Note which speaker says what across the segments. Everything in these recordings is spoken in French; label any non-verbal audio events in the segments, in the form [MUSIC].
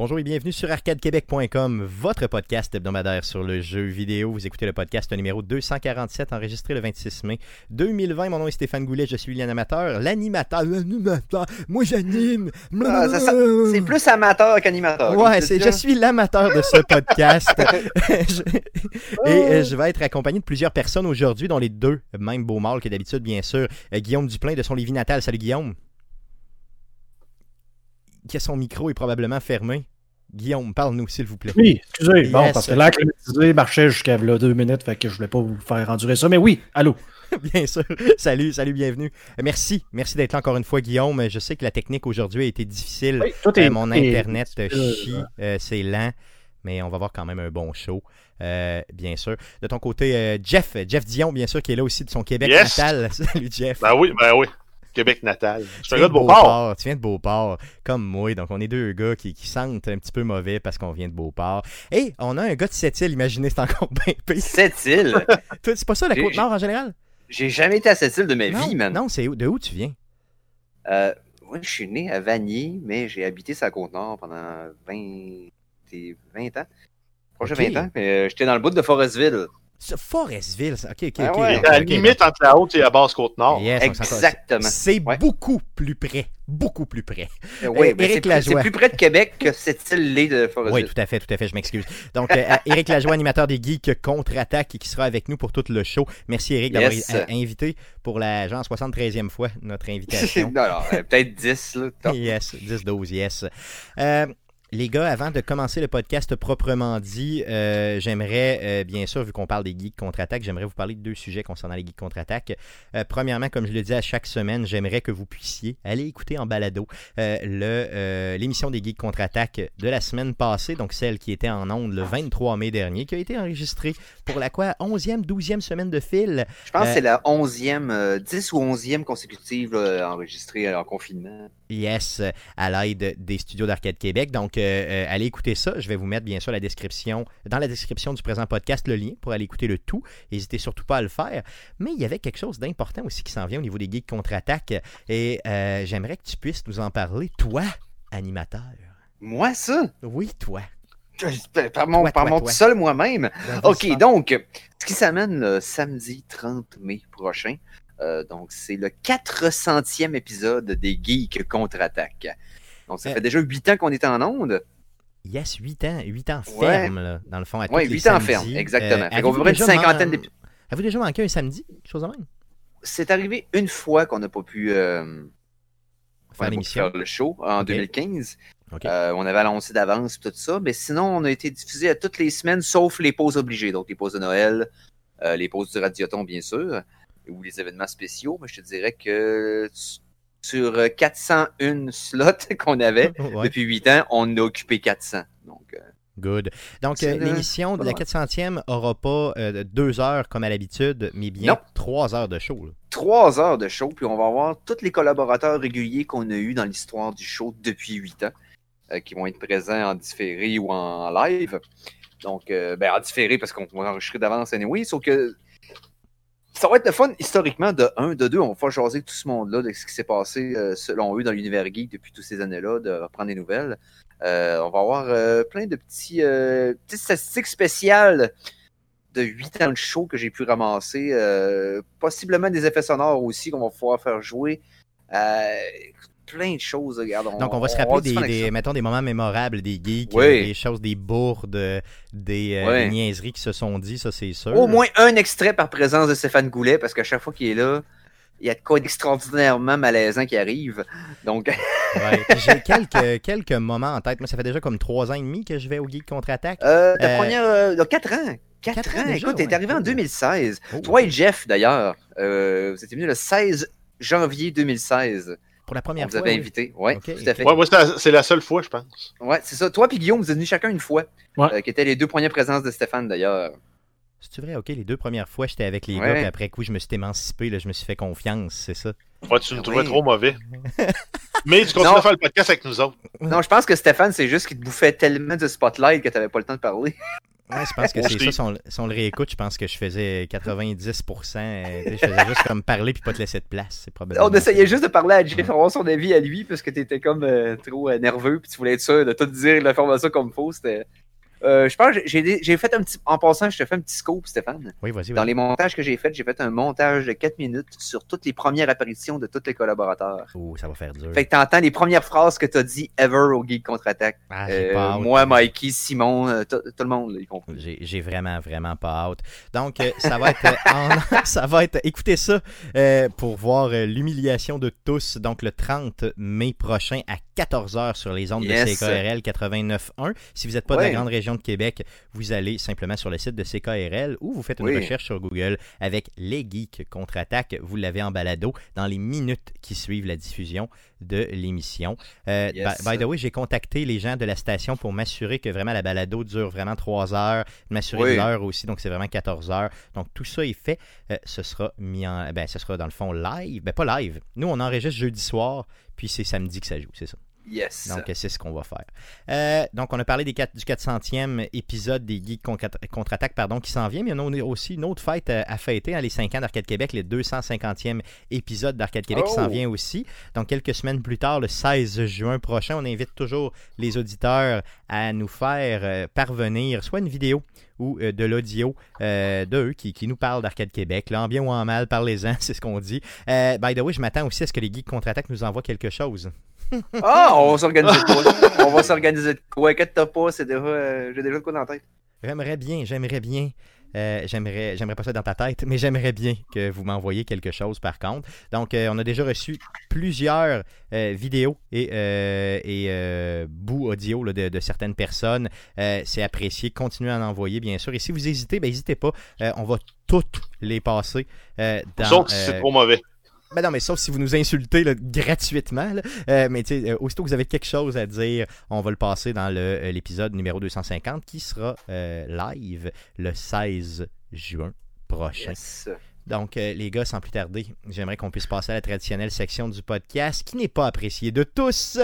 Speaker 1: Bonjour et bienvenue sur arcadequebec.com, votre podcast hebdomadaire sur le jeu vidéo. Vous écoutez le podcast numéro 247 enregistré le 26 mai 2020. Mon nom est Stéphane Goulet, je suis l'animateur. L'animateur, l'animateur, moi j'anime.
Speaker 2: Ah, c'est plus amateur qu'animateur.
Speaker 1: Ouais, je suis l'amateur de ce podcast. [LAUGHS] Et euh, je vais être accompagné de plusieurs personnes aujourd'hui, dont les deux mêmes beaux mâles que d'habitude, bien sûr. Euh, Guillaume Duplain de son Lévis natal. Salut Guillaume. Qui a son micro est probablement fermé. Guillaume, parle-nous, s'il vous plaît.
Speaker 3: Oui, excusez. Bon,
Speaker 1: Yes.
Speaker 3: parce que l'air climatisé marchait jusqu'à là, deux minutes, fait que je voulais pas vous faire endurer ça. Mais oui, allô? [LAUGHS]
Speaker 1: Bien sûr. Salut, salut, bienvenue. Euh, Merci, merci d'être là encore une fois, Guillaume. Je sais que la technique aujourd'hui a été difficile.
Speaker 3: Oui, tout
Speaker 1: Euh, mon
Speaker 3: est-
Speaker 1: internet euh, chie, euh, c'est lent, mais on va avoir quand même un bon show, euh, bien sûr. De ton côté, euh, Jeff, Jeff Dion, bien sûr, qui est là aussi de son Québec
Speaker 4: Yes.
Speaker 1: natal. [LAUGHS] Salut, Jeff.
Speaker 4: Ben oui, ben oui. Québec natal. Je suis
Speaker 1: Tu
Speaker 4: un
Speaker 1: viens
Speaker 4: gars de Beauport.
Speaker 1: Tu viens de Beauport, comme moi. Donc, on est deux gars qui, qui sentent un petit peu mauvais parce qu'on vient de Beauport. Et on a un gars de Sept-Îles, imaginez, c'est encore [LAUGHS] bien pire. [LAUGHS] Toi, C'est pas ça, la Côte-Nord en général?
Speaker 2: J'ai jamais été à cette île de ma
Speaker 1: non,
Speaker 2: vie, man.
Speaker 1: non c'est où- de où tu viens?
Speaker 2: Euh, moi, je suis né à Vanier, mais j'ai habité sur la Côte-Nord pendant 20... et 20 ans. Proche de
Speaker 1: Ok.
Speaker 2: 20 ans. mais, euh, J'étais dans le bout de Forestville.
Speaker 1: Forestville, ça. ok, ok,
Speaker 2: Ah ouais.
Speaker 4: À la limite entre la haute et la basse côte nord.
Speaker 1: Yes.
Speaker 2: Exactement.
Speaker 1: C'est
Speaker 2: Ouais.
Speaker 1: beaucoup plus près. Beaucoup plus près.
Speaker 2: Euh, oui,
Speaker 1: Euh,
Speaker 2: c'est plus-
Speaker 1: Lajoie.
Speaker 2: c'est plus près de Québec que cette île l'est de
Speaker 1: Oui,
Speaker 2: Forestville.
Speaker 1: tout à fait, tout à fait, je m'excuse. Donc, euh, Éric Lajoie, animateur des Geeks Contre-Attaque, qui sera avec nous pour tout le show. Merci, Éric, d'avoir
Speaker 2: Yes.
Speaker 1: euh, invité pour la genre 73e fois notre invitation. [LAUGHS]
Speaker 2: non, non, euh, peut-être 10, là. [LAUGHS] Top.
Speaker 1: yes, 10-12, yes. Euh, les gars, avant de commencer le podcast proprement dit, euh, j'aimerais, euh, bien sûr, vu qu'on parle des geeks contre-attaque, j'aimerais vous parler de deux sujets concernant les geeks contre-attaque. Euh, premièrement, comme je le dis à chaque semaine, j'aimerais que vous puissiez aller écouter en balado euh, l'émission des geeks contre-attaque de la semaine passée, donc celle qui était en ondes le 23 mai dernier, qui a été enregistrée pour la quoi? 11e, 12e semaine de fil.
Speaker 2: Je pense que c'est la 11e, euh, 10 ou 11e consécutive enregistrée en confinement.
Speaker 1: Yes, à l'aide des studios d'Arcade Québec. Donc, euh, euh, allez écouter ça. Je vais vous mettre bien sûr la description, dans la description du présent podcast, le lien pour aller écouter le tout. N'hésitez surtout pas à le faire. Mais il y avait quelque chose d'important aussi qui s'en vient au niveau des geeks contre-attaque. Et euh, j'aimerais que tu puisses nous en parler, toi, animateur.
Speaker 2: Moi, ça?
Speaker 1: Oui, toi.
Speaker 2: Par mon,
Speaker 1: Toi,
Speaker 2: par
Speaker 1: toi,
Speaker 2: mon
Speaker 1: toi.
Speaker 2: seul moi-même.
Speaker 1: Vas-y,
Speaker 2: OK, donc, ce qui s'amène le samedi 30 mai prochain, euh, donc c'est le 400e épisode des Geeks contre-attaque. Donc, ça
Speaker 1: Euh,
Speaker 2: fait déjà 8 ans qu'on est en onde.
Speaker 1: Yes, 8 ans. 8 ans
Speaker 2: Ouais.
Speaker 1: ferme, là, dans le fond.
Speaker 2: Oui,
Speaker 1: les
Speaker 2: 8 ans ferme, exactement.
Speaker 1: Euh,
Speaker 2: près une
Speaker 1: déjà
Speaker 2: cinquantaine d'épisodes.
Speaker 1: Avez-vous déjà manqué un samedi? Quelque chose de même?
Speaker 2: C'est arrivé une fois qu'on n'a pas pu euh, on
Speaker 1: Faire
Speaker 2: pu le show en
Speaker 1: Ok.
Speaker 2: 2015.
Speaker 1: Ok.
Speaker 2: Euh, on avait annoncé d'avance tout ça, mais sinon, on a été diffusé à toutes les semaines, sauf les pauses obligées, donc les pauses de Noël, les pauses du Radioton, bien sûr, ou les événements spéciaux. Mais je te dirais que sur euh, 401 slots [LAUGHS] qu'on avait [LAUGHS]
Speaker 1: Ouais.
Speaker 2: depuis 8 ans, on a occupé 400. Donc, euh,
Speaker 1: Good. Donc, euh, l'émission de la
Speaker 2: Ouais.
Speaker 1: 400e aura pas euh, deux heures comme à l'habitude, mais bien
Speaker 2: Non.
Speaker 1: trois heures de show. là.
Speaker 2: 3 heures de show, puis on va avoir tous les collaborateurs réguliers qu'on a eus dans l'histoire du show depuis 8 ans, euh, qui vont être présents en différé ou en live. Donc, euh, ben, en différé parce qu'on va enregistrer d'avance anyway, sauf que ça va être le fun historiquement de 1, de 2. On va faire jaser tout ce monde-là de ce qui s'est passé euh, selon eux dans l'univers geek depuis toutes ces années-là, de reprendre des nouvelles. Euh, on va avoir euh, plein de petits, petites statistiques spéciales de 8 ans de show que j'ai pu ramasser. possiblement des effets sonores aussi qu'on va pouvoir faire jouer. Plein de choses, regarde.
Speaker 1: Donc, on va se rappeler des, mettons, des moments mémorables des geeks,
Speaker 2: Oui.
Speaker 1: des choses, des bourdes, des, euh, des niaiseries qui se sont dit, ça c'est sûr.
Speaker 2: Au moins un extrait par présence de Stéphane Goulet, parce qu'à chaque fois qu'il est là, il y a de quoi d'extraordinairement malaisant qui arrive. Donc, [LAUGHS]
Speaker 1: Ouais. J'ai quelques, quelques moments en tête. Moi, ça fait déjà comme trois ans et demi que je vais au Geek Contre-Attaque.
Speaker 2: euh, ta
Speaker 1: Euh,
Speaker 2: première. euh, quatre ans. Quatre,
Speaker 1: quatre ans
Speaker 2: ans.
Speaker 1: déjà,
Speaker 2: Écoute, t'es
Speaker 1: ouais.
Speaker 2: arrivé en
Speaker 1: Oh.
Speaker 2: 2016.
Speaker 1: Oh.
Speaker 2: Toi et Jeff, d'ailleurs, vous étiez venu le 16 janvier 2016.
Speaker 1: Pour la
Speaker 2: On
Speaker 1: première
Speaker 2: vous
Speaker 1: fois.
Speaker 2: avait
Speaker 1: oui.
Speaker 2: invité. Oui, tout à fait.
Speaker 4: Ouais, moi, c'est la, c'est la seule fois, je pense.
Speaker 2: Ouais, c'est ça. Toi et Guillaume, vous êtes venus chacun une fois.
Speaker 3: Ouais.
Speaker 2: euh, qui étaient les deux premières présences de Stéphane, d'ailleurs.
Speaker 1: C'est vrai, ok, les deux premières fois, j'étais avec les
Speaker 2: Ouais.
Speaker 1: gars, puis après coup, je me suis émancipé, là, je me suis fait confiance, c'est ça.
Speaker 4: Ouais, tu nous
Speaker 2: Ah
Speaker 4: trouvais
Speaker 2: oui.
Speaker 4: trop mauvais? [LAUGHS] Mais tu continues
Speaker 2: Non.
Speaker 4: à faire le podcast avec nous autres.
Speaker 2: Non, je pense que Stéphane, c'est juste qu'il te bouffait tellement de spotlight que t'avais pas le temps de parler.
Speaker 1: Ouais, je pense que c'est ça. Si on, si on le réécoute, je pense que je faisais 90%. euh, je faisais juste comme parler puis pas te laisser de place. C'est probablement.
Speaker 2: On essayait juste de parler à Jeff, avoir son avis à lui, parce que t'étais comme euh, trop euh, nerveux, puis tu voulais être sûr de tout dire l'information comme faut. C'était. Euh, je pense que j'ai fait un petit. En passant, je te fais un petit scoop, Stéphane.
Speaker 1: Oui, vas-y.
Speaker 2: Dans les montages que j'ai faits, j'ai fait un montage de 4 minutes sur toutes les premières apparitions de tous les collaborateurs.
Speaker 1: Oh, ça va faire dur.
Speaker 2: Fait que t'entends les premières phrases que t'as dit ever au Geek Contre-Attaque.
Speaker 1: Ah,
Speaker 2: Euh, moi, Mikey, Simon, euh, tout le monde, là, y compris.
Speaker 1: J'ai vraiment, vraiment pas hâte. Donc, euh, ça va être, [LAUGHS] en- [LAUGHS] ça va être, écoutez ça pour voir l'humiliation de tous. Donc, le 30 mai prochain à 14h sur les ondes
Speaker 2: Yes.
Speaker 1: de CKRL 89.1. Si vous n'êtes pas de la grande région de Québec, vous allez simplement sur le site de CKRL ou vous faites une
Speaker 2: Oui.
Speaker 1: recherche sur Google avec les geeks contre-attaque. Vous l'avez en balado dans les minutes qui suivent la diffusion de l'émission. Euh,
Speaker 2: Yes.
Speaker 1: by, by the way, j'ai contacté les gens de la station pour m'assurer que vraiment la balado dure vraiment 3 heures, m'assurer
Speaker 2: Oui.
Speaker 1: de l'heure aussi, donc c'est vraiment 14 heures. Donc tout ça est fait. Euh, ce sera mis en. Ben, ce sera dans le fond live. Ben, pas live. Nous, on enregistre jeudi soir, puis c'est samedi que ça joue, c'est ça.
Speaker 2: Yes.
Speaker 1: Donc, c'est ce qu'on va faire. Euh, donc, on a parlé des du 400e épisode des Geeks Contre- Contre-Attaque pardon, qui s'en vient, mais on a aussi une autre fête euh, à fêter, hein, les 5 ans d'Arcade Québec, les 250e épisode d'Arcade Québec qui s'en
Speaker 2: Oh!
Speaker 1: vient aussi. Donc, quelques semaines plus tard, le 16 juin prochain, on invite toujours les auditeurs à nous faire euh, parvenir soit une vidéo ou de l'audio euh, d'eux qui, qui nous parlent d'Arcade Québec. Là, en bien ou en mal, parlez-en, [LAUGHS] c'est ce qu'on dit. Euh, by the way, je m'attends aussi à ce que les Geeks Contre-Attaque nous envoient quelque chose. [LAUGHS]
Speaker 2: Ah, on va s'organiser de quoi? on va s'organiser de quoi? Inquiète-toi pas, c'est déjà, euh, j'ai déjà de quoi dans la tête.
Speaker 1: J'aimerais bien, j'aimerais bien. euh, j'aimerais, j'aimerais pas ça dans ta tête, mais j'aimerais bien que vous m'envoyiez quelque chose par contre. Donc, euh, on a déjà reçu plusieurs euh, vidéos et, euh, et euh, bouts audio là, de, de certaines personnes. Euh, c'est apprécié. Continuez à en envoyer, bien sûr. Et si vous hésitez, ben, n'hésitez pas. Euh, on va toutes les passer euh, dans.
Speaker 4: Sauf si c'est trop mauvais.
Speaker 1: Ben non, mais sauf si vous nous insultez là, gratuitement. là. Euh, mais tu sais, euh, aussitôt que vous avez quelque chose à dire, on va le passer dans euh, l'épisode numéro 250 qui sera euh, live le 16 juin prochain.
Speaker 2: Yes.
Speaker 1: Donc, euh, les gars, sans plus tarder, j'aimerais qu'on puisse passer à la traditionnelle section du podcast qui n'est pas appréciée de tous.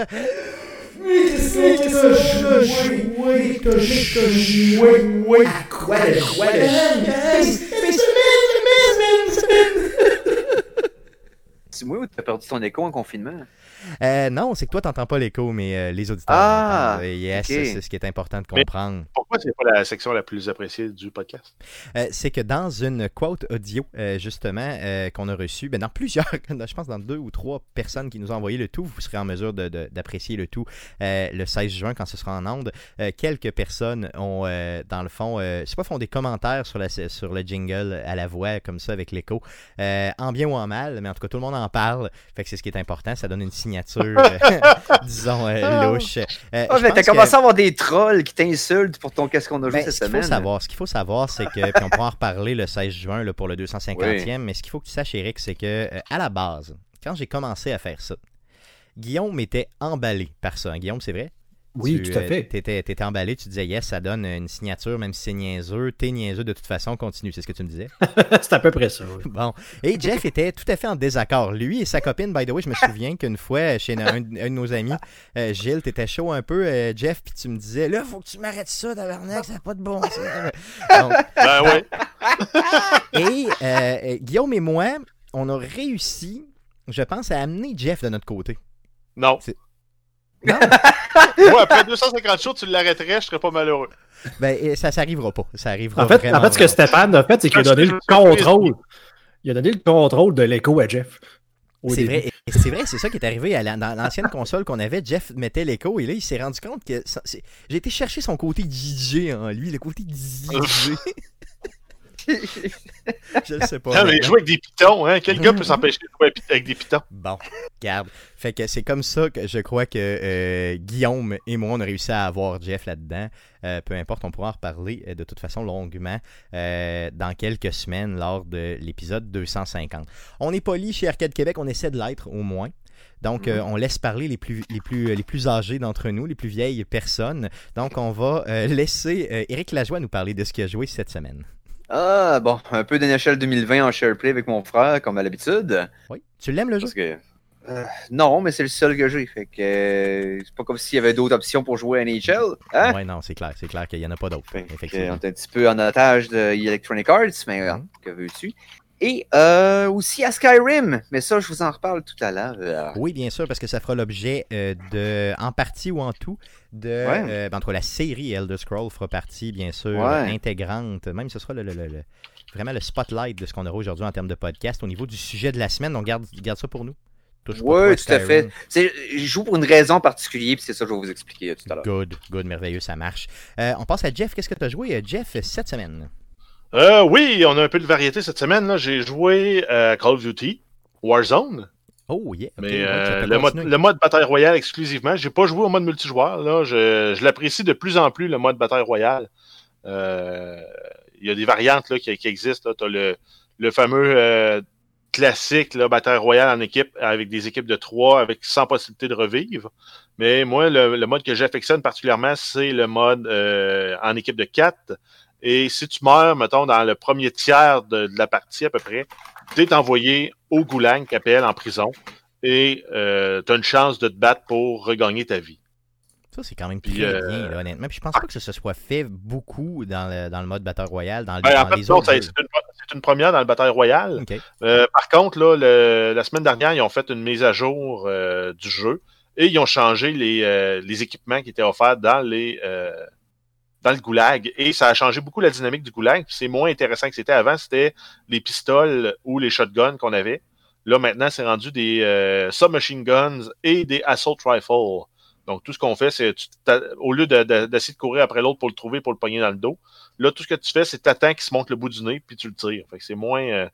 Speaker 2: C'est moi ou t'as perdu ton écho en confinement?
Speaker 1: Euh, non, c'est que toi, t'entends pas l'écho, mais euh, les auditeurs
Speaker 2: Ah.
Speaker 1: Euh, Yes,
Speaker 2: ok.
Speaker 1: c'est ce qui est important de
Speaker 4: Mais-
Speaker 1: comprendre.
Speaker 4: Pourquoi c'est pas la section la plus appréciée du podcast?
Speaker 1: Euh, c'est que dans une quote audio, euh, justement, euh, qu'on a reçue, ben, dans plusieurs, [LAUGHS] je pense dans deux ou trois personnes qui nous ont envoyé le tout, vous serez en mesure de- de- d'apprécier le tout euh, le 16 juin quand ce sera en onde. Euh, quelques personnes ont, euh, dans le fond, euh, sais pas, font des commentaires sur, la, sur le jingle à la voix, comme ça, avec l'écho, euh, en bien ou en mal, mais en tout cas, tout le monde en parle. Fait que c'est ce qui est important, ça donne une signature, euh, [LAUGHS] disons, euh, louche.
Speaker 2: Ah,
Speaker 1: je
Speaker 2: mais t'as
Speaker 1: que-
Speaker 2: commencé à avoir des trolls qui t'insultent pour ton qu'est-ce qu'on a joué
Speaker 1: ben,
Speaker 2: cette
Speaker 1: ce
Speaker 2: semaine.
Speaker 1: faut savoir, ce qu'il faut savoir, c'est que, puis on pourra en reparler le 16 juin là, pour le 250e, mais ce qu'il faut que tu saches, Eric, c'est que à la base, quand j'ai commencé à faire ça, Guillaume était emballé par ça. hein, Guillaume, c'est vrai?
Speaker 3: Oui,
Speaker 1: Tu,
Speaker 3: tout à
Speaker 1: euh,
Speaker 3: fait.
Speaker 1: T'étais, t'étais emballé, tu disais yes, ça donne une signature, même si c'est niaiseux. T'es niaiseux de toute façon, continue, c'est ce que tu me disais. [LAUGHS]
Speaker 3: c'est à peu près ça. oui.
Speaker 1: Bon. Et Jeff était tout à fait en désaccord. Lui et sa copine, by the way, je me souviens qu'une fois, chez un, un de nos amis, euh, Gilles, t'étais chaud un peu, euh, Jeff, puis tu me disais, là, faut que tu m'arrêtes ça, tabarnak, ça n'a pas de bon sens. Donc,
Speaker 4: Ben ouais. [LAUGHS]
Speaker 1: et euh, Guillaume et moi, on a réussi, je pense, à amener Jeff de notre côté.
Speaker 4: Non.
Speaker 1: Non,
Speaker 4: Moi, [LAUGHS] après 250 shows, tu l'arrêterais, je serais pas malheureux.
Speaker 1: ben, ça, ça arrivera pas. Ça arrivera
Speaker 3: En fait,
Speaker 1: vraiment,
Speaker 3: en fait, ce que Stéphane a fait, c'est qu'il a donné le contrôle. Il a donné le contrôle de l'écho à Jeff.
Speaker 1: C'est vrai, c'est vrai, c'est ça qui est arrivé à la- dans l'ancienne console qu'on avait. Jeff mettait l'écho et là, il s'est rendu compte que j'ai été chercher son côté DJ en lui, le côté DJ. [LAUGHS] [LAUGHS] [LAUGHS] Je ne sais pas.
Speaker 4: Ah, mais jouer avec des pitons, hein? Quel gars peut [LAUGHS] s'empêcher de jouer avec des pitons?
Speaker 1: Bon, garde. Fait que c'est comme ça que je crois que euh, Guillaume et moi, on a réussi à avoir Jeff là-dedans. Euh, peu importe, on pourra en reparler euh, de toute façon longuement euh, dans quelques semaines lors de l'épisode 250. On est poli chez Arcade Québec, on essaie de l'être au moins. Donc, euh, on laisse parler les plus, les plus, les plus âgés d'entre nous, les plus vieilles personnes. Donc, on va euh, laisser euh, Éric Lajoie nous parler de ce qu'il a joué cette semaine.
Speaker 2: Ah, bon, un peu d'NHL 2020 en SharePlay avec mon frère, comme à l'habitude.
Speaker 1: Oui. Tu l'aimes le jeu?
Speaker 2: Parce que. Euh, non, mais c'est le seul que j'ai. Fait que euh, c'est pas comme s'il y avait d'autres options pour jouer à NHL. Hein?
Speaker 1: Ouais, non, c'est clair. C'est clair qu'il n'y en a pas d'autres.
Speaker 2: Que,
Speaker 1: Effectivement.
Speaker 2: on est un petit peu en otage de Electronic Arts, mais euh,
Speaker 1: Mhm.
Speaker 2: que veux-tu? Et euh, aussi à Skyrim, mais ça, je vous en reparle tout à l'heure.
Speaker 1: Oui, bien sûr, parce que ça fera l'objet euh, de, en partie ou en tout, de,
Speaker 2: Ouais.
Speaker 1: euh, ben, entre la série Elder Scroll fera partie, bien sûr,
Speaker 2: Ouais.
Speaker 1: intégrante. Même ce sera le, le- le- vraiment le spotlight de ce qu'on aura aujourd'hui en termes de podcast au niveau du sujet de la semaine. Donc, garde, garde ça pour nous. Touche
Speaker 2: Oui, tout à fait. Je joue pour une raison particulière, puis c'est ça que je vais vous expliquer tout à l'heure.
Speaker 1: Good, good, merveilleux, ça marche. On passe à Jeff. Qu'est-ce que tu as joué, Jeff, cette semaine?
Speaker 4: Euh, oui, on a un peu de variété cette semaine. là. J'ai joué à Call of Duty, Warzone,
Speaker 1: Oh, yeah.
Speaker 4: mais euh, le, mode, le mode bataille royale exclusivement. J'ai pas joué au mode multijoueur. Là. Je, je l'apprécie de plus en plus, le mode bataille royale. Euh, Il y a des variantes là, qui, qui existent. Tu as le, le fameux euh, classique là, bataille royale en équipe avec des équipes de trois avec sans possibilité de revivre. Mais moi, le, le mode que j'affectionne particulièrement, c'est le mode euh, en équipe de quatre. Et si tu meurs, mettons, dans le premier tiers de, de la partie à peu près, tu es envoyé au goulag, KPL, en prison, et euh, tu as une chance de te battre pour regagner ta vie.
Speaker 1: Ça, c'est quand même
Speaker 4: Puis,
Speaker 1: très
Speaker 4: euh,
Speaker 1: bien, là, honnêtement. Puis je pense pas que ça se soit fait beaucoup dans le, dans le mode Battle Royale, dans, le-
Speaker 4: Ben,
Speaker 1: dans
Speaker 4: en fait,
Speaker 1: les
Speaker 4: non,
Speaker 1: autres
Speaker 4: ça-
Speaker 1: jeux.
Speaker 4: c'est une, première dans le bataille royale. Euh, par contre, là, le- la semaine dernière, ils ont fait une mise à jour euh, du jeu et ils ont changé les, euh, les équipements qui étaient offerts dans les euh, dans le goulag. Et ça a changé beaucoup la dynamique du goulag. C'est moins intéressant que c'était avant. C'était les pistoles ou les shotguns qu'on avait. Là, maintenant, c'est rendu des euh, submachine guns et des assault rifles. Donc, tout ce qu'on fait, c'est au lieu de- de- d'essayer de courir après l'autre pour le trouver, pour le pogner dans le dos, là, tout ce que tu fais, c'est t'attends qu'il se monte le bout du nez, puis tu le tires. Fait que c'est moins, euh,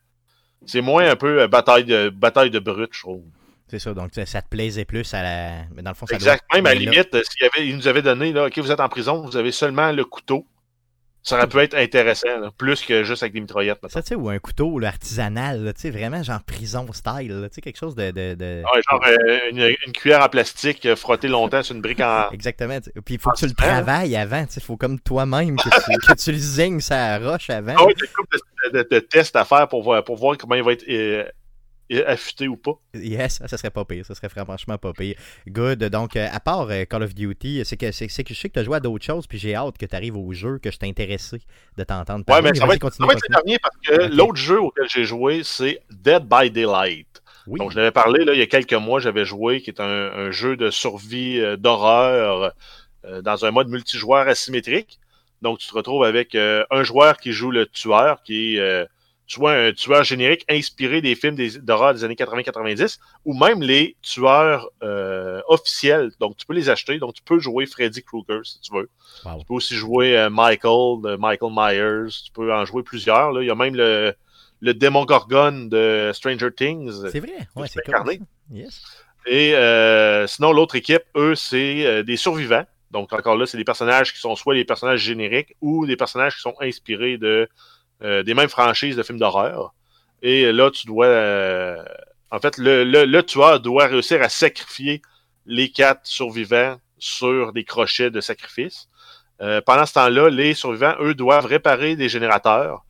Speaker 4: c'est moins un peu euh, bataille de bataille de brut, je trouve.
Speaker 1: C'est ça, donc ça ça te plaisait plus à la. Mais dans le fond, ça
Speaker 4: Exact.
Speaker 1: doit-
Speaker 4: Même à la limite, euh, s'il avait, il nous avait donné, là, OK, vous êtes en prison, vous avez seulement le couteau. Ça aurait pu être intéressant, là, plus que juste avec des mitraillettes. mettons.
Speaker 1: Ça, tu sais, ou un couteau là, artisanal, là, tu sais, vraiment genre prison style, là, tu sais, quelque chose de. de, de-
Speaker 4: Ouais, genre euh, une, une cuillère en plastique euh, frottée longtemps sur une brique en. [LAUGHS]
Speaker 1: Exactement. Puis il faut que tu le
Speaker 4: Ah,
Speaker 1: travailles avant, tu sais, il faut comme toi-même que tu, que tu le zignes sa roche avant.
Speaker 4: Ah ouais, t'as une couple de, de- tests à faire pour voir, pour voir comment il va être euh, affûté ou pas.
Speaker 1: Yes, ça serait pas pire, ça serait franchement pas pire. Good, donc euh, à part euh, Call of Duty, c'est que, c'est, c'est que je sais que tu as joué à d'autres choses, puis j'ai hâte que tu arrives au jeu, que je t'ai intéressé de t'entendre
Speaker 4: Ouais,
Speaker 1: parler.
Speaker 4: mais ça va être, ça
Speaker 1: continue,
Speaker 4: va être le
Speaker 1: continue.
Speaker 4: dernier parce que l'autre jeu auquel j'ai joué, c'est Dead by Daylight.
Speaker 1: Oui,
Speaker 4: Donc, je l'avais parlé là, il y a quelques mois, j'avais joué, qui est un, un jeu de survie euh, d'horreur euh, dans un mode multijoueur asymétrique. Donc, tu te retrouves avec euh, un joueur qui joue le tueur, qui est soit un tueur générique inspiré des films d'horreur des années 80-90, ou même les tueurs euh, officiels. Donc, tu peux les acheter. Donc, tu peux jouer Freddy Krueger si tu veux.
Speaker 1: Wow.
Speaker 4: Tu peux aussi jouer euh, Michael, de Michael Myers. Tu peux en jouer plusieurs. Là. Il y a même le, le démon Gorgon de Stranger Things.
Speaker 1: c'est vrai, ouais, c'est cool. Yes.
Speaker 4: Et euh, sinon, l'autre équipe, eux, c'est des survivants. Donc, encore là, c'est des personnages qui sont soit des personnages génériques ou des personnages qui sont inspirés de des mêmes franchises de films d'horreur. Et là, tu dois... euh, en fait, le, le, le doit réussir à sacrifier les quatre survivants sur des crochets de sacrifice. Euh, pendant ce temps-là, les survivants, eux, doivent réparer des générateurs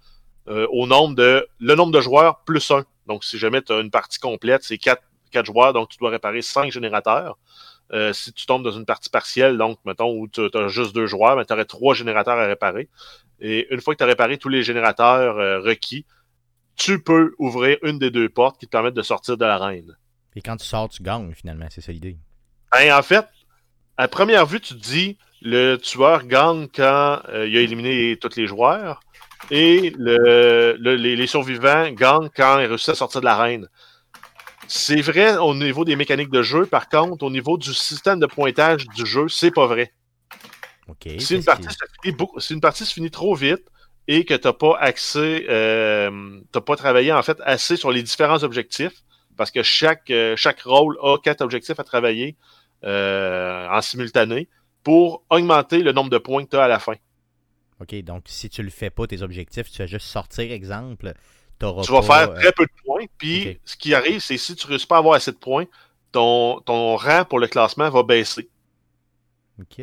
Speaker 4: euh, au nombre de... le nombre de joueurs plus un. Donc, si jamais tu as une partie complète, c'est quatre quatre joueurs, donc tu dois réparer cinq générateurs. Euh, si tu tombes dans une partie partielle, donc, mettons, où tu as juste deux joueurs, ben, tu aurais trois générateurs à réparer. Et une fois que tu as réparé tous les générateurs euh, requis, tu peux ouvrir une des deux portes qui te permettent de sortir de l'arène.
Speaker 1: Et quand tu sors, tu gagnes finalement, c'est ça l'idée.
Speaker 4: Ben, en fait, à première vue, tu te dis le tueur gagne quand euh, il a éliminé tous les joueurs et le, le- les, les survivants gagnent quand il réussit à sortir de l'arène. C'est vrai au niveau des mécaniques de jeu, par contre, au niveau du système de pointage du jeu, c'est pas vrai. Si une, partie se finit beaucoup- si une partie se finit trop vite et que tu n'as pas accès, euh, t'as pas travaillé en fait assez sur les différents objectifs, parce que chaque, euh, chaque rôle a quatre objectifs à travailler euh, en simultané pour augmenter le nombre de points que tu as à la fin.
Speaker 1: Ok, donc si tu le fais pas, tes objectifs, tu vas juste sortir, exemple,
Speaker 4: Tu vas faire très peu de points, puis ce qui arrive, c'est si tu ne réussis pas à avoir assez de points, ton, ton rang pour le classement va baisser.
Speaker 1: Ok.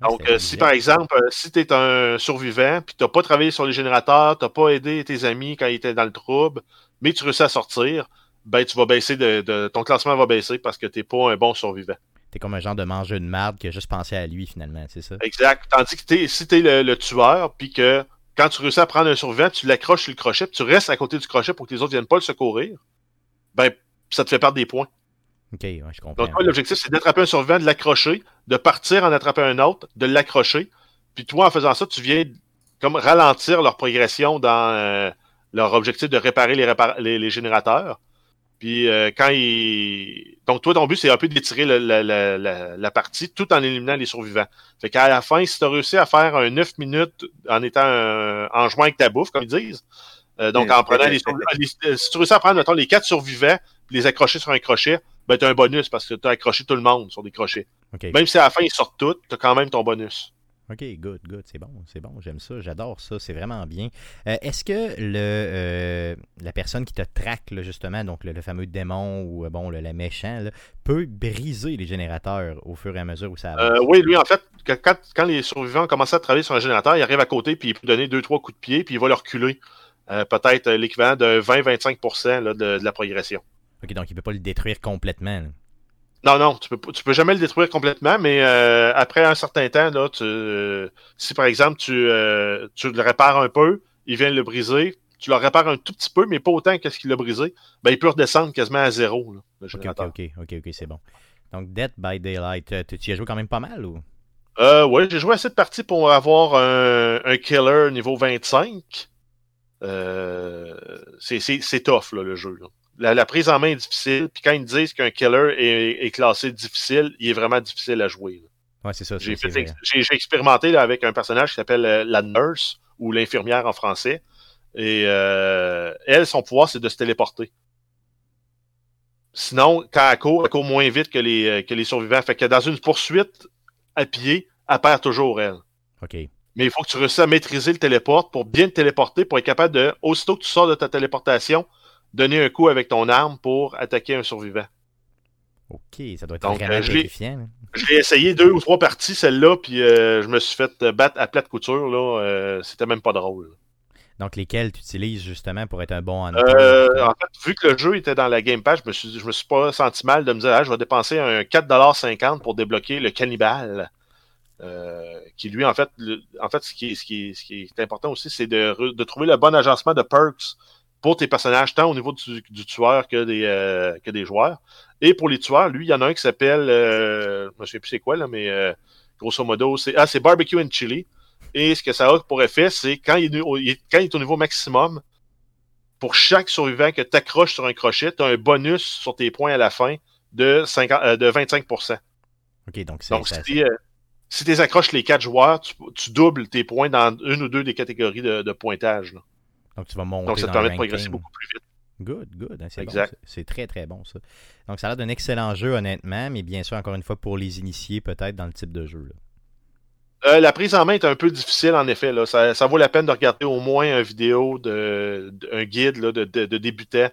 Speaker 1: Ah,
Speaker 4: Donc, euh, si par exemple, euh, si tu es un survivant, puis tu n'as pas travaillé sur les générateurs, tu n'as pas aidé tes amis quand ils étaient dans le trouble, mais tu réussis à sortir, ben tu vas baisser de, de- ton classement va baisser parce que t'es pas un bon survivant.
Speaker 1: T'es comme un genre de mangeur de marde qui a juste pensé à lui, finalement, c'est ça?
Speaker 4: Exact. Tandis que si t'es le, le tueur, puis que quand tu réussis à prendre un survivant, tu l'accroches sur le crochet, puis tu restes à côté du crochet pour que les autres viennent pas le secourir, ben ça te fait perdre des points.
Speaker 1: Ok, je comprends.
Speaker 4: Donc toi, l'objectif, c'est d'attraper un survivant, de l'accrocher, de partir en attraper un autre, de l'accrocher. Puis toi, en faisant ça, tu viens comme ralentir leur progression dans euh, leur objectif de réparer les, générateurs. Puis euh, quand ils... Donc toi, ton but, c'est un peu d'étirer la, la, partie tout en éliminant les survivants. Fait qu'à la fin, si tu as réussi à faire un 9 minutes en étant en jouant avec ta bouffe, comme ils disent, euh, donc en prenant les, les- si tu réussis à prendre, mettons, les quatre survivants, les accrocher sur un crochet, ben t'as un bonus parce que t'as accroché tout le monde sur des crochets. Même si à la fin ils sortent tous, t'as quand même ton bonus.
Speaker 1: ok, good, good, c'est bon, c'est bon, j'aime ça, j'adore ça, c'est vraiment bien. Euh, Est-ce que le euh, la personne qui te traque, là, justement, donc le, le fameux démon ou euh, bon, le, le méchant, là, peut briser les générateurs au fur et à mesure où ça avance?
Speaker 4: Euh, oui, lui, en fait, quand les survivants commencent à travailler sur un générateur, il arrive à côté, puis il peut donner deux, trois coups de pied, puis il va le reculer. Euh, Peut-être euh, l'équivalent de 20-25% là, de, de la progression.
Speaker 1: Ok, donc il peut pas le détruire complètement. là.
Speaker 4: Non, non, tu peux, tu peux jamais le détruire complètement, mais euh, après un certain temps, là, tu, euh, si par exemple tu, euh, tu le répares un peu, il vient le briser, tu le répares un tout petit peu, mais pas autant que ce qu'il a brisé, ben il peut redescendre quasiment à zéro. Là, le
Speaker 1: Ok, ok, ok, c'est bon. Donc Dead by Daylight, tu tu y as joué quand même pas mal ou?
Speaker 4: Euh, ouais, j'ai joué assez de parties pour avoir un, un killer niveau 25. Euh, c'est, tough, là, le jeu. là. La, la prise en main est difficile, puis quand ils disent qu'un killer est, est classé difficile, il est vraiment difficile à jouer.
Speaker 1: Ouais, c'est ça.
Speaker 4: J'ai, expérimenté là, avec un personnage qui s'appelle euh, la nurse, ou l'infirmière en français. Et euh, elle, son pouvoir, c'est de se téléporter. Sinon, quand elle court, elle court moins vite que les, que les survivants. Fait que dans une poursuite à pied, elle perd toujours, elle.
Speaker 1: Ok.
Speaker 4: Mais il faut que tu réussisses à maîtriser le téléport pour bien te téléporter, pour être capable de, aussitôt que tu sors de ta téléportation, donner un coup avec ton arme pour attaquer un survivant.
Speaker 1: Ok, ça doit être
Speaker 4: Donc,
Speaker 1: vraiment
Speaker 4: euh,
Speaker 1: terrifiant.
Speaker 4: Je l'ai essayé deux ou trois parties, celle-là, puis euh, je me suis fait euh, battre à plate couture, là. euh, C'était même pas drôle.
Speaker 1: Donc lesquels tu utilises justement pour être un bon hunter?
Speaker 4: Euh, en fait, vu que le jeu était dans la Game Pass, je me suis, je me suis pas senti mal de me dire, ah, je vais dépenser un 4,50$ pour débloquer le cannibale. Euh, qui lui, en fait, le- en fait, ce qui est, ce qui est, ce qui est important aussi, c'est de, trouver le bon agencement de perks pour tes personnages, tant au niveau du, du tueur que des, euh, que des joueurs. Et pour les tueurs, lui, il y en a un qui s'appelle, euh, je ne sais plus c'est quoi, là, mais grosso modo, c'est ah, c'est Barbecue and Chili. Et ce que ça a pour effet, c'est quand il, est quand il est au niveau maximum, pour chaque survivant que tu accroches sur un crochet, tu as un bonus sur tes points à la fin de, 50, euh, de 25%.
Speaker 1: Ok, donc c'est
Speaker 4: si, tu accroches les quatre joueurs, tu, tu doubles tes points dans une ou deux des catégories de, de pointage. là.
Speaker 1: donc tu vas monter
Speaker 4: Donc, ça te permet de progresser beaucoup plus vite.
Speaker 1: Good, good. hein, c'est bon, très très bon ça. Donc ça a l'air d'un excellent jeu honnêtement, mais bien sûr encore une fois pour les initiés peut-être dans le type de jeu. là.
Speaker 4: Euh, la prise en main est un peu difficile, en effet. Là. Ça, ça vaut la peine de regarder au moins une vidéo, de, de- un guide là, de, de, de débutant,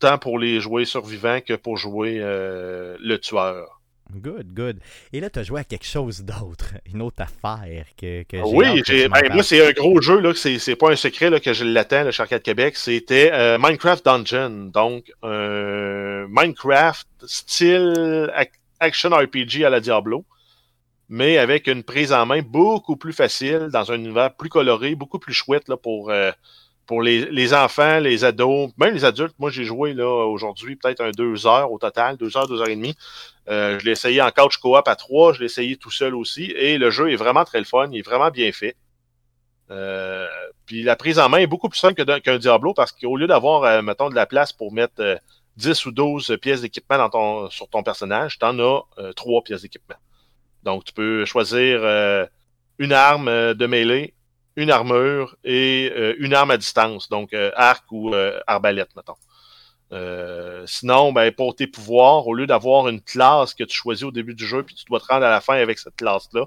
Speaker 4: tant pour les jouer survivants que pour jouer euh, le tueur.
Speaker 1: Good, good. Et là, tu as joué à quelque chose d'autre, [LAUGHS] une autre affaire que, que j'ai
Speaker 4: Oui, j'ai, ben, moi, c'est un gros jeu, là, c'est, c'est pas un secret là, que je l'attends là, chez Arcade Québec. C'était euh, Minecraft Dungeon. Donc, un Minecraft style ac- action RPG à la Diablo, mais avec une prise en main beaucoup plus facile, dans un univers plus coloré, beaucoup plus chouette là, pour, euh, pour les, enfants, les ados, même les adultes. Moi, j'ai joué là aujourd'hui peut-être un deux heures au total, deux heures, deux heures et demie. Euh, je l'ai essayé en couch coop à trois, je l'ai essayé tout seul aussi, et le jeu est vraiment très le fun, il est vraiment bien fait. Euh, puis la prise en main est beaucoup plus simple qu'un Diablo parce qu'au lieu d'avoir, euh, mettons, de la place pour mettre euh, 10 ou 12 pièces d'équipement ton, sur ton personnage, tu en as euh, 3 pièces d'équipement. Donc tu peux choisir euh, une arme euh, de mêlée, une armure et euh, une arme à distance, donc euh, arc ou euh, arbalète, mettons. Sinon, ben, pour tes pouvoirs, au lieu d'avoir une classe que tu choisis au début du jeu, puis tu dois te rendre à la fin avec cette classe-là,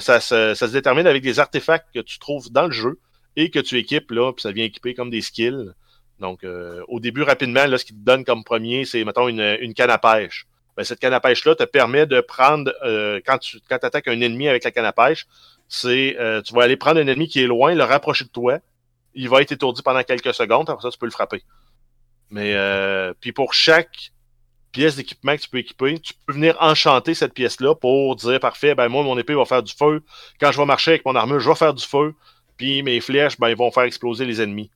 Speaker 4: ça, se, détermine avec des artefacts que tu trouves dans le jeu et que tu équipes, là, puis ça vient équiper comme des skills. Donc, au début, rapidement, là, ce qui te donne comme premier, c'est, mettons, une, une canne à pêche. Ben, cette canne à pêche-là te permet de prendre, euh, quand tu quand attaques un ennemi avec la canne à pêche, c'est, euh, tu vas aller prendre un ennemi qui est loin, le rapprocher de toi, il va être étourdi pendant quelques secondes, après ça, tu peux le frapper. Mais euh, puis pour chaque pièce d'équipement que tu peux équiper, tu peux venir enchanter cette pièce-là pour dire parfait, ben moi mon épée va faire du feu. Quand je vais marcher avec mon armure, je vais faire du feu. Puis mes flèches, ben ils vont faire exploser les ennemis.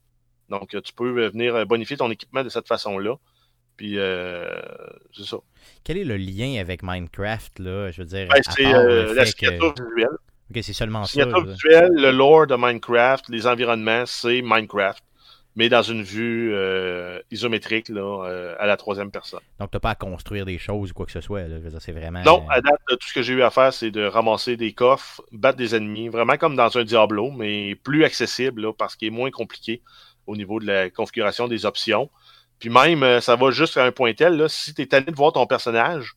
Speaker 4: Donc tu peux venir bonifier ton équipement de cette façon-là. Puis euh, c'est ça.
Speaker 1: Quel est le lien avec Minecraft là? Je veux dire,
Speaker 4: ben, c'est euh, la signature visuelle.
Speaker 1: Ok, c'est seulement
Speaker 4: ça. Signature visuelle, le lore de Minecraft, les environnements, c'est Minecraft mais dans une vue euh, isométrique là, à la troisième personne.
Speaker 1: Donc, tu n'as pas à construire des choses ou quoi que ce soit. c'est vraiment.
Speaker 4: Non, à date, tout ce que j'ai eu à faire, c'est de ramasser des coffres, battre des ennemis, vraiment comme dans un Diablo, mais plus accessible parce qu'il est moins compliqué au niveau de la configuration des options. Puis même, euh, ça va juste à un point tel, là, si tu es tanné de voir ton personnage,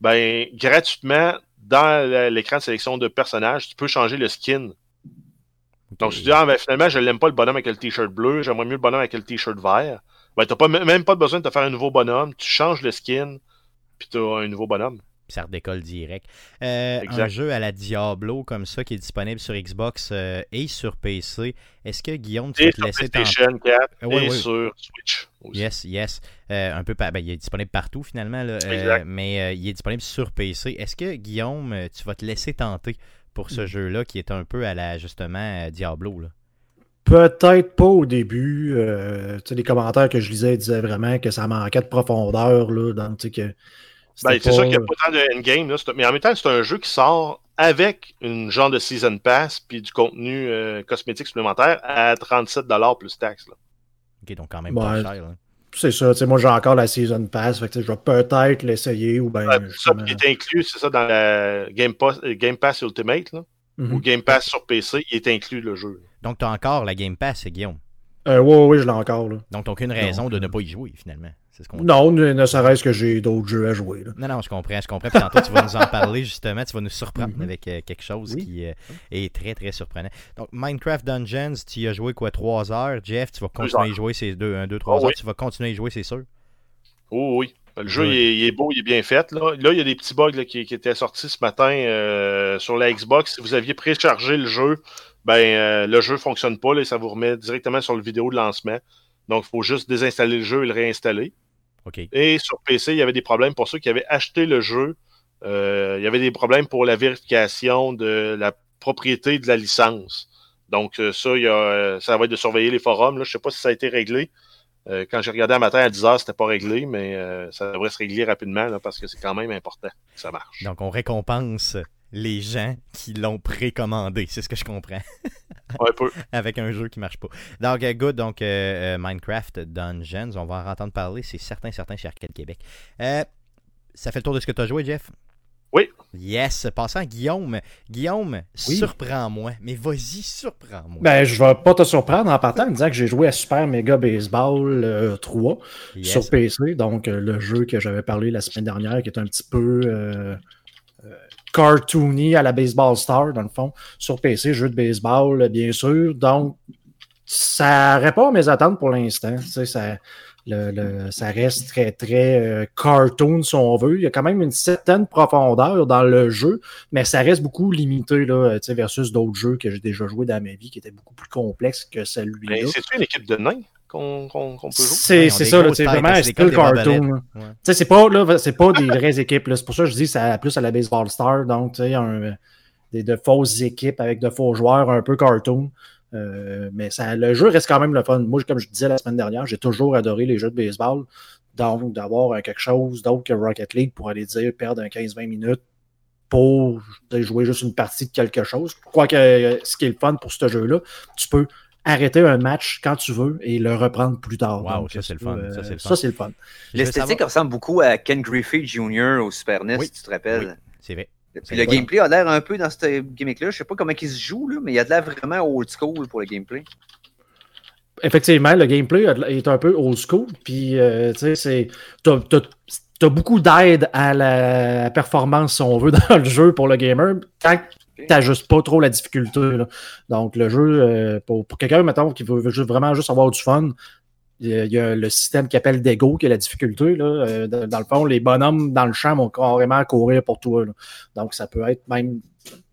Speaker 4: ben gratuitement, dans l'écran de sélection de personnage, tu peux changer le skin donc, tu dis, ah, ben, finalement, je l'aime pas le bonhomme avec le t-shirt bleu, j'aimerais mieux le bonhomme avec le t-shirt vert. Ben, t'as pas, même pas besoin de te faire un nouveau bonhomme, tu changes le skin, puis t'as un nouveau bonhomme.
Speaker 1: Puis ça redécolle direct. Euh, un jeu à la Diablo comme ça qui est disponible sur Xbox euh, et sur PC. Est-ce que Guillaume, tu vas te laisser
Speaker 4: PlayStation 4 et sur Switch
Speaker 1: aussi. Yes, yes. Euh, un peu ben, il est disponible partout finalement, là, mais il est disponible sur PC. Est-ce que Guillaume, tu vas te laisser tenter pour ce mm. jeu-là qui est un peu à la justement Diablo. Là?
Speaker 3: Peut-être pas au début. Euh, les commentaires que je lisais disaient vraiment que ça manquait de profondeur. Là, dans, que
Speaker 4: ben, c'est sûr qu'il n'y a pas tant de endgame, mais en même temps, c'est un jeu qui sort avec une genre de season pass puis du contenu euh, cosmétique supplémentaire à 37$ plus taxes.
Speaker 1: Ok, donc quand même pas cher.
Speaker 3: C'est ça, moi j'ai encore la Season Pass, fait que, je vais peut-être l'essayer ou bien.
Speaker 4: ça qui est inclus, c'est ça dans la Game Pass, Game Pass Ultimate, là, ou mhm. Game Pass sur PC, il est inclus le jeu.
Speaker 1: Donc tu as encore la Game Pass, Guillaume?
Speaker 3: Euh, oui, oui, je l'ai encore. Là.
Speaker 1: Donc, t'as aucune raison de ne pas y jouer, finalement.
Speaker 3: Ce non, ne, serait-ce que j'ai d'autres jeux à jouer. Là.
Speaker 1: Non, non, je comprends. Je comprends. Puis tantôt, tu vas nous en parler, justement. Tu vas nous surprendre mhm. avec euh, quelque chose qui euh, est très, très surprenant. Donc, Minecraft Dungeons, tu y as joué quoi, 3 heures? Jeff, tu vas continuer à y jouer ces 2, 2 3 heures. Tu vas continuer à y jouer, c'est sûr?
Speaker 4: Oh, oui. Le jeu, il, est, beau, il est bien fait. Là, là il y a des petits bugs qui, qui, étaient sortis ce matin euh, sur la Xbox. Si vous aviez préchargé le jeu, ben euh, le jeu fonctionne pas, là, ça vous remet directement sur le vidéo de lancement. Donc, il faut juste désinstaller le jeu et le réinstaller. Et sur PC, il y avait des problèmes pour ceux qui avaient acheté le jeu. Euh, il y avait des problèmes pour la vérification de la propriété de la licence. Donc, euh, ça, il y a, ça va être de surveiller les forums. Là. Je ne sais pas si ça a été réglé. quand j'ai regardé un matin à 10h, c'était pas réglé, mais ça devrait se régler rapidement là, parce que c'est quand même important que ça marche.
Speaker 1: Donc, on récompense les gens qui l'ont précommandé. C'est ce que je comprends. [LAUGHS]
Speaker 4: ouais, peu.
Speaker 1: Avec un jeu qui marche pas. Donc, euh, good. Donc, euh, euh, Minecraft Dungeons, on va en entendre parler. C'est certain, certain chez Arcade Québec. ça fait le tour de ce que tu as joué, Jeff?
Speaker 4: Oui.
Speaker 1: Yes. Passant à Guillaume. Guillaume, surprends-moi. Mais vas-y, surprends-moi.
Speaker 3: Ben, je vais pas te surprendre en partant en disant que j'ai joué à Super Mega Baseball 3 sur PC. Donc, le jeu que j'avais parlé la semaine dernière, qui est un petit peu cartoony à la Baseball Star, dans le fond, sur PC, jeu de baseball, bien sûr. Donc, ça répond à mes attentes pour l'instant. Ça, le, ça reste très, très euh, cartoon, si on veut. Il y a quand même une certaine profondeur dans le jeu, mais ça reste beaucoup limité là, versus d'autres jeux que j'ai déjà joué dans ma vie qui étaient beaucoup plus complexes que celui-là.
Speaker 4: C'est une équipe de nains? Qu'on peut
Speaker 3: jouer. C'est ça, c'est vraiment un style cartoon. C'est pas, là, pas des vraies équipes. C'est pour ça que je dis que c'est plus à la Baseball Star. Donc, tu sais, des, de fausses équipes avec de faux joueurs un peu cartoon. Euh, mais ça, le jeu reste quand même le fun. Moi, comme je disais la semaine dernière, j'ai toujours adoré les jeux de baseball. Donc, d'avoir quelque chose d'autre que Rocket League pour aller dire perdre un 15-20 minutes pour jouer juste une partie de quelque chose. Quoique, euh, ce qui est le fun pour ce jeu-là, tu peux arrêter un match quand tu veux et le reprendre plus tard.
Speaker 1: Wow, ça c'est le fun.
Speaker 3: ça c'est le fun.
Speaker 2: L'esthétique ressemble beaucoup à Ken Griffey Jr. au Super NES, si tu te rappelles?
Speaker 1: c'est vrai.
Speaker 2: Puis le gameplay a l'air un peu dans ce gimmick-là. Je sais pas comment il se joue, là, mais il y a de l'air vraiment old school pour le gameplay.
Speaker 3: Effectivement, le gameplay est un peu old school. Puis, euh, tu sais, c'est. T'as beaucoup d'aide à la performance, si on veut, [LAUGHS] dans le jeu pour le gamer. Quand t'ajustes pas trop la difficulté. Donc, le jeu, euh, pour, quelqu'un, mettons, qui veut, vraiment juste avoir du fun, il y, a, le système qui appelle Dego, qui est la difficulté. Là. Euh, dans, le fond, les bonhommes dans le champ vont carrément courir pour toi. Donc, ça peut être même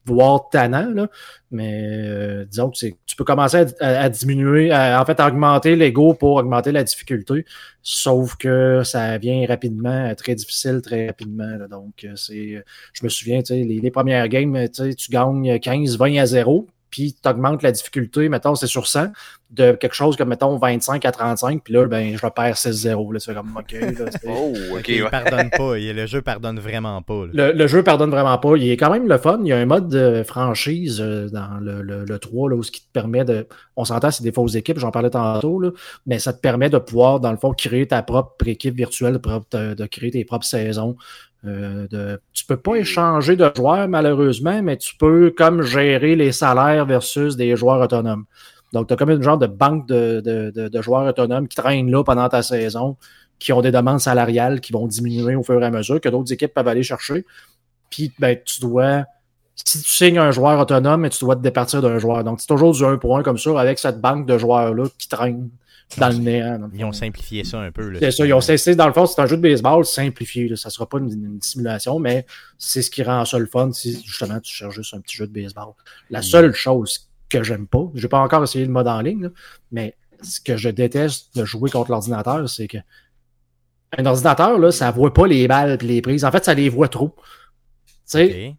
Speaker 3: voire tannant, là, mais euh, disons que tu peux commencer à, diminuer, en fait, à augmenter l'ego pour augmenter la difficulté, sauf que ça vient rapidement, très difficile très rapidement. donc, euh, c'est, je me souviens, les, les premières games, tu gagnes 15, 20 à 0, puis tu augmentes la difficulté, mettons, c'est sur 100, de quelque chose comme, mettons, 25 à 35, puis là, ben, je perds 6-0. Là, c'est comme, OK. Là, [LAUGHS]
Speaker 1: oh, OK. il pardonne pas. Le jeu pardonne vraiment pas.
Speaker 3: Le, le, jeu pardonne vraiment pas. Il est quand même le fun. Il y a un mode de franchise euh, dans le, le, le 3, là, où ce qui te permet de. On s'entend, c'est des fausses équipes, j'en parlais tantôt, là, mais ça te permet de pouvoir, dans le fond, créer ta propre équipe virtuelle, de, de créer tes propres saisons. Euh, de, tu peux pas échanger de joueurs malheureusement, mais tu peux comme gérer les salaires versus des joueurs autonomes. Donc, tu as comme une genre de banque de, de, de, joueurs autonomes qui traînent là pendant ta saison, qui ont des demandes salariales qui vont diminuer au fur et à mesure, que d'autres équipes peuvent aller chercher. Puis, ben, tu dois, si tu signes un joueur autonome, tu dois te départir d'un joueur. Donc, c'est toujours du 1 pour 1 comme ça, avec cette banque de joueurs-là qui traînent dans le néant.
Speaker 1: ils ont simplifié ça un peu.
Speaker 3: C'est ça, ils ont cessé, dans le fond, c'est un jeu de baseball simplifié. Ça ne sera pas une, simulation, mais c'est ce qui rend ça le fun si justement tu cherches juste un petit jeu de baseball. La seule chose que j'aime pas, j'ai pas encore essayé le mode en ligne, mais ce que je déteste de jouer contre l'ordinateur, c'est que un ordinateur, là, ça voit pas les balles et les prises. En fait, ça les voit trop. Tu sais,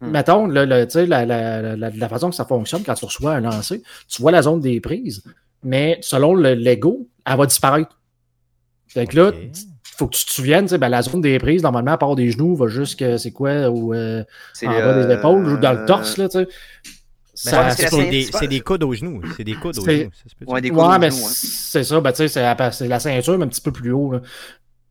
Speaker 3: mettons, le, la, la, la, la, façon que ça fonctionne quand tu reçois un lancer, tu vois la zone des prises, mais selon le Lego, elle va disparaître. Fait que là, il faut que tu te souviennes, ben, la zone des prises, normalement, à part des genoux, va jusqu'à, c'est quoi, ou euh, en bas des épaules, ou dans le torse, là, tu sais.
Speaker 1: C'est des, des, coudes aux genoux. C'est des coudes aux genoux.
Speaker 3: Ouais, des coudes mais c'est ça. Ben, c'est la ceinture, mais un petit peu plus haut. Là.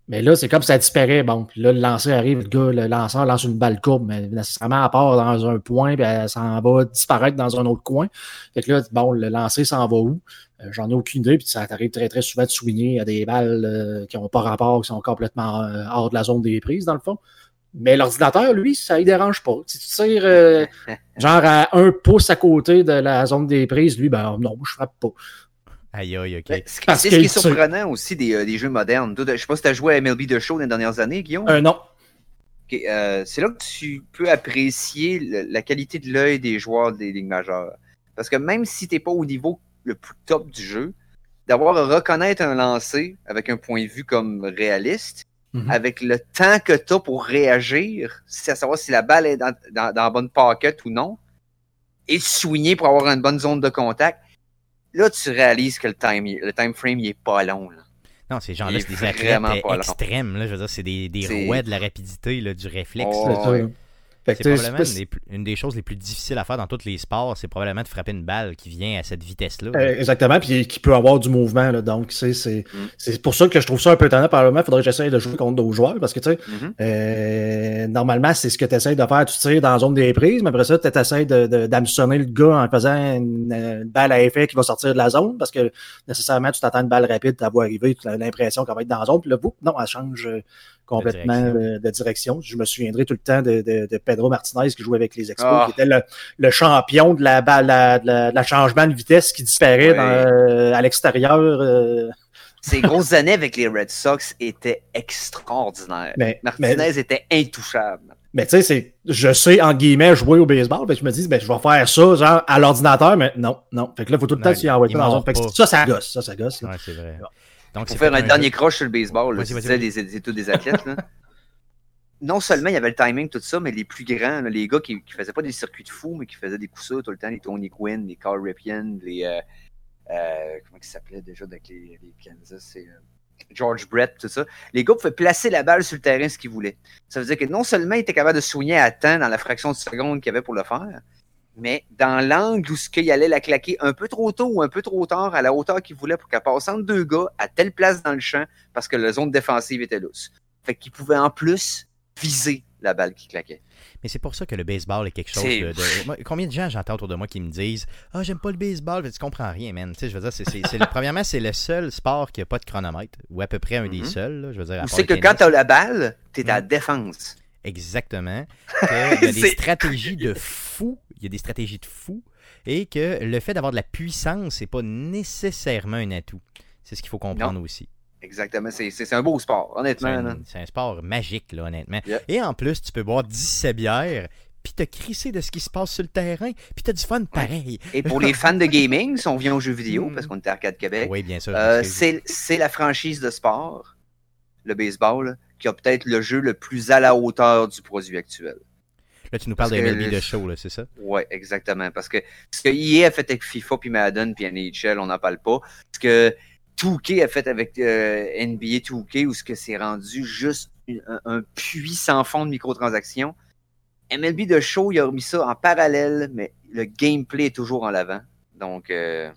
Speaker 3: Mais là, c'est comme ça disparaît. Bon, puis là, le lancer arrive, le gars, le lanceur lance une balle courbe, mais nécessairement à part dans un point, puis elle s'en va disparaître dans un autre coin. Fait que là, bon, le lancer s'en va où? Euh, j'en ai aucune idée, puis ça arrive très, très souvent de souligner à des balles euh, qui n'ont pas rapport, qui sont complètement euh, hors de la zone des prises, dans le fond. Mais l'ordinateur, lui, ça ne dérange pas. Si tu tires [LAUGHS] genre à un pouce à côté de la zone des prises, lui, ben non, je frappe pas.
Speaker 1: Aïe, aïe, ok.
Speaker 2: Ben, c'est ce qui est surprenant aussi des, euh, des, jeux modernes. Je sais pas si tu as joué à MLB The Show dans les dernières années, Guillaume.
Speaker 3: Euh, non.
Speaker 2: Euh, c'est là que tu peux apprécier la qualité de l'œil des joueurs des ligues majeures. Parce que même si tu n'es pas au niveau le plus top du jeu, d'avoir à reconnaître un lancer avec un point de vue comme réaliste, mhm. avec le temps que tu as pour réagir, c'est à savoir si la balle est dans, dans, dans la bonne pocket ou non, et souligner pour avoir une bonne zone de contact, là, tu réalises que le time, le time frame, il est pas long. Là.
Speaker 1: Non, ces gens-là, c'est des athlètes extrêmes. Là, je veux dire, c'est des, des rouets de la rapidité, là, du réflexe. Oh, c'est probablement une des, choses les plus difficiles à faire dans tous les sports, c'est probablement de frapper une balle qui vient à cette vitesse-là.
Speaker 3: Euh, exactement, puis qui peut avoir du mouvement. Là, donc, c'est mm. pour ça que je trouve ça un peu tannant. Par il faudrait que j'essaye de jouer contre d'autres joueurs parce que, tu sais, mm-hmm. euh, normalement, c'est ce que tu essaies de faire. Tu tires dans la zone des prises, mais après ça, tu essaies d'hameçonner de, le gars en faisant une, balle à effet qui va sortir de la zone parce que nécessairement, tu t'attends une balle rapide, tu la arriver, tu as l'impression qu'elle va être dans la zone, puis là, boum, non, elle change complètement de direction. Je me souviendrai tout le temps de, de, Pedro Martinez qui jouait avec les Expos, ah. qui était le, le, champion de la, la, la, la, changement de vitesse qui disparaît euh, à l'extérieur. Euh.
Speaker 2: Ces grosses années avec les Red Sox étaient extraordinaires. Martinez était intouchable.
Speaker 3: Mais tu sais, c'est, je sais, en guillemets, jouer au baseball, ben, je me dis, ben, je vais faire ça, genre, à l'ordinateur, mais non, non. Fait que là, il faut tout le temps s'y envoyer dans un. ça, ça gosse, ça, ça gosse.
Speaker 1: Ouais, c'est vrai.
Speaker 2: Donc, Pour faire un, dernier croche sur le baseball, là, tu des, tous des athlètes. Là. [LAUGHS] non seulement il y avait le timing, tout ça, mais les plus grands, les gars qui, qui faisaient pas des circuits de fous, mais qui faisaient des coups tout le temps, les Tony Quinn, les Carl Ripien, les. Euh, euh, comment ils s'appelaient déjà avec les, les Kansas c'est, euh, George Brett, tout ça. Les gars pouvaient placer la balle sur le terrain ce qu'ils voulaient. Ça veut dire que non seulement ils étaient capables de soigner à temps dans la fraction de seconde qu'il y avait pour le faire, mais dans l'angle où ce qu'il allait la claquer un peu trop tôt ou un peu trop tard à la hauteur qu'il voulait pour qu'elle passe entre deux gars à telle place dans le champ parce que la zone défensive était lousse. Fait qu'il pouvait en plus viser la balle qui claquait.
Speaker 1: Mais c'est pour ça que le baseball est quelque chose de. combien de gens j'entends autour de moi qui me disent Ah, j'aime pas le baseball, tu comprends rien, man. Tu sais, je veux dire, c'est, le, [LAUGHS] premièrement, c'est le seul sport qui n'a pas de chronomètre, ou à peu près un des mm-hmm. seuls. je veux dire,
Speaker 2: c'est que quand tu as la balle, tu es à la mm. défense.
Speaker 1: Exactement. [LAUGHS] Il y a des stratégies de [LAUGHS] fou. Il y a des stratégies de fou. Et que le fait d'avoir de la puissance, n'est pas nécessairement un atout. C'est ce qu'il faut comprendre aussi.
Speaker 2: Exactement. C'est un beau sport, honnêtement.
Speaker 1: C'est un, sport magique, là, honnêtement. Et en plus, tu peux boire 17 bières, puis t'as crissé de ce qui se passe sur le terrain, puis t'as du fun pareil.
Speaker 2: Et pour les fans de [LAUGHS] gaming, si on vient aux jeux vidéo, parce qu'on est à Arcade Québec,
Speaker 1: Oui, bien sûr.
Speaker 2: euh, c'est c'est la franchise de sport, le baseball, qui a peut-être le jeu le plus à la hauteur du produit actuel.
Speaker 1: Là, tu nous parles de
Speaker 2: parce que
Speaker 1: MLB
Speaker 2: le-
Speaker 1: de show, là, c'est ça?
Speaker 2: Ouais, exactement. Parce que ce que EA a fait avec FIFA, puis Madden, puis NHL, on n'en parle pas. Ce que 2K a fait avec euh, NBA 2K, où ce que c'est rendu juste une- un puits sans fond de microtransactions. MLB de show, il a remis ça en parallèle, mais le gameplay est toujours en l'avant. Donc, euh,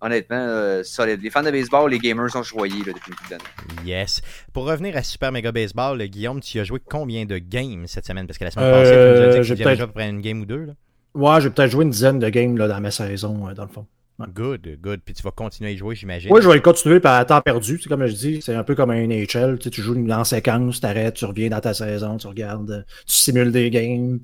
Speaker 2: honnêtement, euh, solide. Les fans de baseball, les gamers sont choyés là, depuis une d'années.
Speaker 1: Yes. Pour revenir à Super Mega Baseball, Guillaume, tu as joué combien de games cette semaine? Parce que la semaine
Speaker 3: Euh,
Speaker 1: passée, tu nous as dit que
Speaker 3: j'ai
Speaker 1: tu avais déjà à peu près une game ou deux. Là.
Speaker 3: Ouais, j'ai peut-être joué une dizaine de games là, dans ma saison, euh, dans le fond. Ouais.
Speaker 1: Good, good. Puis tu vas continuer à y jouer, j'imagine.
Speaker 3: Oui, je vais continuer par à temps perdu. C'est comme je dis, c'est un peu comme un NHL. Tu, sais, tu joues en séquence, tu arrêtes, tu reviens dans ta saison, tu regardes, euh, tu simules des games.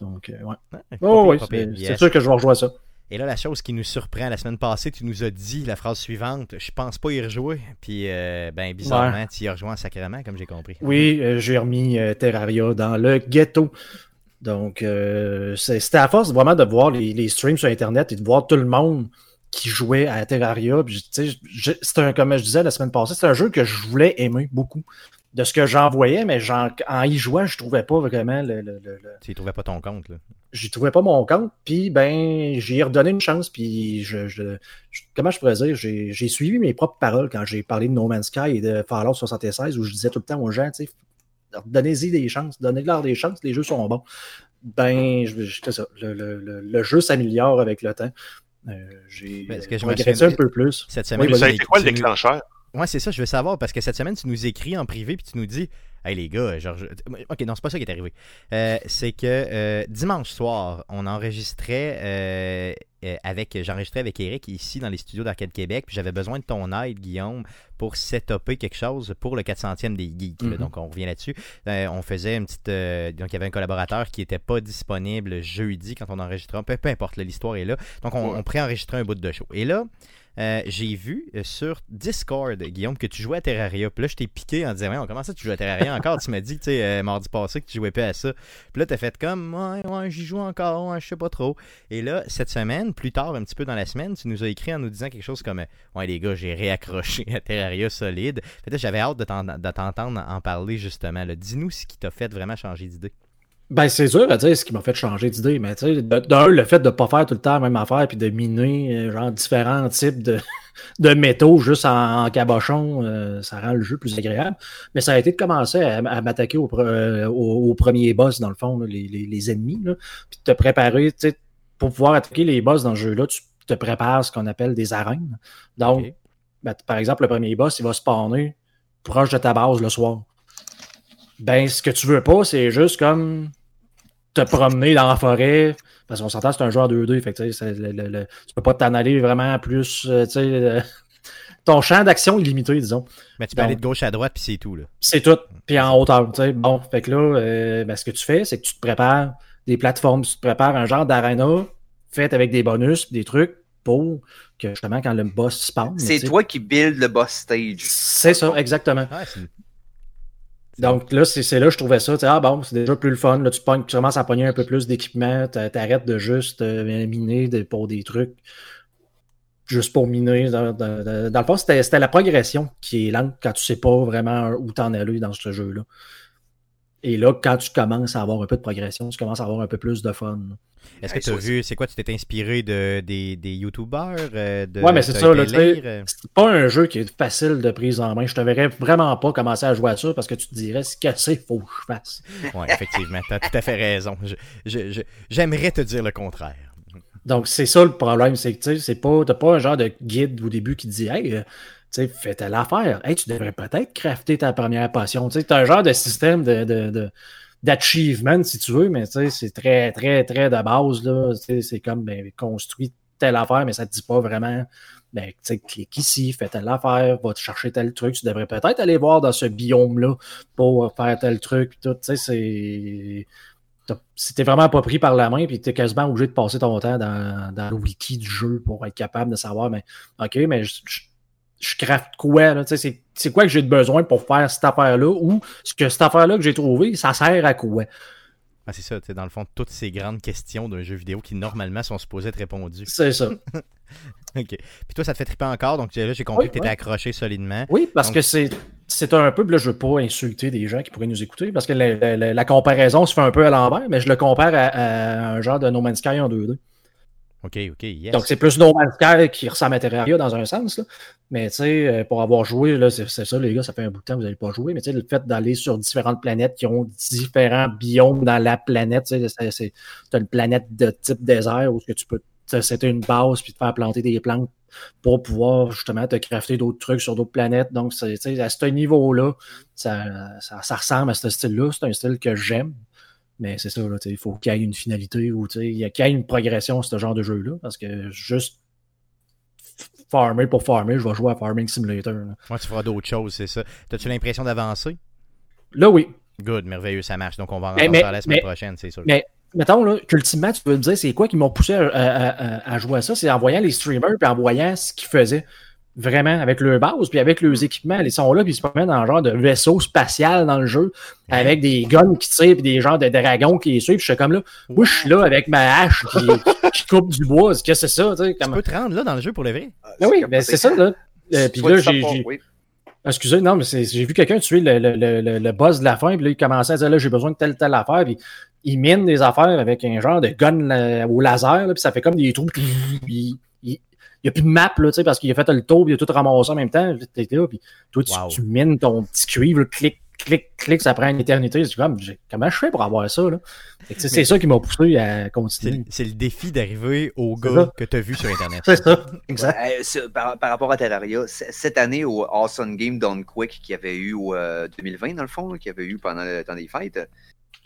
Speaker 3: Donc, euh, ouais.
Speaker 1: Ah,
Speaker 3: Oh, oui, c'est
Speaker 1: Yes.
Speaker 3: sûr que je vais rejouer ça.
Speaker 1: Et là, la chose qui nous surprend, la semaine passée, tu nous as dit la phrase suivante Je pense pas y rejouer. Puis, euh, ben, bizarrement, tu y as rejoint en sacrément, comme j'ai compris.
Speaker 3: Oui, euh, j'ai remis euh, Terraria dans le ghetto. Donc, c'était à force vraiment de voir les, les streams sur Internet et de voir tout le monde qui jouait à Terraria. Puis, je- C'est un, comme je disais la semaine passée, c'est un jeu que je voulais aimer beaucoup. De ce que j'en voyais, mais j'en- en y jouant, je trouvais pas vraiment le, le- le- le-
Speaker 1: Tu y trouvais pas ton compte, là.
Speaker 3: j'y trouvais pas mon compte, puis ben j'ai redonné une chance, puis je, je- je- comment je pourrais dire, j'ai j'ai suivi mes propres paroles quand j'ai parlé de No Man's Sky et de Fallout 76, où je disais tout le temps aux gens, tu sais, donnez-y des chances, donnez-leur des chances, les jeux sont bons. Ben, je, je- c'est ça, le, le- le- le jeu s'améliore avec le temps. Euh, j'ai
Speaker 1: Ben,
Speaker 3: euh, un peu plus.
Speaker 1: Cette semaine,
Speaker 4: ça a été quoi le déclencheur?
Speaker 1: Ouais, c'est ça, je veux savoir, parce que cette semaine, tu nous écris en privé, puis tu nous dis Hey les gars, genre, je- ok, non, c'est pas ça qui est arrivé. Euh, c'est que euh, dimanche soir, on enregistrait euh, avec, j'enregistrais avec Eric ici dans les studios d'Arcade Québec, puis j'avais besoin de ton aide, Guillaume, pour setuper quelque chose pour le 400e des geeks. là.
Speaker 3: Mhm.
Speaker 1: Donc, on revient là-dessus. On faisait une petite. euh, donc, il y avait un collaborateur qui n'était pas disponible jeudi quand on enregistrait. Peu, peu importe, l'histoire est là. Donc, on,
Speaker 2: Ouais.
Speaker 1: on préenregistrait un bout de show. Et là, euh, j'ai vu euh, sur Discord, Guillaume, que tu jouais à Terraria. Puis là, je t'ai piqué en disant, ouais, comment ça tu joues à Terraria encore? Tu m'as dit, tu sais, euh, mardi passé que tu jouais pas à ça. Puis là, t'as fait comme, ouais, ouais, j'y joue encore, ouais, je sais pas trop. Et là, cette semaine, plus tard, un petit peu dans la semaine, tu nous as écrit en nous disant quelque chose comme, ouais, les gars, j'ai réaccroché à Terraria solide. Là, j'avais hâte de t'en- de t'entendre en parler justement. Dis-nous ce qui t'a fait vraiment changer d'idée.
Speaker 3: Ben, c'est dur à dire ce qui m'a fait changer d'idée, mais tu sais, d'un, le fait de ne pas faire tout le temps la même affaire puis de miner euh, genre différents types de, [LAUGHS] de métaux juste en, en cabochon, euh, ça rend le jeu plus agréable. Mais ça a été de commencer à, à m'attaquer au, euh, au, au premier boss, dans le fond, là, les, les- les ennemis, là, puis de te préparer, tu sais, pour pouvoir attaquer les boss dans le jeu-là, tu te prépares ce qu'on appelle des arènes. Donc, ben, par exemple, le premier boss, il va spawner proche de ta base le soir. Ben, ce que tu veux pas, c'est juste comme te promener dans la forêt. Parce qu'on s'entend, c'est un joueur 2D. Fait que, tu sais, c'est le- le- le- tu peux pas t'en aller vraiment plus. euh, tu sais, euh, [LAUGHS] ton champ d'action est limité, disons.
Speaker 1: Mais tu peux
Speaker 3: Donc-
Speaker 1: aller de gauche à droite, puis c'est tout. Là.
Speaker 3: C'est tout. Puis en hauteur. tu sais. Bon, fait que là, euh, ben, ce que tu fais, c'est que tu te prépares des plateformes. Tu te prépares un genre d'arena fait avec des bonus, des trucs pour que justement, quand le boss spawn.
Speaker 2: C'est toi qui build le boss stage.
Speaker 3: C'est ça, exactement.
Speaker 1: Ouais,
Speaker 3: Donc là, c'est là que je trouvais ça. Ah bon, c'est déjà plus le fun. Là, tu, pognes- tu commences à pogner un peu plus d'équipement. t'a- T'arrêtes de juste euh, miner pour des trucs. Juste pour miner. Dans, le fond, c'était c'était la progression qui est lente quand tu sais pas vraiment où t'en aller dans ce jeu-là. Et là, quand tu commences à avoir un peu de progression, tu commences à avoir un peu plus de fun.
Speaker 1: Est-ce que tu as vu, c'est quoi, tu t'es inspiré de, des, des YouTubers euh, de,
Speaker 3: Ouais, mais c'est ça,
Speaker 1: été
Speaker 3: là, tu sais,
Speaker 1: lire, euh,
Speaker 3: C'est pas un jeu qui est facile de prise en main. Je te verrais vraiment pas commencer à jouer à ça parce que tu te dirais, ce que c'est, faut que je fasse. [LAUGHS]
Speaker 1: Ouais, effectivement, tu as tout à fait raison. Je- je- je- J'aimerais te dire le contraire.
Speaker 3: Donc, c'est ça le problème, c'est que tu sais, c'est pas, t'as pas un genre de guide au début qui te dit, hey, euh, sais, fais telle affaire. Tu devrais peut-être crafter ta première passion. Tu sais, un genre de système de, d'achievement, si tu veux, mais tu sais, c'est très, très, très de base, là. C'est comme, ben, construis telle affaire, mais ça te dit pas vraiment, ben, tu sais, clique ici, fais telle affaire, va te chercher tel truc. Tu devrais peut-être aller voir dans ce biome-là pour faire tel truc, tout. Tu sais, c'est si t'es vraiment pas pris par la main, puis t'es quasiment obligé de passer ton temps dans, dans le wiki du jeu pour être capable de savoir, mais OK, mais je, je crafte quoi, là? C'est, c'est quoi que j'ai besoin pour faire cette affaire-là, ou ce que cette affaire-là que j'ai trouvé, ça sert à quoi?
Speaker 1: Ah, c'est ça, tu dans le fond, toutes ces grandes questions d'un jeu vidéo qui normalement sont supposées être répondues.
Speaker 3: C'est ça. [LAUGHS]
Speaker 1: OK. Puis toi, ça te fait triper encore, donc là, j'ai compris
Speaker 3: Oui,
Speaker 1: que tu étais accroché solidement.
Speaker 3: Oui, parce
Speaker 1: Donc-
Speaker 3: que c'est c'est un peu, là, je veux pas insulter des gens qui pourraient nous écouter, parce que la, la- la- la comparaison se fait un peu à l'envers, mais je le compare à, à un genre de No Man's Sky en 2D.
Speaker 1: OK, OK, yes.
Speaker 3: Donc c'est plus No Man's Sky qui ressemble à Terraria dans un sens, là. mais tu sais, euh, pour avoir joué, c'est ça les gars, ça fait un bout de temps que vous n'avez pas joué, mais tu sais, le fait d'aller sur différentes planètes qui ont différents biomes dans la planète, tu sais, as une planète de type désert où ce que tu peux c'était une base puis te faire planter des plantes pour pouvoir justement te crafter d'autres trucs sur d'autres planètes. Donc, à ce niveau-là, ça, ça, ça ressemble à ce style-là. C'est un style que j'aime. Mais c'est ça, là, il faut qu'il y ait une finalité ou qu'il y ait une progression, ce genre de jeu-là. Parce que juste farmer pour farmer, je vais jouer à Farming Simulator. Là,
Speaker 1: Moi, tu feras d'autres choses, c'est ça. T'as-tu l'impression d'avancer?
Speaker 3: Là, oui.
Speaker 1: Good, merveilleux, ça marche. Donc, on va en
Speaker 3: mais-
Speaker 1: la semaine
Speaker 3: mais-
Speaker 1: prochaine, c'est sûr.
Speaker 3: mais- Mettons là, qu'ultimement, tu peux me dire c'est quoi qui m'ont poussé à, à- à- à jouer à ça? C'est en voyant les streamers puis en voyant ce qu'ils faisaient vraiment avec leur base puis avec leurs équipements. Ils sont là puis ils se promènent dans un genre de vaisseau spatial dans le jeu avec des guns qui tirent puis des genres de dragons qui les suivent. Puis je suis comme là, moi je suis là avec ma hache qui, qui coupe du bois. Est-ce que c'est ça? tu sais,
Speaker 1: Tu peux te rendre là dans le jeu pour le vrai?
Speaker 3: Ben oui, ben c'est ça là. Euh, puis là, j'ai.
Speaker 2: Oui.
Speaker 3: Excusez, non, mais j'ai vu quelqu'un tuer le, le, le, le- le boss de la fin, puis là, il commençait à dire là, j'ai besoin de telle, telle affaire, puis il mine des affaires avec un genre de gun euh, au laser, là, puis ça fait comme des trous, puis il il n'y a plus de map, là, tu sais, parce qu'il a fait le tour, puis il a tout ramassé en même temps, t'es là, puis toi, tu,
Speaker 1: Wow.
Speaker 3: tu mines ton petit cuivre, clic, clic, clic, ça prend une éternité. Comme, comment je fais pour avoir ça, là? C'est ça qui m'a poussé à continuer.
Speaker 1: c'est le défi d'arriver au gars
Speaker 3: ça.
Speaker 1: que tu as vu sur Internet.
Speaker 3: C'est ça, exact.
Speaker 2: Ouais, euh, sur- par, par rapport à Terraria, c- cette année au Awesome Game Done Quick qu'il y avait eu au euh, 2020, dans le fond, qu'il y avait eu pendant le temps des fêtes,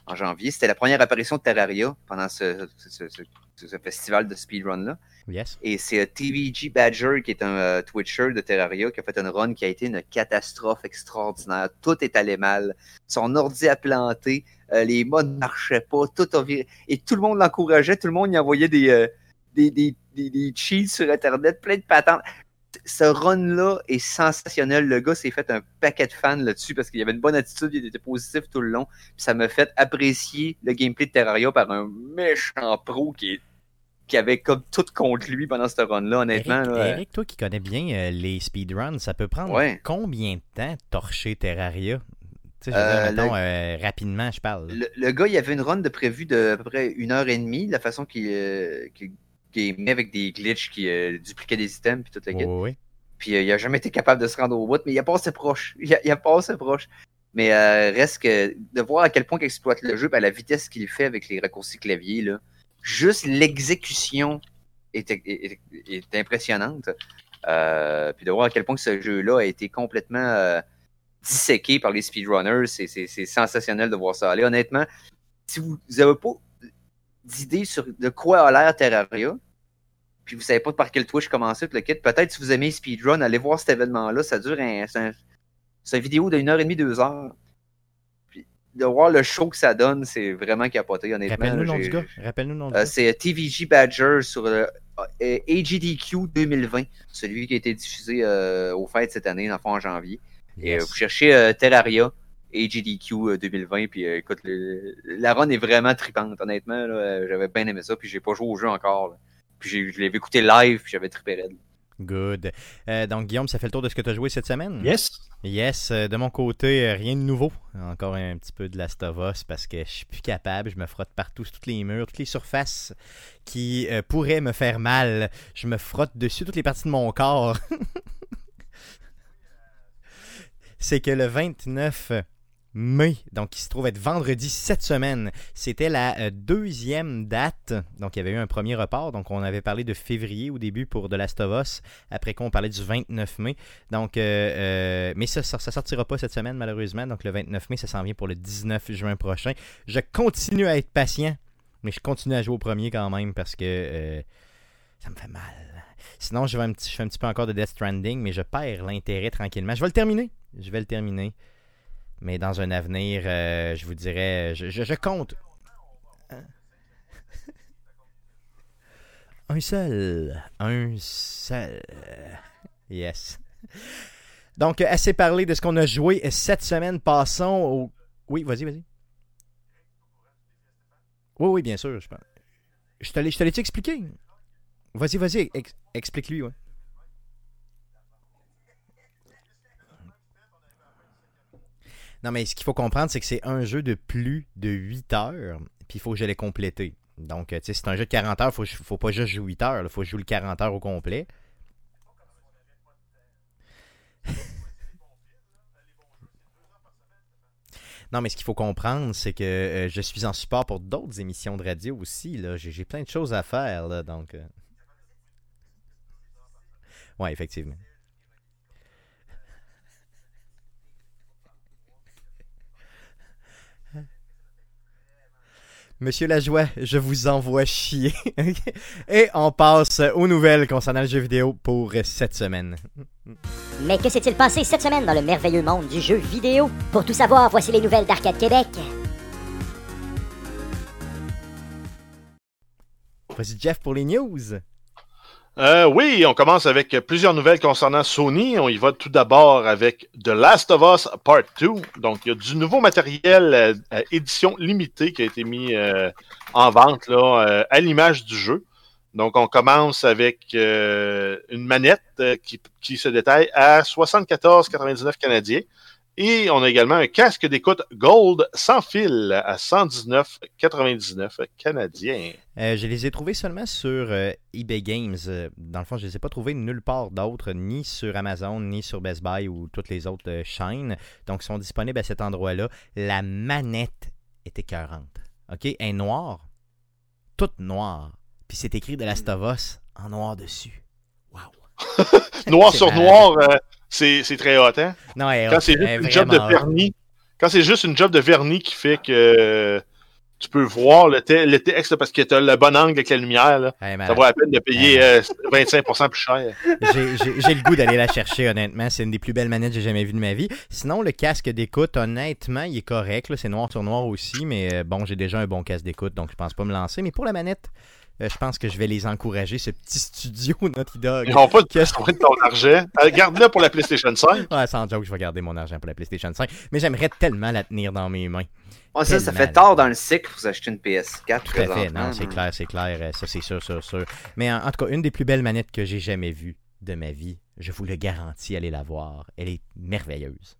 Speaker 2: en janvier, c'était la première apparition de Terraria pendant ce, ce- ce- ce- ce festival de speedrun-là.
Speaker 1: Yes.
Speaker 2: Et c'est euh, TVG Badger, qui est un euh, Twitcher de Terraria, qui a fait une run qui a été une catastrophe extraordinaire. Tout est allé mal. Son ordi a planté, euh, les modes ne marchaient pas, tout a viré. Et tout le monde l'encourageait, tout le monde y envoyait des, euh, des, des, des, des cheats sur Internet, plein de patentes. Ce run-là est sensationnel. Le gars s'est fait un paquet de fans là-dessus parce qu'il avait une bonne attitude, il était positif tout le long. Puis ça m'a fait apprécier le gameplay de Terraria par un méchant pro qui est qui avait comme tout contre lui pendant ce run-là, honnêtement.
Speaker 1: Eric,
Speaker 2: là,
Speaker 1: Eric, toi qui connais bien euh, les speedruns, ça peut prendre
Speaker 2: Ouais.
Speaker 1: combien de temps torcher Terraria? Tu sais, je veux
Speaker 2: Euh,
Speaker 1: mettons, euh, rapidement, je parle.
Speaker 2: Le, le gars, il avait une run de prévu de à peu près une heure et demie, la façon qu'il euh, qu'il gamait avec des glitches qui euh, dupliquaient des items puis toute la
Speaker 1: Oui,
Speaker 2: kit.
Speaker 1: oui.
Speaker 2: Puis euh, il a jamais été capable de se rendre au bout, mais il a passé proche. [LAUGHS] Il a, il a passé proche. Mais euh, reste que de voir à quel point il exploite le jeu, ben, à la vitesse qu'il fait avec les raccourcis clavier, là, juste l'exécution est, est- est- est impressionnante. Euh, puis de voir à quel point ce jeu-là a été complètement euh, disséqué par les speedrunners, c'est sensationnel de voir ça aller. Honnêtement, si vous n'avez pas d'idée sur de quoi a l'air Terraria, puis vous savez pas par quel Twitch commencer, tout le kit, peut-être si vous aimez Speedrun, allez voir cet événement-là. Ça dure un. C'est un- c'est une vidéo d'une heure et demie, deux heures. Puis de voir le show que ça donne, c'est vraiment capoté, honnêtement.
Speaker 1: Rappelle-nous le nom du gars. Rappelle-nous le nom
Speaker 2: euh,
Speaker 1: gars.
Speaker 2: c'est TVG Badger sur le euh, AGDQ 2020, celui qui a été diffusé euh, aux fêtes cette année, dans en janvier. Et euh, vous cherchez euh, Terraria, AGDQ euh, 2020, puis euh, écoute, le- la run est vraiment tripante, honnêtement. euh, j'avais bien aimé ça, puis j'ai pas joué au jeu encore. là. Puis je l'avais écouté live, puis j'avais trippé raide.
Speaker 1: Good. Euh, donc, Guillaume, ça fait le tour de ce que tu as joué cette semaine?
Speaker 3: Yes.
Speaker 1: Yes, euh, de mon côté, euh, rien de nouveau. Encore un petit peu de Last of Us parce que je suis plus capable. Je me frotte partout sur toutes les murs, toutes les surfaces qui euh, pourraient me faire mal. Je me frotte dessus toutes les parties de mon corps. [LAUGHS] C'est que le 29 mai, donc qui se trouve être vendredi cette semaine, c'était la euh, deuxième date. Donc il y avait eu un premier report. Donc on avait parlé de février au début pour The Last of Us. Après quoi on parlait du 29 mai. Donc, euh, euh, mais ça, ça, ça sortira pas cette semaine malheureusement. Donc le 29 mai, ça s'en vient pour le 19 juin prochain. Je continue à être patient, mais je continue à jouer au premier quand même parce que ça me fait mal. Sinon, je, vais je fais un petit peu encore de Death Stranding, mais je perds l'intérêt tranquillement. Je vais le terminer. Je vais le terminer. Mais dans un avenir, euh, je vous dirais, je, je- je compte. Hein? [LAUGHS] Un seul. Un seul. Yes. Donc, assez parlé de ce qu'on a joué cette semaine. Passons au. Oui, vas-y, vas-y. Oui, oui, bien sûr. Je, pense. je te l'ai expliqué. Vas-y, vas-y, explique-lui. Ouais. Non, mais ce qu'il faut comprendre, c'est que c'est un jeu de plus de 8 heures, puis il faut que je l'ai complété. Donc, tu sais, c'est un jeu de 40 heures, il faut, faut pas juste jouer 8 heures, il faut jouer le 40 heures au complet. [LAUGHS] Non, mais ce qu'il faut comprendre, c'est que euh, je suis en support pour d'autres émissions de radio aussi. J'ai plein de choses à faire. Là, donc. Euh. Ouais, effectivement. Monsieur Lajoie, je vous envoie chier. [LAUGHS] Et on passe aux nouvelles concernant le jeu vidéo pour cette semaine.
Speaker 5: Mais que s'est-il passé cette semaine dans le merveilleux monde du jeu vidéo? Pour tout savoir, voici les nouvelles d'Arcade Québec.
Speaker 1: Voici Jeff pour les news.
Speaker 4: Euh, oui, on commence avec plusieurs nouvelles concernant Sony. On y va tout d'abord avec The Last of Us Part 2. Donc, il y a du nouveau matériel euh, édition limitée qui a été mis euh, en vente là, à l'image du jeu. Donc, on commence avec une manette qui, qui, se détaille à 74,99 canadiens. Et on a également un casque d'écoute Gold sans fil à 119,99 canadiens.
Speaker 1: Euh, je les ai trouvés seulement sur euh, eBay Games. Euh, dans le fond, je ne les ai pas trouvés nulle part d'autre, ni sur Amazon, ni sur Best Buy ou toutes les autres chaînes. Donc, ils sont disponibles à cet endroit-là. La manette est écœurante. OK? Elle est noire. Toute noire. Puis c'est écrit de la Stavos en noir dessus. Wow! [LAUGHS] [LAUGHS]
Speaker 4: noir sur noir, c'est très hot, hein? Non, quand c'est juste une job de vernis, quand c'est juste une job de vernis qui fait que tu peux voir le, texte parce que tu as le bon angle avec la lumière, là, ça vaut la peine de payer 25% euh, plus cher.
Speaker 1: J'ai le goût d'aller la chercher, honnêtement. C'est une des plus belles manettes que j'ai jamais vues de ma vie. Sinon, le casque d'écoute, honnêtement, il est correct. C'est noir sur noir aussi, mais euh, bon, j'ai déjà un bon casque d'écoute, donc je pense pas me lancer. Mais pour la manette, euh, je pense que je vais les encourager, ce petit studio [LAUGHS] Naughty Dog.
Speaker 4: Ils n'ont pas de de ton argent. Euh, garde-le pour la PlayStation 5.
Speaker 1: Ouais, sans joke, je vais garder mon argent pour la PlayStation 5. Mais j'aimerais tellement la tenir dans mes mains.
Speaker 2: ça, ça fait tard dans le cycle pour s'acheter une PS4.
Speaker 1: Tout à fait, non, c'est clair, c'est clair. Euh, ça, c'est sûr, sûr, sûr. Mais en, tout cas, une des plus belles manettes que j'ai jamais vues de ma vie, je vous le garantis, allez la voir. Elle est merveilleuse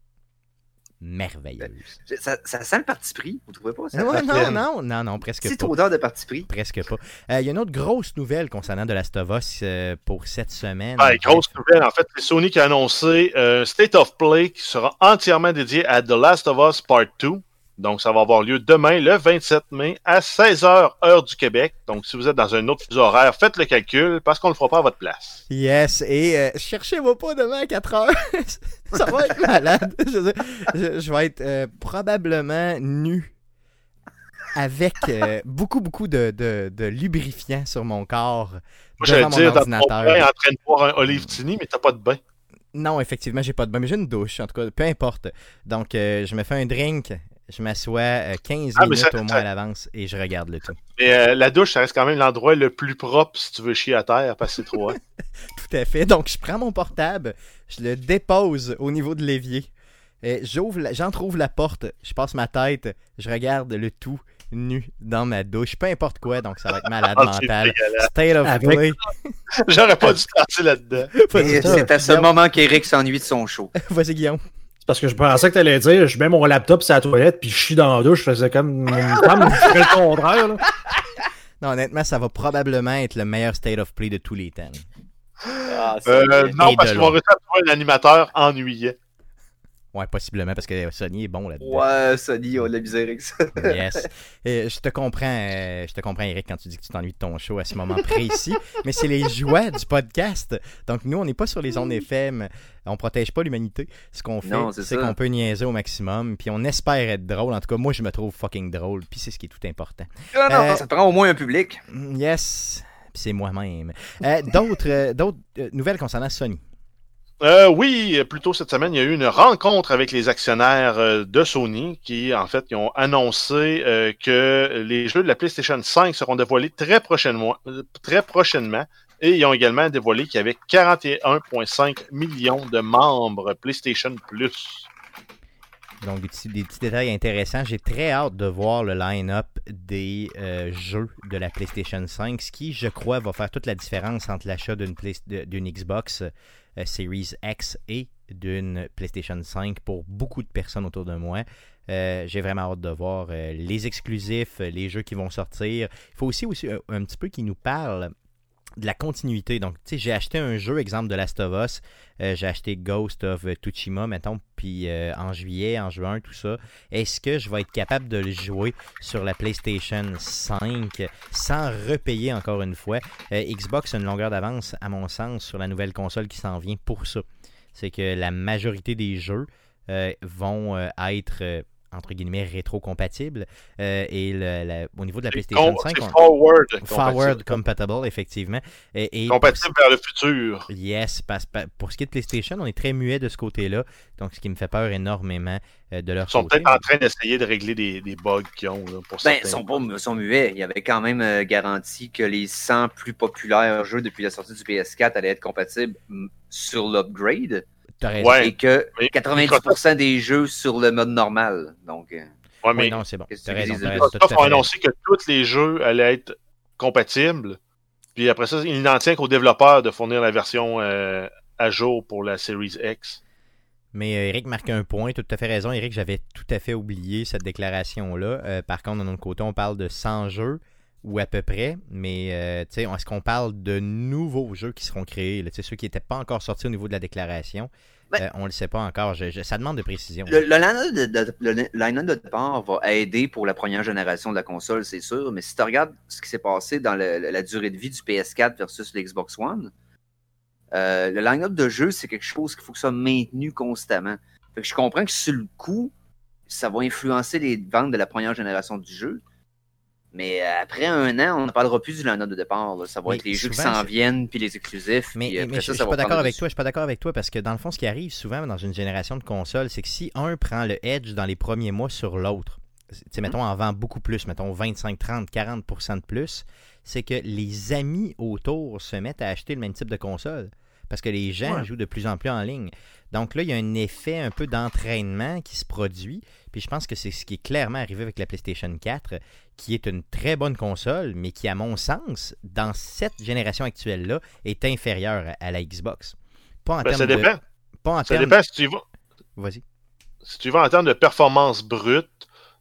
Speaker 1: merveilleuse.
Speaker 2: Ça, ça, sent le parti pris, vous trouvez pas? Ça?
Speaker 1: Non, non, non, non, non, presque
Speaker 2: pas. Petite odeur de parti pris.
Speaker 1: Presque pas. Euh, il y a une autre grosse nouvelle concernant de Last of Us euh, pour cette semaine.
Speaker 4: Ouais, grosse nouvelle, en fait, c'est Sony qui a annoncé euh, State of Play qui sera entièrement dédié à The Last of Us Part 2. Donc, ça va avoir lieu demain, le 27 mai, à 16h, heure du Québec. Donc, si vous êtes dans un autre fuseau horaire, faites le calcul parce qu'on ne le fera pas à votre place.
Speaker 1: Yes, et euh, cherchez-moi pas demain à 4h. [LAUGHS] ça va être malade. [LAUGHS] Je, vais être euh, probablement nu avec euh, beaucoup, beaucoup de, de, lubrifiant sur mon corps.
Speaker 4: Moi, j'allais dire, ordinateur. en train de boire un olive tini, mais t'as pas de bain.
Speaker 1: Non, effectivement, j'ai pas de bain, mais j'ai une douche, en tout cas, peu importe. Donc, je me fais un drink je m'assois 15 euh, ah, minutes au moins à l'avance et je regarde le tout.
Speaker 4: Mais euh, la douche, ça reste quand même l'endroit le plus propre si tu veux chier à terre parce que c'est trop [LAUGHS]
Speaker 1: Tout à fait. Donc, je prends mon portable, je le dépose au niveau de l'évier. J'ouvre, j'entrouvre la porte, je passe ma tête, je regarde le tout nu dans ma douche, peu importe quoi, donc ça va être malade [LAUGHS] ah, mental. State of play.
Speaker 4: J'aurais pas dû passer là-dedans. [LAUGHS]
Speaker 2: C'est à ce moment qu'Eric s'ennuie de son show.
Speaker 1: Vas-y, Guillaume.
Speaker 3: Parce que je pensais que tu allais dire, je mets mon laptop sur la toilette, puis je chie dans la douche, je faisais comme une femme ferait le contraire. [LAUGHS]
Speaker 1: Non, honnêtement, ça va probablement être le meilleur state of play de tous les temps.
Speaker 4: Ah, euh, non, parce qu'on va réussir à trouver un animateur ennuyé.
Speaker 1: Ouais, possiblement, parce que Sony est bon là-dedans.
Speaker 2: Ouais, Sony, on l'a misère avec ça. [LAUGHS]
Speaker 1: yes. je te comprends, euh, je te comprends, Eric, quand tu dis que tu t'ennuies de ton show à ce moment précis. [LAUGHS] mais c'est les joies du podcast. Donc, nous, on n'est pas sur les ondes FM. On protège pas l'humanité. Ce qu'on fait, c'est qu'on peut niaiser au maximum. Puis on espère être drôle. En tout cas, moi, je me trouve fucking drôle. Puis c'est ce qui est tout important.
Speaker 2: Non, non, euh, ça prend au moins un public.
Speaker 1: Yes. Puis c'est moi-même. Euh, d'autres, d'autres nouvelles concernant Sony.
Speaker 4: Euh, oui, plutôt cette semaine, il y a eu une rencontre avec les actionnaires euh, de Sony qui, en fait, ont annoncé euh, que les jeux de la PlayStation 5 seront dévoilés très prochainement. Et ils ont également dévoilé qu'il y avait 41,5 millions de membres PlayStation Plus.
Speaker 1: Donc, des petits, détails intéressants. J'ai très hâte de voir le line-up des jeux de la PlayStation 5, ce qui, je crois, va faire toute la différence entre l'achat d'une Xbox Series X et d'une PlayStation 5 pour beaucoup de personnes autour de moi. Euh, J'ai vraiment hâte de voir euh, les exclusifs, euh, les jeux qui vont sortir. Il faut aussi, aussi euh, un petit peu qu'ils nous parlent de la continuité. Donc, tu sais, j'ai acheté un jeu, exemple de Last of Us. Euh, j'ai acheté Ghost of Tsushima, mettons, puis euh, en juillet, en juin, tout ça. Est-ce que je vais être capable de le jouer sur la PlayStation 5 sans repayer encore une fois? Euh, Xbox a une longueur d'avance, à mon sens, sur la nouvelle console qui s'en vient pour ça. C'est que la majorité des jeux vont être. Entre guillemets rétro-compatibles Euh, et le- la- au niveau de la PlayStation
Speaker 4: Com-
Speaker 1: 5
Speaker 4: C'est
Speaker 1: on-
Speaker 4: forward.
Speaker 1: forward
Speaker 4: compatible.
Speaker 1: compatible effectivement et, et
Speaker 4: Compatible vers le futur.
Speaker 1: Yes, parce, pa- pour ce qui est de PlayStation, on est très muet de ce côté-là, donc ce qui me fait peur énormément euh, de leur
Speaker 4: Ils sont peut-être en train d'essayer de régler des, des bugs qu'ils ont. Là, pour
Speaker 2: Ben,
Speaker 4: certains.
Speaker 2: ils sont pas ils sont muets. Il y avait quand même euh, garanti que les 100 plus populaires jeux depuis la sortie du PS4 allaient être compatibles sur l'upgrade.
Speaker 4: Ouais.
Speaker 2: et que
Speaker 4: Mais
Speaker 2: 90% des jeux sur le mode normal. Donc, euh,
Speaker 4: Ouais, mais
Speaker 1: non, c'est bon. T'as raison,
Speaker 4: Microsoft
Speaker 1: fait
Speaker 4: annoncé que tous les jeux allaient être compatibles. Puis après ça, il n'en tient qu'aux développeurs de fournir la version euh, à jour pour la Series X.
Speaker 1: Mais euh, Eric marque un point, tout à fait raison. Eric, j'avais tout à fait oublié cette déclaration-là. Euh, par contre, de notre côté, on parle de 100 jeux, ou à peu près. Mais euh, est-ce qu'on parle de nouveaux jeux qui seront créés là? Ceux qui n'étaient pas encore sortis au niveau de la déclaration,
Speaker 2: Ben-
Speaker 1: euh, on ne le sait pas encore. Je- je- ça demande de précision.
Speaker 2: le, le line-up de, départ va aider pour la première génération de la console, c'est sûr. Mais si tu regardes ce qui s'est passé dans le- la durée de vie du PS4 versus l'Xbox One, euh, le line-up de jeu, c'est quelque chose qu'il faut que ça soit maintenu constamment. Fait que je comprends que sur le coup, ça va influencer les ventes de la première génération du jeu. Mais euh, après un an, on ne parlera plus du line-up de départ. là. Ça va
Speaker 1: Mais
Speaker 2: être les jeux qui s'en viennent, puis les exclusifs.
Speaker 1: Mais,
Speaker 2: puis après
Speaker 1: mais
Speaker 2: ça,
Speaker 1: je,
Speaker 2: ça
Speaker 1: suis pas d'accord avec toi. Je suis pas d'accord avec toi parce que dans le fond, ce qui arrive souvent dans une génération de consoles, c'est que si un prend le edge dans les premiers mois sur l'autre, tu sais, mettons, en vend beaucoup plus, mettons 25, 30, 40% de plus, c'est que les amis autour se mettent à acheter le même type de console. Parce que les gens
Speaker 2: Ouais.
Speaker 1: jouent de plus en plus en ligne. Donc là, il y a un effet un peu d'entraînement qui se produit. Puis je pense que c'est ce qui est clairement arrivé avec la PlayStation 4, qui est une très bonne console, mais qui, à mon sens, dans cette génération actuelle-là, est inférieure à, la Xbox. Pas en
Speaker 4: Ben,
Speaker 1: termes
Speaker 4: ça
Speaker 1: de-
Speaker 4: dépend.
Speaker 1: Pas en
Speaker 4: Ça
Speaker 1: termes-
Speaker 4: dépend si tu, y vas,
Speaker 1: Vas-y.
Speaker 4: si tu vas en termes de performance brute,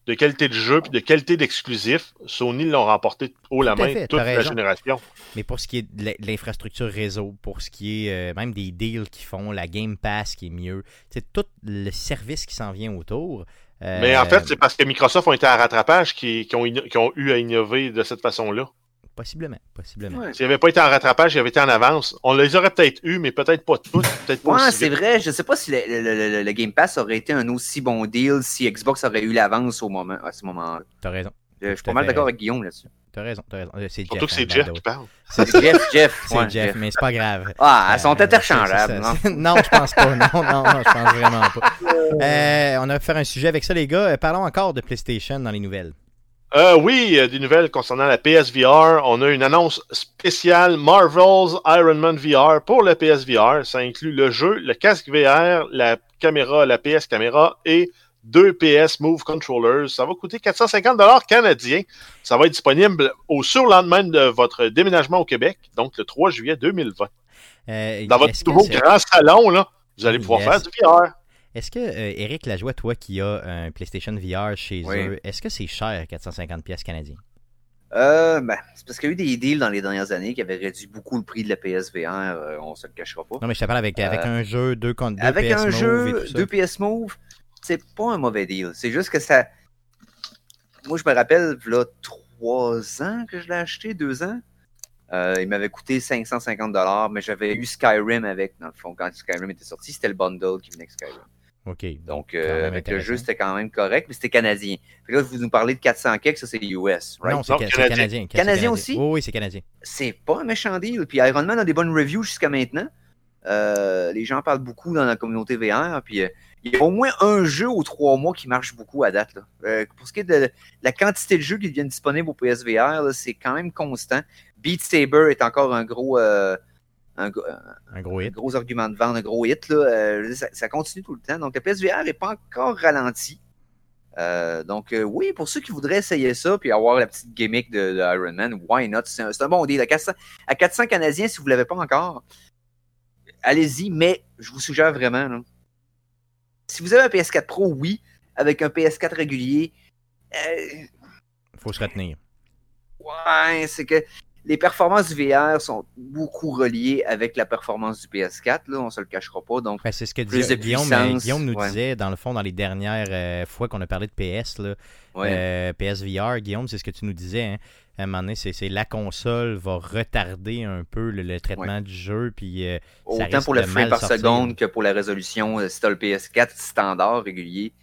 Speaker 4: de qualité de jeu puis de qualité d'exclusif. Sony l'ont remporté haut la main
Speaker 1: fait,
Speaker 4: toute la
Speaker 1: raison.
Speaker 4: génération.
Speaker 1: Mais pour ce qui est de l'infrastructure réseau, pour ce qui est euh, même des deals qu'ils font, la Game Pass qui est mieux, c'est tout le service qui s'en vient autour. Euh,
Speaker 4: Mais en fait, c'est parce que Microsoft ont été en rattrapage qui, qui ont, inno- qui ont eu à innover de cette façon-là.
Speaker 1: Possiblement, possiblement.
Speaker 2: Ouais.
Speaker 4: S'ils n'avaient pas été en rattrapage, ils avaient été en avance. On les aurait peut-être eu, mais peut-être pas tous, peut-être pas
Speaker 2: Ouais,
Speaker 4: aussi
Speaker 2: c'est vrai. Je sais pas si le, le- le- le Game Pass aurait été un aussi bon deal si Xbox aurait eu l'avance au moment, à ce moment-là.
Speaker 1: T'as raison.
Speaker 2: Je, je suis pas mal d'accord avec Guillaume là-dessus.
Speaker 1: T'as raison, t'as raison. Euh, C'est Jeff.
Speaker 4: Surtout que
Speaker 1: hein,
Speaker 4: c'est
Speaker 1: by
Speaker 4: Jeff qui parle.
Speaker 2: C'est Jeff, [LAUGHS] Jeff.
Speaker 1: C'est
Speaker 2: ouais,
Speaker 1: Jeff, mais c'est pas grave.
Speaker 2: Ah, elles sont
Speaker 1: Euh,
Speaker 2: interchangeables.
Speaker 1: c'est-
Speaker 2: non?
Speaker 1: je pense pas. Non, non, non, je pense vraiment pas. [LAUGHS] Euh, on a fait un sujet avec ça, les gars. Euh, Parlons encore de PlayStation dans les nouvelles.
Speaker 4: Euh, oui, euh, des nouvelles concernant la PSVR. On a une annonce spéciale Marvel's Iron Man VR pour le PSVR. Ça inclut le jeu, le casque VR, la caméra, la PS caméra et deux PS Move Controllers. Ça va coûter 450 dollars canadiens. Ça va être disponible au surlendemain de votre déménagement au Québec, donc le 3 juillet 2020.
Speaker 1: Euh,
Speaker 4: Dans votre nouveau grand salon, là, vous allez pouvoir
Speaker 1: Yes.
Speaker 4: faire du VR.
Speaker 1: Est-ce que, euh, Eric Lajoie, toi qui as un PlayStation VR chez
Speaker 2: Oui.
Speaker 1: eux, est-ce que c'est cher, 450 pièces canadiens?
Speaker 2: Euh, ben, c'est parce qu'il y a eu des deals dans les dernières années qui avaient réduit beaucoup le prix de la PSVR. euh, on se le cachera pas.
Speaker 1: Non, mais je te parle avec, avec un jeu, deux, contre deux
Speaker 2: Avec
Speaker 1: PS
Speaker 2: un
Speaker 1: Move et
Speaker 2: jeu,
Speaker 1: tout ça.
Speaker 2: deux PS Move, c'est pas un mauvais deal. C'est juste que ça. Moi, je me rappelle, là, trois ans que je l'ai acheté, deux ans. Euh, il m'avait coûté 550$, mais j'avais eu Skyrim avec, dans le fond, quand Skyrim était sorti, c'était le bundle qui venait avec Skyrim.
Speaker 1: OK.
Speaker 2: Donc, euh, avec le jeu, c'était quand même correct, mais c'était canadien. Fait que là, vous nous parlez de 400 keks, ça c'est US, right?
Speaker 1: Non, c'est
Speaker 4: canadien.
Speaker 1: canadien. c'est
Speaker 2: Canadien aussi?
Speaker 1: Oui, oui, c'est canadien.
Speaker 2: c'est pas un méchant deal. Puis Iron Man a des bonnes reviews jusqu'à maintenant. Euh, les gens parlent beaucoup dans la communauté VR. Puis euh, il y a au moins un jeu aux trois mois qui marche beaucoup à date. là. Euh, pour ce qui est de la quantité de jeux qui deviennent disponibles au PSVR, là, c'est quand même constant. Beat Saber est encore un gros, euh, un,
Speaker 1: gros hit.
Speaker 2: gros argument de vente, un gros hit. Là, ça, continue tout le temps. Donc, le PSVR n'est pas encore ralenti. donc, oui, pour ceux qui voudraient essayer ça puis avoir la petite gimmick de, Iron Man, why not? C'est un, bon deal. À 400, à 400 Canadiens, si vous ne l'avez pas encore, allez-y, mais je vous suggère vraiment, si vous avez un PS4 Pro, oui, avec un PS4 régulier, il
Speaker 1: faut se retenir.
Speaker 2: Ouais, c'est que les performances du VR sont beaucoup reliées avec la performance du PS4, là, on se le cachera pas. Donc,
Speaker 1: ben, c'est ce que Guillaume, nous disait, dans le fond, dans les dernières euh, fois qu'on a parlé de PS, là, euh, PSVR, Guillaume, c'est ce que tu nous disais. Hein. À un moment donné, c'est, la console va retarder un peu le, traitement du jeu. Puis, euh,
Speaker 2: Autant pour le frame par seconde que pour la résolution, si tu as le PS4 standard régulier,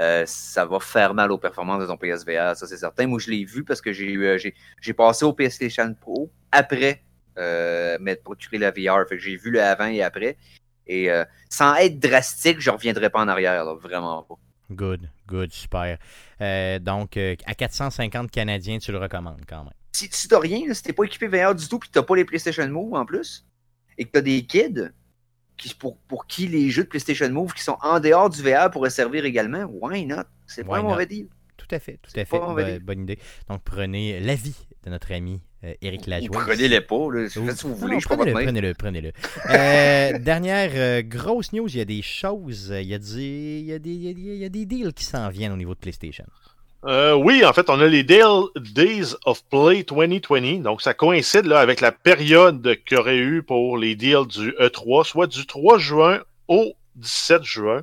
Speaker 2: euh, ça va faire mal aux performances de ton PSVR, ça c'est certain. Moi, je l'ai vu parce que j'ai euh, j'ai passé au PlayStation Pro après euh, mettre procurer la VR. Fait que j'ai vu le avant et après. Et euh, sans être drastique, je ne reviendrai pas en arrière, vraiment pas.
Speaker 1: Good, good, super. donc, à 450 Canadiens, tu le recommandes quand même.
Speaker 2: Si, tu n'as rien, si tu n'es pas équipé VR du tout, puis tu n'as pas les PlayStation Move en plus, et que tu as des kids, pour, pour qui les jeux de PlayStation Move qui sont en dehors du VR pourraient servir également, why not? C'est pas un mauvais deal.
Speaker 1: Tout à fait, tout à fait. bonne idée. Donc prenez l'avis de notre ami Eric euh, Lajoie.
Speaker 2: Prenez-les pas, là. Faites ce que vous voulez, je
Speaker 1: prenez-le, prenez-le, prenez-le. euh, [LAUGHS] dernière euh, grosse news, il y a des choses, il y a, des, il y a, des, il y a des deals qui s'en viennent au niveau de PlayStation.
Speaker 4: Euh, oui, en fait, on a les Days of Play 2020. Donc, ça coïncide là, avec la période qu'il y aurait eu pour les deals du E3, soit du 3 juin au 17 juin.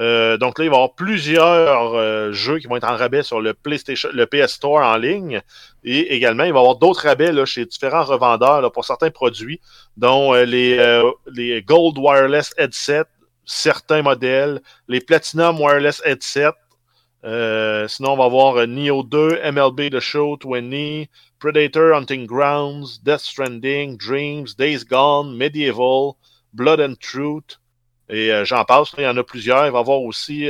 Speaker 4: Euh, donc là, il va y avoir plusieurs euh, jeux qui vont être en rabais sur le PlayStation, le PS Store en ligne. Et également, il va y avoir d'autres rabais chez différents revendeurs pour certains produits, dont les, les Gold Wireless Headset, certains modèles, les Platinum Wireless Headset, euh, sinon, on va voir euh, Neo 2, MLB The Show 20, Predator Hunting Grounds, Death Stranding, Dreams, Days Gone, Medieval, Blood and Truth. Et euh, j'en passe, il y en a plusieurs. Il va y avoir aussi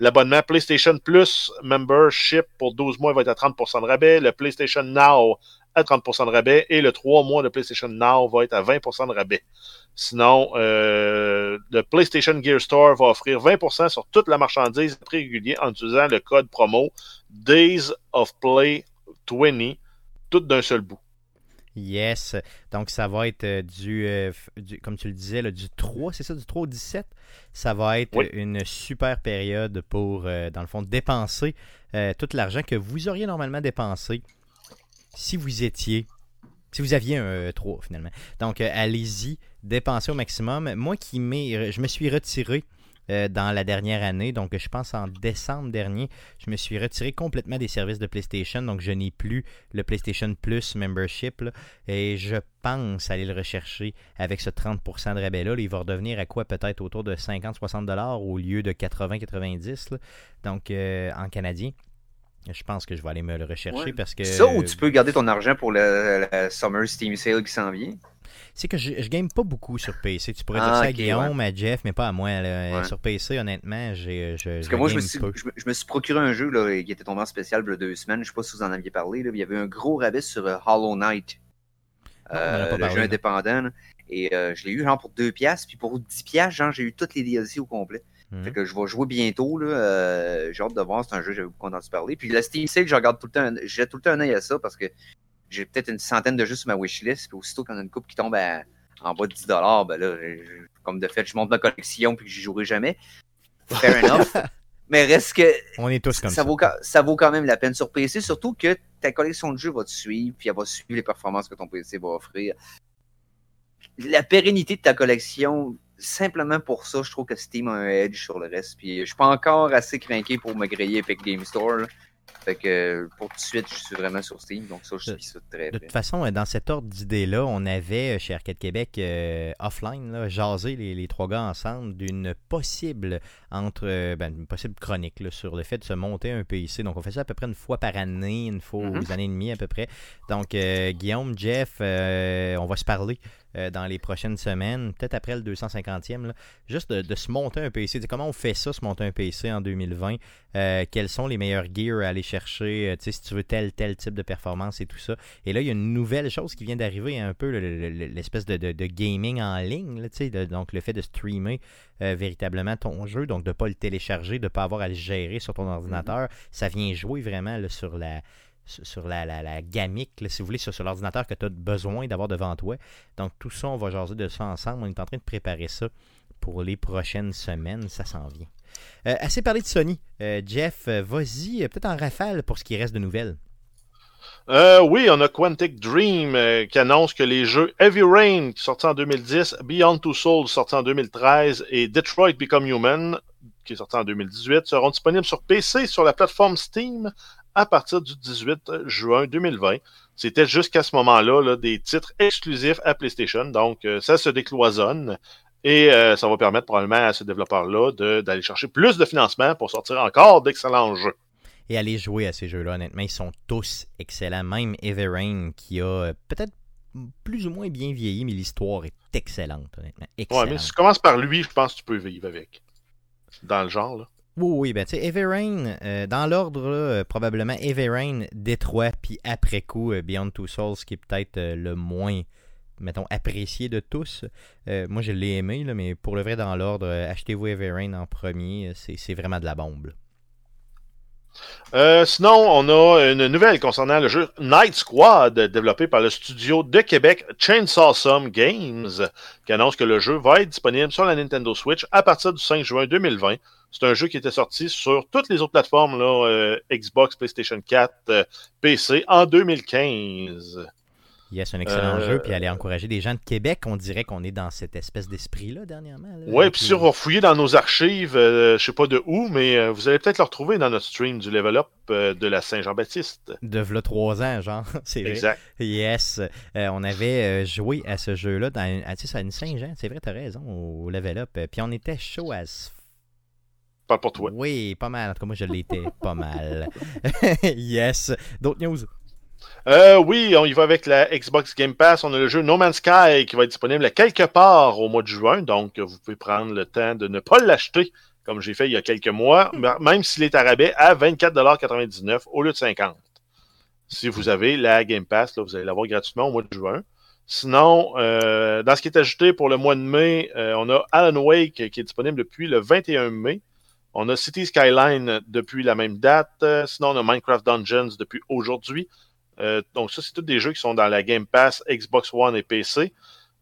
Speaker 4: l'abonnement PlayStation Plus Membership pour 12 mois, il va être à 30% de rabais. Le PlayStation Now à 30% de rabais. Et le 3 mois de PlayStation Now va être à 20% de rabais. Sinon, euh, le PlayStation Gear Store va offrir 20% sur toute la marchandise très régulier en utilisant le code promo Days of Play 20, tout d'un seul bout.
Speaker 1: Yes. Donc, ça va être euh, euh, du, comme tu le disais, du 3, c'est ça, du 3 au 17. Ça va être une super période pour, dans le fond, dépenser tout l'argent que vous auriez normalement dépensé si vous étiez si vous aviez un 3 euh, finalement. Donc euh, allez-y, dépensez au maximum. Moi qui m'ai, je me suis retiré euh, dans la dernière année, donc je pense en décembre dernier, je me suis retiré complètement des services de PlayStation, donc je n'ai plus le PlayStation Plus membership et je pense aller le rechercher avec ce 30% de rabais là. Il va redevenir à quoi? Peut-être autour de 50-60 dollars au lieu de 80-90 donc en canadien. Je pense que je vais aller me le rechercher parce que.
Speaker 2: Ça ou tu peux garder ton argent pour le, Summer Steam Sale qui s'en vient?
Speaker 1: C'est que je, je game pas beaucoup sur PC. Tu pourrais dire ah, ça à Guillaume, à Jeff, mais pas à moi. Sur PC, honnêtement, j'ai.
Speaker 2: Parce que moi, je me, suis, je, me, suis, procuré un jeu là, qui était tombé en spécial il y a deux semaines. Je sais pas si vous en aviez parlé. Là. Il y avait un gros rabais sur euh, Hollow Knight. Euh, le jeu indépendant. Et euh, je l'ai eu genre pour 2 piastres. Puis pour 10 piastres, genre, j'ai eu toutes les DLC au complet. Fait mhm. que je vais jouer bientôt. Là. Euh, j'ai hâte de voir. C'est un jeu que j'avais beaucoup entendu parler. Puis la Steam Sale, je regarde tout le temps. J'ai tout le temps un œil à ça parce que j'ai peut-être une centaine de jeux sur ma wishlist. Puis aussitôt qu'on a une coupe qui tombe en bas de 10 ben là, comme de fait, je monte ma collection puis que j'y jouerai jamais. Fair enough. [LAUGHS] Mais reste que.
Speaker 1: On est tous comme
Speaker 2: ça. Vaut, ça vaut quand même la peine sur PC, surtout que ta collection de jeux va te suivre, puis elle va suivre les performances que ton PC va offrir. La pérennité de ta collection, simplement pour ça, je trouve que Steam a un edge sur le reste. Puis je suis pas encore assez craqué pour me griller Epic Game Store. Fait que pour tout de suite, je suis vraiment sur Steam, donc ça, je suis ça très
Speaker 1: De toute façon, dans cet ordre d'idée-là, on avait euh, chez Arcade Québec euh, offline là, jasé les, trois gars ensemble d'une possible entre euh, ben, une possible chronique sur le fait de se monter un PC. Donc on fait ça à peu près une fois par année, une fois mm-hmm. aux années et demie à peu près. Donc Guillaume, Jeff, on va se parler dans les prochaines semaines, peut-être après le 250e, juste de, se monter un PC. comment on fait ça, se monter un PC en 2020? quels sont les meilleurs gears à aller chercher, si tu veux tel, tel type de performance et tout ça. Et là, il y a une nouvelle chose qui vient d'arriver, un peu l'espèce de, gaming en ligne, donc le fait de streamer véritablement ton jeu, donc de ne pas le télécharger, de ne pas avoir à le gérer sur ton ordinateur. Mm-hmm. Ça vient jouer vraiment sur la sur la, la, la gamique, si vous voulez, sur, l'ordinateur que tu as besoin d'avoir devant toi. Donc tout ça, on va jaser de ça ensemble. On est en train de préparer ça pour les prochaines semaines. Ça s'en vient. Euh, assez parlé de Sony. Euh, Jeff, euh, vas-y, peut-être en rafale pour ce qui reste de nouvelles.
Speaker 4: oui, on a Quantic Dream qui annonce que les jeux Heavy Rain, sorti en 2010, Beyond Two Souls, sorti en 2013, et Detroit Become Human, qui est sorti en 2018, seront disponibles sur PC sur la plateforme Steam à partir du 18 juin 2020. C'était jusqu'à ce moment-là des titres exclusifs à PlayStation, donc ça se décloisonne et euh, ça va permettre probablement à ce développeur-là d'aller chercher plus de financement pour sortir encore d'excellents jeux.
Speaker 1: Et aller jouer à ces jeux-là, honnêtement, ils sont tous excellents. Même Everrain, qui a euh, peut-être plus ou moins bien vieilli, mais l'histoire est excellente, honnêtement. Excellente.
Speaker 4: Ouais, mais si tu commences par lui, je pense que tu peux vivre avec. Dans le genre, là.
Speaker 1: Oui, oui, ben tu sais, Everrain, euh, dans l'ordre, euh, probablement Everrain, Détroit, puis après coup, euh, Beyond Two Souls, qui est peut-être le moins, mettons, apprécié de tous. moi, je l'ai aimé, mais pour le vrai, dans l'ordre, achetez-vous Everrain en premier, c'est vraiment de la bombe.
Speaker 4: sinon, on a une nouvelle concernant le jeu Night Squad, développé par le studio de Québec Chainsaw Some Games, qui annonce que le jeu va être disponible sur la Nintendo Switch à partir du 5 juin 2020 c'est un jeu qui était sorti sur toutes les autres plateformes, euh, Xbox, PlayStation 4, euh, PC, en 2015.
Speaker 1: Yes, un excellent euh, jeu, puis aller encourager des gens de Québec, on dirait qu'on est dans cette espèce d'esprit-là dernièrement.
Speaker 4: Oui, puis si on va fouiller dans nos archives, je sais pas de où, mais vous allez peut-être le retrouver dans notre stream du Level Up de la Saint-Jean-Baptiste.
Speaker 1: De v'là trois ans, genre, [LAUGHS] c'est vrai.
Speaker 4: Exact.
Speaker 1: Yes, on avait joué à ce jeu-là dans une, une Saint-Jean, c'est vrai, t'as raison, au Level Up, puis on était chaud à
Speaker 4: pour toi.
Speaker 1: Oui, pas mal. En tout cas, moi, je l'étais pas mal. [LAUGHS] yes. D'autres news?
Speaker 4: Euh, oui, on y va avec la Xbox Game Pass. On a le jeu No Man's Sky qui va être disponible quelque part au mois de juin. Donc, vous pouvez prendre le temps de ne pas l'acheter, comme j'ai fait il y a quelques mois, même s'il est à rabais à 24,99$ au lieu de 50$. Si vous avez la Game Pass, là, vous allez l'avoir gratuitement au mois de juin. Sinon, euh, dans ce qui est ajouté pour le mois de mai, euh, on a Alan Wake qui est disponible depuis le 21 mai. On a City Skyline depuis la même date. Sinon, on a Minecraft Dungeons depuis aujourd'hui. Euh, donc, ça, c'est tous des jeux qui sont dans la Game Pass, Xbox One et PC.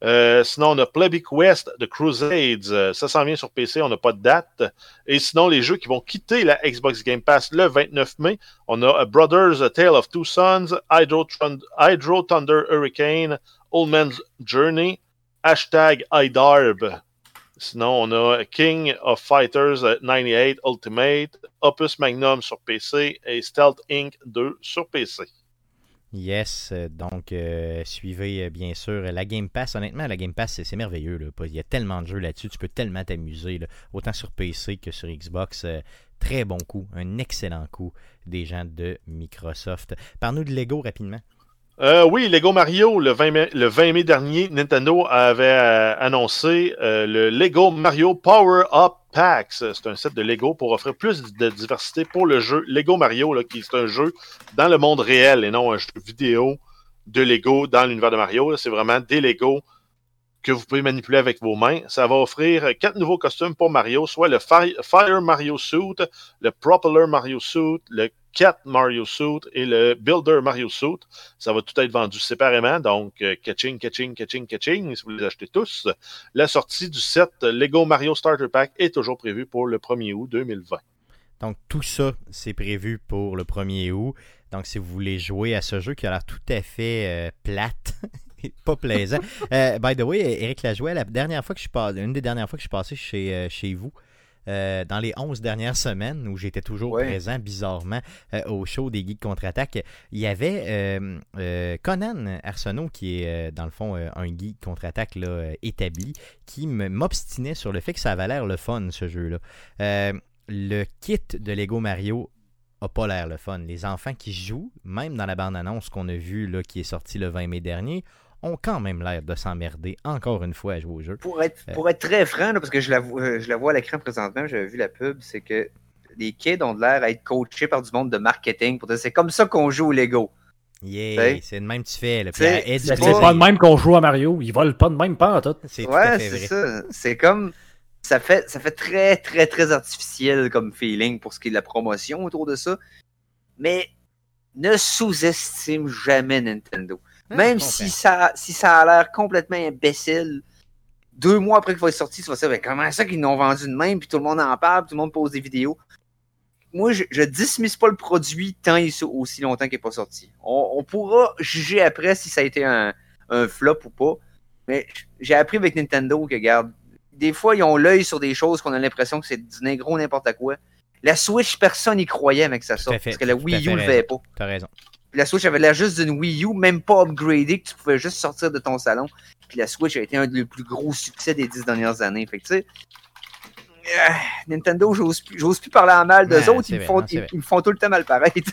Speaker 4: Euh, sinon, on a Plebby Quest The Crusades. Ça s'en vient sur PC, on n'a pas de date. Et sinon, les jeux qui vont quitter la Xbox Game Pass le 29 mai, on a Brothers, A Tale of Two Sons, Hydro, Hydro Thunder Hurricane, Old Man's Journey, hashtag IDARB. Sinon, on a King of Fighters 98 Ultimate, Opus Magnum sur PC et Stealth Inc. 2 sur PC.
Speaker 1: Yes, donc euh, suivez euh, bien sûr la Game Pass. Honnêtement, la Game Pass, c'est merveilleux. Il y a tellement de jeux là-dessus, tu peux tellement t'amuser, autant sur PC que sur Xbox. Euh, très bon coup, un excellent coup des gens de Microsoft. Parle-nous de Lego rapidement.
Speaker 4: Euh, oui, Lego Mario, le 20 mai, le 20 mai dernier, Nintendo avait euh, annoncé euh, le Lego Mario Power Up Packs. C'est un set de Lego pour offrir plus de diversité pour le jeu Lego Mario, qui est un jeu dans le monde réel et non un jeu vidéo de Lego dans l'univers de Mario. C'est vraiment des Lego que vous pouvez manipuler avec vos mains. Ça va offrir quatre nouveaux costumes pour Mario, soit le Fire Mario Suit, le Propeller Mario Suit, le Cat Mario Suit et le Builder Mario Suit. Ça va tout être vendu séparément, donc euh, catching, catching, catching, catching, si vous les achetez tous. La sortie du set Lego Mario Starter Pack est toujours prévue pour le 1er août 2020.
Speaker 1: Donc tout ça, c'est prévu pour le 1er août. Donc si vous voulez jouer à ce jeu qui a l'air tout à fait euh, plate, [LAUGHS] [LAUGHS] pas plaisant. Euh, by the way, Eric Lajoie, la dernière fois que je suis passé, une des dernières fois que je suis passé chez, chez vous, euh, dans les 11 dernières semaines où j'étais toujours présent bizarrement euh, au show des Geeks contre-attaque, il y avait euh, Conan Arsenault, qui est dans le fond un geek contre-attaque établi, qui m'obstinait sur le fait que ça avait l'air le fun, ce jeu-là. le kit de Lego Mario a pas l'air le fun. Les enfants qui jouent, même dans la bande-annonce qu'on a vue, là, qui est sortie le 20 mai dernier, ont quand même l'air de s'emmerder encore une fois à jouer au jeu.
Speaker 2: Pour être, pour être très franc, parce que je la, vois, je la vois à l'écran présentement, j'avais vu la pub, c'est que les kids ont l'air à être coachés par du monde de marketing. pour C'est comme ça qu'on joue au Lego.
Speaker 1: Yeah, c'est de même tu fais.
Speaker 3: C'est pas... de même qu'on joue à Mario. Ils volent pas de même pas en tout.
Speaker 2: Ouais, c'est ça. C'est comme. Ça fait, ça fait très, très, très artificiel comme feeling pour ce qui est de la promotion autour de ça. Mais ne sous-estime jamais Nintendo. Ah, même si ça, si ça a l'air complètement imbécile, deux mois après qu'il va être sorti, tu vas dire, comment ça qu'ils l'ont vendu de même, puis tout le monde en parle, tout le monde pose des vidéos moi, je, je dismiss pas le produit tant et aussi longtemps qu'il n'est pas sorti. On, pourra juger après si ça a été un, flop ou pas. Mais j'ai appris avec Nintendo que, regarde, des fois, ils ont l'œil sur des choses qu'on a l'impression que c'est du négro n'importe quoi. La Switch, personne n'y croyait avec ça sorte. Parce que la Wii U ne le fait pas.
Speaker 1: T'as raison.
Speaker 2: La Switch avait l'air juste d'une Wii U, même pas upgradée, que tu pouvais juste sortir de ton salon. Puis la Switch a été un des plus gros succès des dix dernières années. Fait que tu sais, euh, Nintendo, j'ose plus, plus parler en mal d'eux autres. Ils, me font, ils, me font tout le temps mal paraître.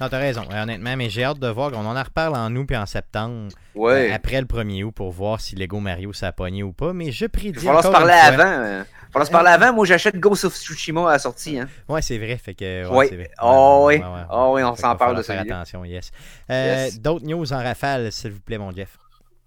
Speaker 1: non, t'as raison, honnêtement, mais j'ai hâte de voir. On en reparle en août puis en septembre.
Speaker 2: Ouais.
Speaker 1: Euh, après le 1er août pour voir si Lego Mario s'est pogné ou pas. Mais je prédis.
Speaker 2: Il va se parler avant. Euh. Va se parler avant. Moi, j'achète Ghost of Tsushima à la sortie. Hein.
Speaker 1: Ouais, c'est vrai. Fait que.
Speaker 2: Ouais,
Speaker 1: ouais.
Speaker 2: Oh, oui. Oh, oui, on s'en parle de ça.
Speaker 1: Faire attention, yes. yes. D'autres news en rafale, s'il vous plaît, mon Jeff?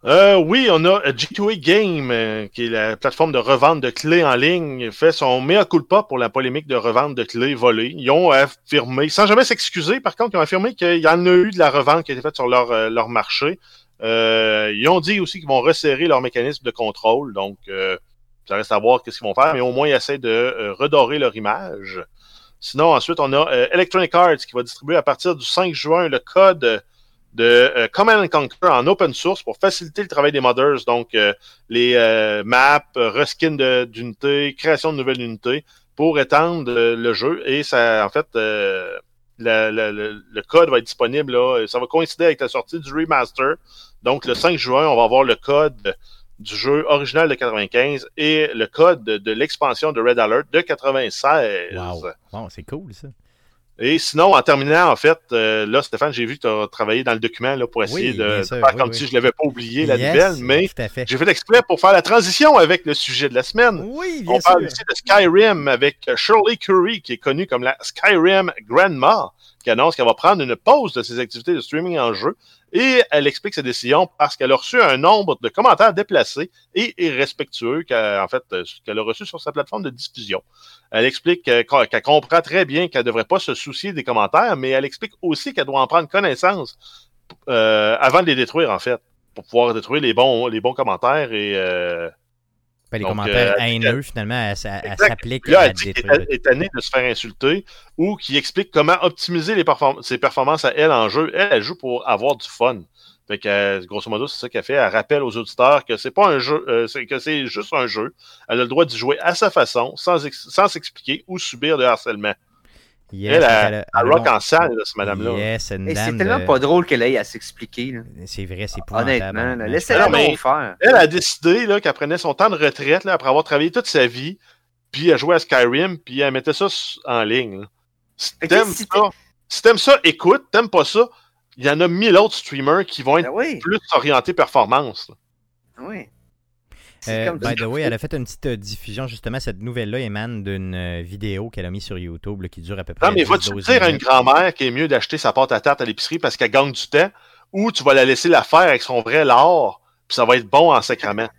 Speaker 4: Euh, oui, on a G2A Game, euh, qui est la plateforme de revente de clés en ligne, fait son mea culpa pour la polémique de revente de clés volées. Ils ont affirmé, sans jamais s'excuser, par contre, ils ont affirmé qu'il y en a eu de la revente qui a été faite sur leur, euh, leur marché. Euh, ils ont dit aussi qu'ils vont resserrer leur mécanisme de contrôle, donc ça reste à voir qu'est-ce qu'ils vont faire, mais au moins ils essaient de redorer leur image. Sinon, ensuite, on a Electronic Arts qui va distribuer à partir du 5 juin le code de euh, Command Conquer en open source pour faciliter le travail des modders, donc euh, les euh, maps, reskin d'unités, création de nouvelles unités, pour étendre le jeu. Et ça, en fait, le, code va être disponible là. Ça va coïncider avec la sortie du remaster. Donc le 5 juin, on va avoir le code du jeu original de 95 et le code de, l'expansion de Red Alert de 96.
Speaker 1: Wow, c'est cool ça.
Speaker 4: Et sinon, en terminant, en fait, euh, là, Stéphane, j'ai vu que tu as travaillé dans le document là, pour essayer de, faire comme si je ne l'avais pas oublié, la nouvelle, mais j'ai fait l'exploit pour faire la transition avec le sujet de la semaine.
Speaker 1: Oui,
Speaker 4: bien On parle ici de Skyrim avec Shirley Curry, qui est connue comme la Skyrim Grandma, qui annonce qu'elle va prendre une pause de ses activités de streaming en jeu et elle explique sa décision parce qu'elle a reçu un nombre de commentaires déplacés et irrespectueux qu'elle, fait, qu'elle a reçu sur sa plateforme de diffusion. Elle explique qu'elle comprend très bien qu'elle ne devrait pas se soucier des commentaires, mais elle explique aussi qu'elle doit en prendre connaissance euh, avant de les détruire, en fait, pour pouvoir détruire les bons, les bons commentaires et euh,
Speaker 1: les commentaires euh, haineux, finalement, s'appliquent à
Speaker 4: elle dit qu'elle est tannée de se faire insulter ou qui explique comment optimiser les ses performances à elle en jeu. Elle, elle joue pour avoir du fun. Fait que, grosso modo, c'est ça qu'elle fait. Elle rappelle aux auditeurs que c'est pas un jeu, euh, que c'est juste un jeu. Elle a le droit d'y jouer à sa façon, sans, sans s'expliquer ou subir de harcèlement elle, elle, rock en salle, ce madame-là.
Speaker 2: c'est tellement pas drôle qu'elle ait à s'expliquer.
Speaker 1: C'est vrai, c'est pas
Speaker 2: Honnêtement, laissez-la faire.
Speaker 4: Elle a décidé qu'elle prenait son temps de retraite là, après avoir travaillé toute sa vie, puis elle jouait à Skyrim, puis elle mettait ça en ligne. Si t'aimes ça, si t'aimes ça, écoute. T'aimes pas ça, il y en a mille autres streamers qui vont être ben plus orientés performance.
Speaker 2: Oui.
Speaker 1: Euh, by the way, elle a fait une petite euh, diffusion, justement. Cette nouvelle-là émane d'une euh, vidéo qu'elle a mise sur YouTube qui dure à peu près.
Speaker 4: Non, mais vas-tu dire à une grand-mère qu'il est mieux d'acheter sa pâte à tarte à l'épicerie parce qu'elle gagne du temps ou tu vas la laisser la faire avec son vrai lard puis ça va être bon en sacrament?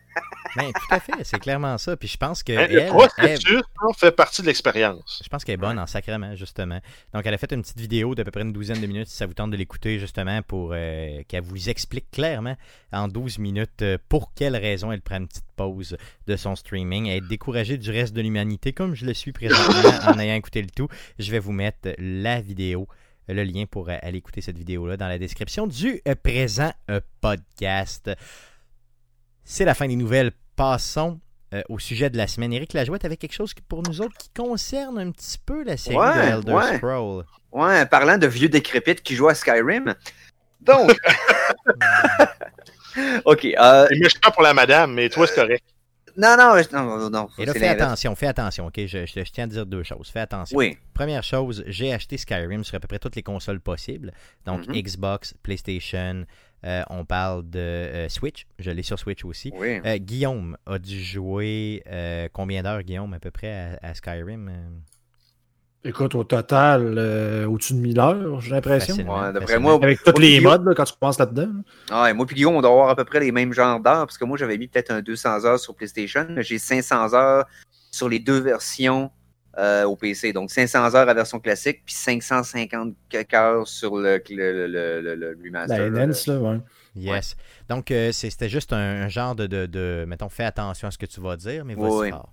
Speaker 1: Ben, tout à fait, c'est clairement ça. Puis je pense que.
Speaker 4: Ben, elle, fait partie de l'expérience.
Speaker 1: Je pense qu'elle est bonne en sacrement, justement. Donc, elle a fait une petite vidéo d'à peu près une douzaine de minutes, si ça vous tente de l'écouter, justement, pour euh, qu'elle vous explique clairement en 12 minutes euh, pour quelle raison elle prend une petite pause de son streaming. Elle est découragée du reste de l'humanité, comme je le suis présentement [LAUGHS] en ayant écouté le tout. Je vais vous mettre la vidéo le lien pour euh, aller écouter cette vidéo-là dans la description du présent podcast. C'est la fin des nouvelles. Passons euh, au sujet de la semaine. Éric Lajoie, avait quelque chose pour nous autres qui concerne un petit peu la série de Elder ouais. Scrolls.
Speaker 2: Ouais, parlant de vieux décrépites qui jouent à Skyrim. Donc. [LAUGHS] ok. Euh...
Speaker 4: C'est méchant pour la madame, mais toi, c'est correct.
Speaker 2: Non, non, non, non.
Speaker 1: Et là, fais attention, fais attention, ok? Je, je, tiens à dire deux choses. Fais attention.
Speaker 2: Oui.
Speaker 1: Première chose, j'ai acheté Skyrim sur à peu près toutes les consoles possibles. Donc, mm-hmm. Xbox, PlayStation, on parle de Switch. Je l'ai sur Switch aussi.
Speaker 2: Oui.
Speaker 1: Guillaume a dû jouer combien d'heures, Guillaume, à peu près à, Skyrim
Speaker 3: Écoute, au total, au-dessus de 1000 heures, j'ai l'impression.
Speaker 2: d'après moi,
Speaker 3: avec tous les modes quand tu commences là-dedans.
Speaker 2: Ah, moi et Guillaume, on doit avoir à peu près les mêmes genres d'heures, parce que moi, j'avais mis peut-être un 200 heures sur PlayStation, mais j'ai 500 heures sur les deux versions euh, au PC. Donc 500 heures à version classique, puis 550 heures sur le, le, le, le, remaster.
Speaker 3: La là, ouais.
Speaker 1: Yes. Donc euh, c'était juste un, genre de, de, de, Mettons, fais attention à ce que tu vas dire, mais vas-y fort.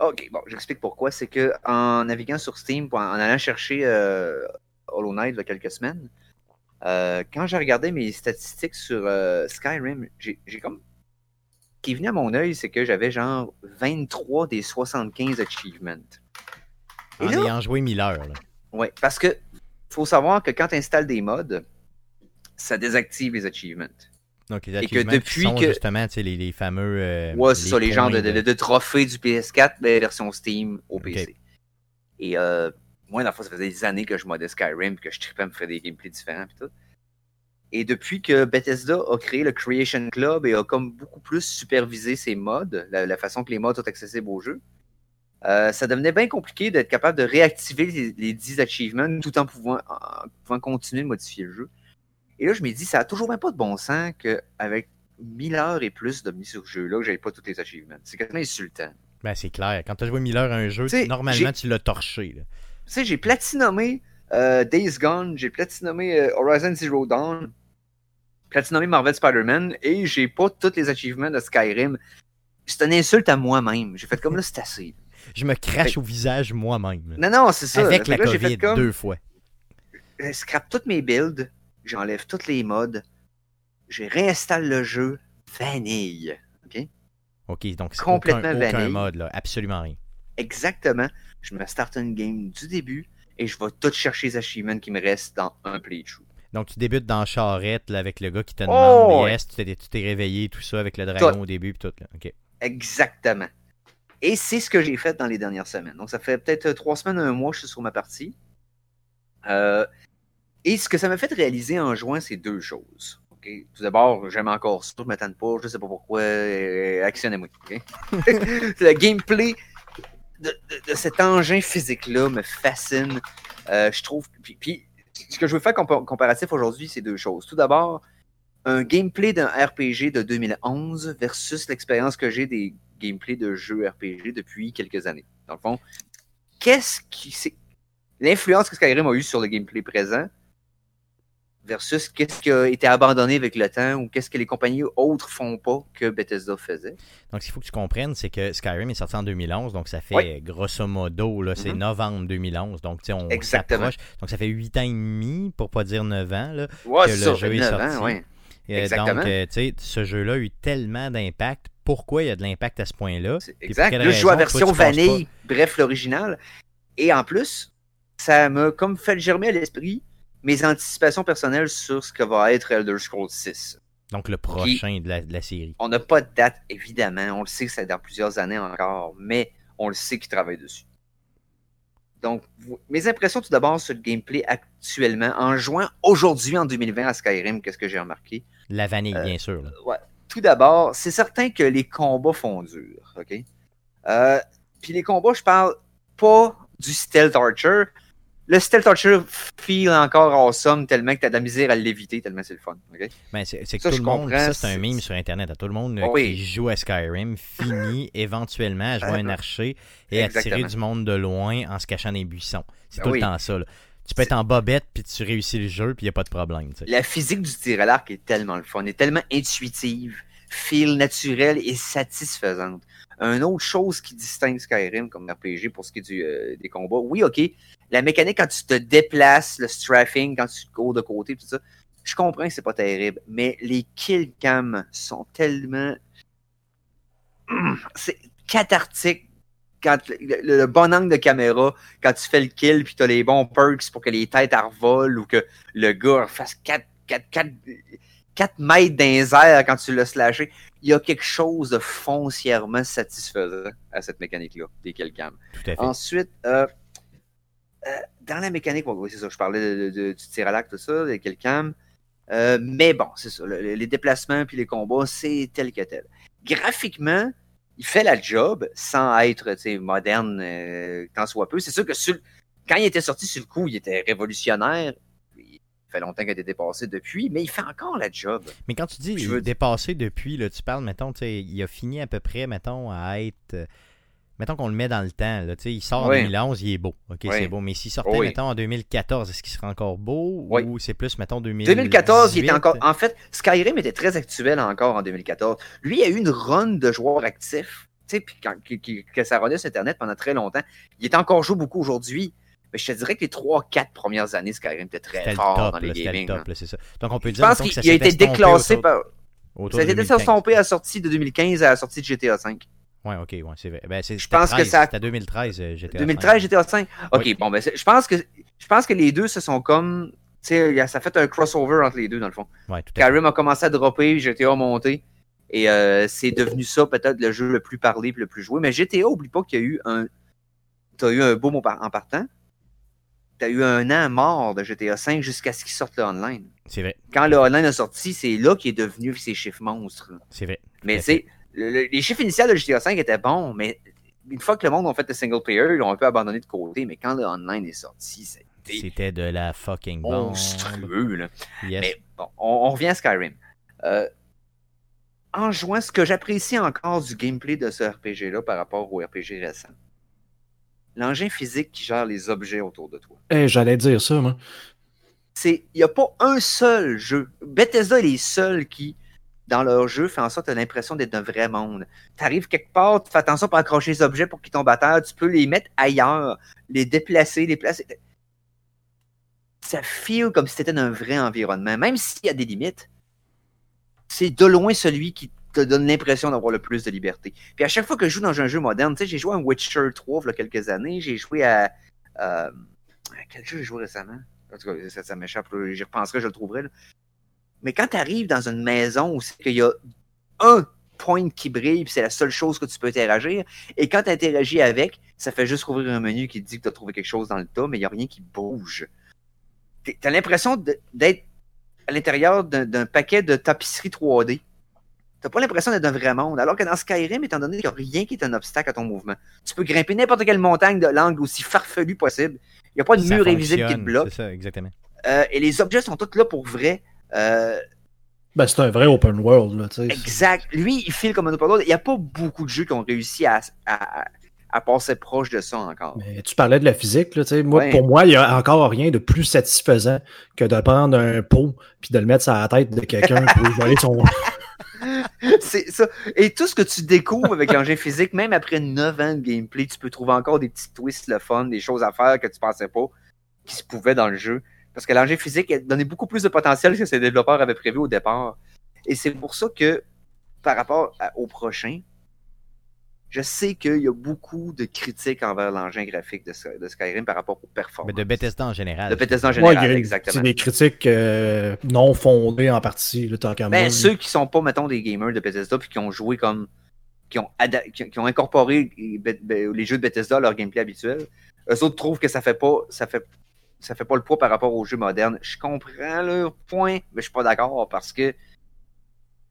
Speaker 2: Ok, bon, j'explique pourquoi. C'est que en naviguant sur Steam, en allant chercher euh, Hollow Knight il y a quelques semaines, euh, quand j'ai regardé mes statistiques sur Skyrim, j'ai comme qui venait à mon œil, c'est que j'avais genre 23 des 75 achievements.
Speaker 1: En ayant joué 1000 heures.
Speaker 2: Oui, parce que faut savoir que quand tu installes des mods, ça désactive les achievements.
Speaker 1: Donc, les achievements et que depuis sont que... justement les, les, fameux. Euh,
Speaker 2: ouais, c'est ça, les genres de, trophées du PS4, mais version Steam au PC. Et euh, moi, dans le fond, ça faisait des années que je modais Skyrim, que je tripais à me faire des gameplays différents et tout. Et depuis que Bethesda a créé le Creation Club et a comme beaucoup plus supervisé ses modes, la, façon que les modes sont accessibles au jeu, euh, ça devenait bien compliqué d'être capable de réactiver les, 10 achievements tout en pouvant, continuer de modifier le jeu. Et là, je me dis, ça a toujours même pas de bon sens qu'avec 1000 heures et plus de sur le jeu-là, que j'avais pas tous les achievements. C'est quand même insultant.
Speaker 1: Ben, c'est clair. Quand tu as joué 1000 heures à un jeu, normalement, tu l'as torché. Tu
Speaker 2: sais, j'ai platinomé euh, Days Gone, j'ai platinomé euh, Horizon Zero Dawn, platinomé Marvel Spider-Man et j'ai pas tous les achievements de Skyrim. C'est une insulte à moi-même. J'ai fait comme là, c'est assez.
Speaker 1: Je me crache au visage moi-même.
Speaker 2: Non, non, c'est ça.
Speaker 1: Avec la COVID deux fois.
Speaker 2: Je scrape toutes mes builds, j'enlève tous les modes, je réinstalle le jeu vanille. OK?
Speaker 1: OK, donc c'est complètement aucun, aucun mode, là. absolument rien.
Speaker 2: Exactement. Je me start une game du début et je vais tout chercher les achievements qui me restent dans un playthrough.
Speaker 1: Donc, tu débutes dans Charrette avec le gars qui te demande oh, yes, tu t'es réveillé, tout ça, avec le dragon au début, puis tout. Là.
Speaker 2: Exactement. Et c'est ce que j'ai fait dans les dernières semaines. Donc, ça fait peut-être trois semaines, un mois, je suis sur ma partie. Euh, et ce que ça m'a fait réaliser en juin, c'est deux choses. Tout d'abord, j'aime encore ça, je m'attends pas, je ne sais pas pourquoi. Euh, actionnez-moi. le [LAUGHS] gameplay de, cet engin physique-là me fascine. Euh, je trouve. puis ce que je veux faire comparatif aujourd'hui, c'est deux choses. Tout d'abord, un gameplay d'un RPG de 2011 versus l'expérience que j'ai des gameplays de jeux RPG depuis quelques années. Dans le fond, qu'est-ce qui c'est l'influence que Skyrim a eu sur le gameplay présent versus qu'est-ce qui a été abandonné avec le temps ou qu'est-ce que les compagnies autres font pas que Bethesda faisait?
Speaker 1: Donc, ce qu'il faut que tu comprennes, c'est que Skyrim est sorti en 2011, donc ça fait grosso modo, là, c'est mm-hmm. novembre 2011, donc on s'approche. Donc, ça fait 8 ans et demi, pour pas dire 9 ans, là,
Speaker 2: que le jeu est sorti. Ans,
Speaker 1: donc, euh, tu sais, ce jeu-là a eu tellement d'impact. Pourquoi il y a de l'impact à ce point-là?
Speaker 2: Exact. Là, je joue à version vanille, bref, l'original. Et en plus, ça m'a comme fait germer à l'esprit mes anticipations personnelles sur ce que va être Elder Scrolls 6.
Speaker 1: Donc le prochain de, la, série.
Speaker 2: On n'a pas de date, évidemment. On le sait que c'est dans plusieurs années encore, mais on le sait qu'il travaille dessus. Donc, mes impressions tout d'abord sur le gameplay actuellement, en jouant aujourd'hui en 2020 à Skyrim, qu'est-ce que j'ai remarqué?
Speaker 1: La vanille, bien sûr.
Speaker 2: Ouais. Tout d'abord, c'est certain que les combats font dur, OK? Euh, puis les combats, je parle pas du stealth archer, le Stealth Archer feel encore awesome tellement que tu as de la misère à l'éviter, tellement c'est le fun.
Speaker 1: Ben, c'est que tout le monde, ça c'est un meme sur Internet, à tout le monde oh qui joue à Skyrim finit [LAUGHS] éventuellement à jouer un archer et à tirer du monde de loin en se cachant les buissons. C'est ben tout le temps ça. Tu peux être en bobette puis tu réussis le jeu puis il n'y a pas de problème.
Speaker 2: La physique du tir à l'arc est tellement le fun, est tellement intuitive, feel naturel et satisfaisante. Une autre chose qui distingue Skyrim comme RPG pour ce qui est euh, des combats, oui, ok, la mécanique quand tu te déplaces, le strafing, quand tu cours de côté, tout ça, je comprends que c'est pas terrible, mais les kill cams sont tellement. [CLEARS THROAT] C'est cathartique quand le, bon angle de caméra, quand tu fais le kill puis tu as les bons perks pour que les têtes revolent ou que le gars fasse 4, 4, 4, 4 mètres airs quand tu l'as slashé. Il y a quelque chose de foncièrement satisfaisant à cette mécanique-là, des killcams. Ensuite, euh, euh, dans la mécanique, c'est ça, je parlais de, du tir à l'arc, tout ça, des killcams. Euh, mais bon, c'est ça. les déplacements puis les combats, c'est tel que tel. Graphiquement, il fait la job sans être moderne euh, tant soit peu. C'est sûr que quand il était sorti sur le coup, il était révolutionnaire. Il fait longtemps qu'il a été dépassé depuis, mais il fait encore la job.
Speaker 1: Mais quand tu dis je veux... dépassé depuis, là, tu parles, mettons, il a fini à peu près, mettons, à être euh, mettons qu'on le met dans le temps, là, il sort en 2011, il est beau. OK, c'est beau. Mais s'il sortait, mettons, en 2014, est-ce qu'il serait encore beau ou c'est plus, mettons, 2018?
Speaker 2: 2014, il était encore. En fait, Skyrim était très actuel encore en 2014. Lui, il a eu une run de joueurs actifs, tu sais, puis que ça rodait sur Internet pendant très longtemps. Il est encore joué beaucoup aujourd'hui. Mais je te dirais que les 3-4 premières années, Skyrim était très fort dans les gaming. Top,
Speaker 1: ça. Donc on peut dire
Speaker 2: je pense qu'il a été déclassé par. Ça a été déclassé à la sortie de 2015 à la sortie de GTA V.
Speaker 1: Ouais, ok, ouais, c'est vrai. Ben,
Speaker 2: je pense que ça.
Speaker 1: C'était 2013 GTA
Speaker 2: 2013 GTA 5. Ok, bon, ben, je pense que je pense que les deux se sont comme, tu sais, ça fait un crossover entre les deux dans le fond.
Speaker 1: Ouais, tout
Speaker 2: Karim a commencé à dropper, GTA a monté, et euh, c'est devenu ça peut-être le jeu le plus parlé et le plus joué. Mais GTA, oublie pas qu'il y a eu un, t'as eu un beau mot en partant. T'as eu un an mort de GTA 5 jusqu'à ce qu'il sorte le online.
Speaker 1: C'est vrai.
Speaker 2: Quand le online a sorti, c'est là qu'il est devenu ces chiffres monstres.
Speaker 1: C'est vrai.
Speaker 2: Mais c'est les chiffres initiaux de GTA V étaient bons, mais une fois que le monde a fait le single player, ils l'ont un peu abandonné de côté. Mais quand le online est sorti, c'était.
Speaker 1: C'était de la fucking
Speaker 2: monstrueux. Là. Mais bon, on, revient à Skyrim. Euh, en jouant, ce que j'apprécie encore du gameplay de ce RPG-là par rapport au RPG récent, l'engin physique qui gère les objets autour de toi.
Speaker 3: Eh, J'allais dire ça, moi.
Speaker 2: Il n'y a pas un seul jeu. Bethesda est les seuls qui dans leur jeu fait en sorte que tu as l'impression d'être un vrai monde. Tu arrives quelque part, tu fais attention pour accrocher les objets pour qu'ils tombent à terre, tu peux les mettre ailleurs, les déplacer, les placer. Ça feel comme si c'était un vrai environnement, même s'il y a des limites. C'est de loin celui qui te donne l'impression d'avoir le plus de liberté. Puis à chaque fois que je joue dans un jeu moderne, tu sais, j'ai joué à Witcher 3 il y a quelques années, j'ai joué à. Euh, quel jeu j'ai joué récemment? En tout cas, ça, m'échappe, j'y repenserai, je le trouverai. Mais quand tu arrives dans une maison où il y a un point qui brille, puis c'est la seule chose que tu peux interagir, et quand tu interagis avec, ça fait juste ouvrir un menu qui te dit que tu as trouvé quelque chose dans le tas, mais il n'y a rien qui bouge. Tu as l'impression d'être à l'intérieur d'un paquet de tapisseries 3D. T'as pas l'impression d'être dans un vrai monde. Alors que dans Skyrim, étant donné qu'il n'y a rien qui est un obstacle à ton mouvement, tu peux grimper n'importe quelle montagne de l'angle aussi farfelu possible. Il n'y a pas de mur invisible qui te bloque.
Speaker 1: C'est ça, exactement.
Speaker 2: Euh, et les objets sont tous là pour vrai. Euh,
Speaker 3: ben, c'est un vrai open world. Là,
Speaker 2: exact. Lui, il file comme un open world. Il n'y a pas beaucoup de jeux qui ont réussi à, à, passer proche de ça encore.
Speaker 3: Mais tu parlais de la physique. Là, moi, Pour moi, il n'y a encore rien de plus satisfaisant que de prendre un pot puis de le mettre sur la tête de quelqu'un pour [LAUGHS] voler son.
Speaker 2: c'est ça. Et tout ce que tu découvres avec l'engin physique, même après 9 ans de gameplay, tu peux trouver encore des petits twists, le fun, des choses à faire que tu pensais pas qui se pouvaient dans le jeu. Parce que l'engin physique donnait beaucoup plus de potentiel que ses développeurs avaient prévu au départ. Et c'est pour ça que, par rapport au prochain, je sais qu'il y a beaucoup de critiques envers l'engin graphique de, Skyrim par rapport aux performances.
Speaker 1: Mais de Bethesda en général.
Speaker 2: De Bethesda en général, exactement.
Speaker 3: C'est des critiques euh, non fondées en partie, le tant qu'à
Speaker 2: ben, Ceux qui sont pas, mettons, des gamers de Bethesda puis qui ont joué comme. qui ont, qui ont incorporé les jeux de Bethesda à leur gameplay habituel, eux autres trouvent que ça fait pas. Ça fait ça fait pas le poids par rapport aux jeux modernes. Je comprends leur point, mais je suis pas d'accord parce que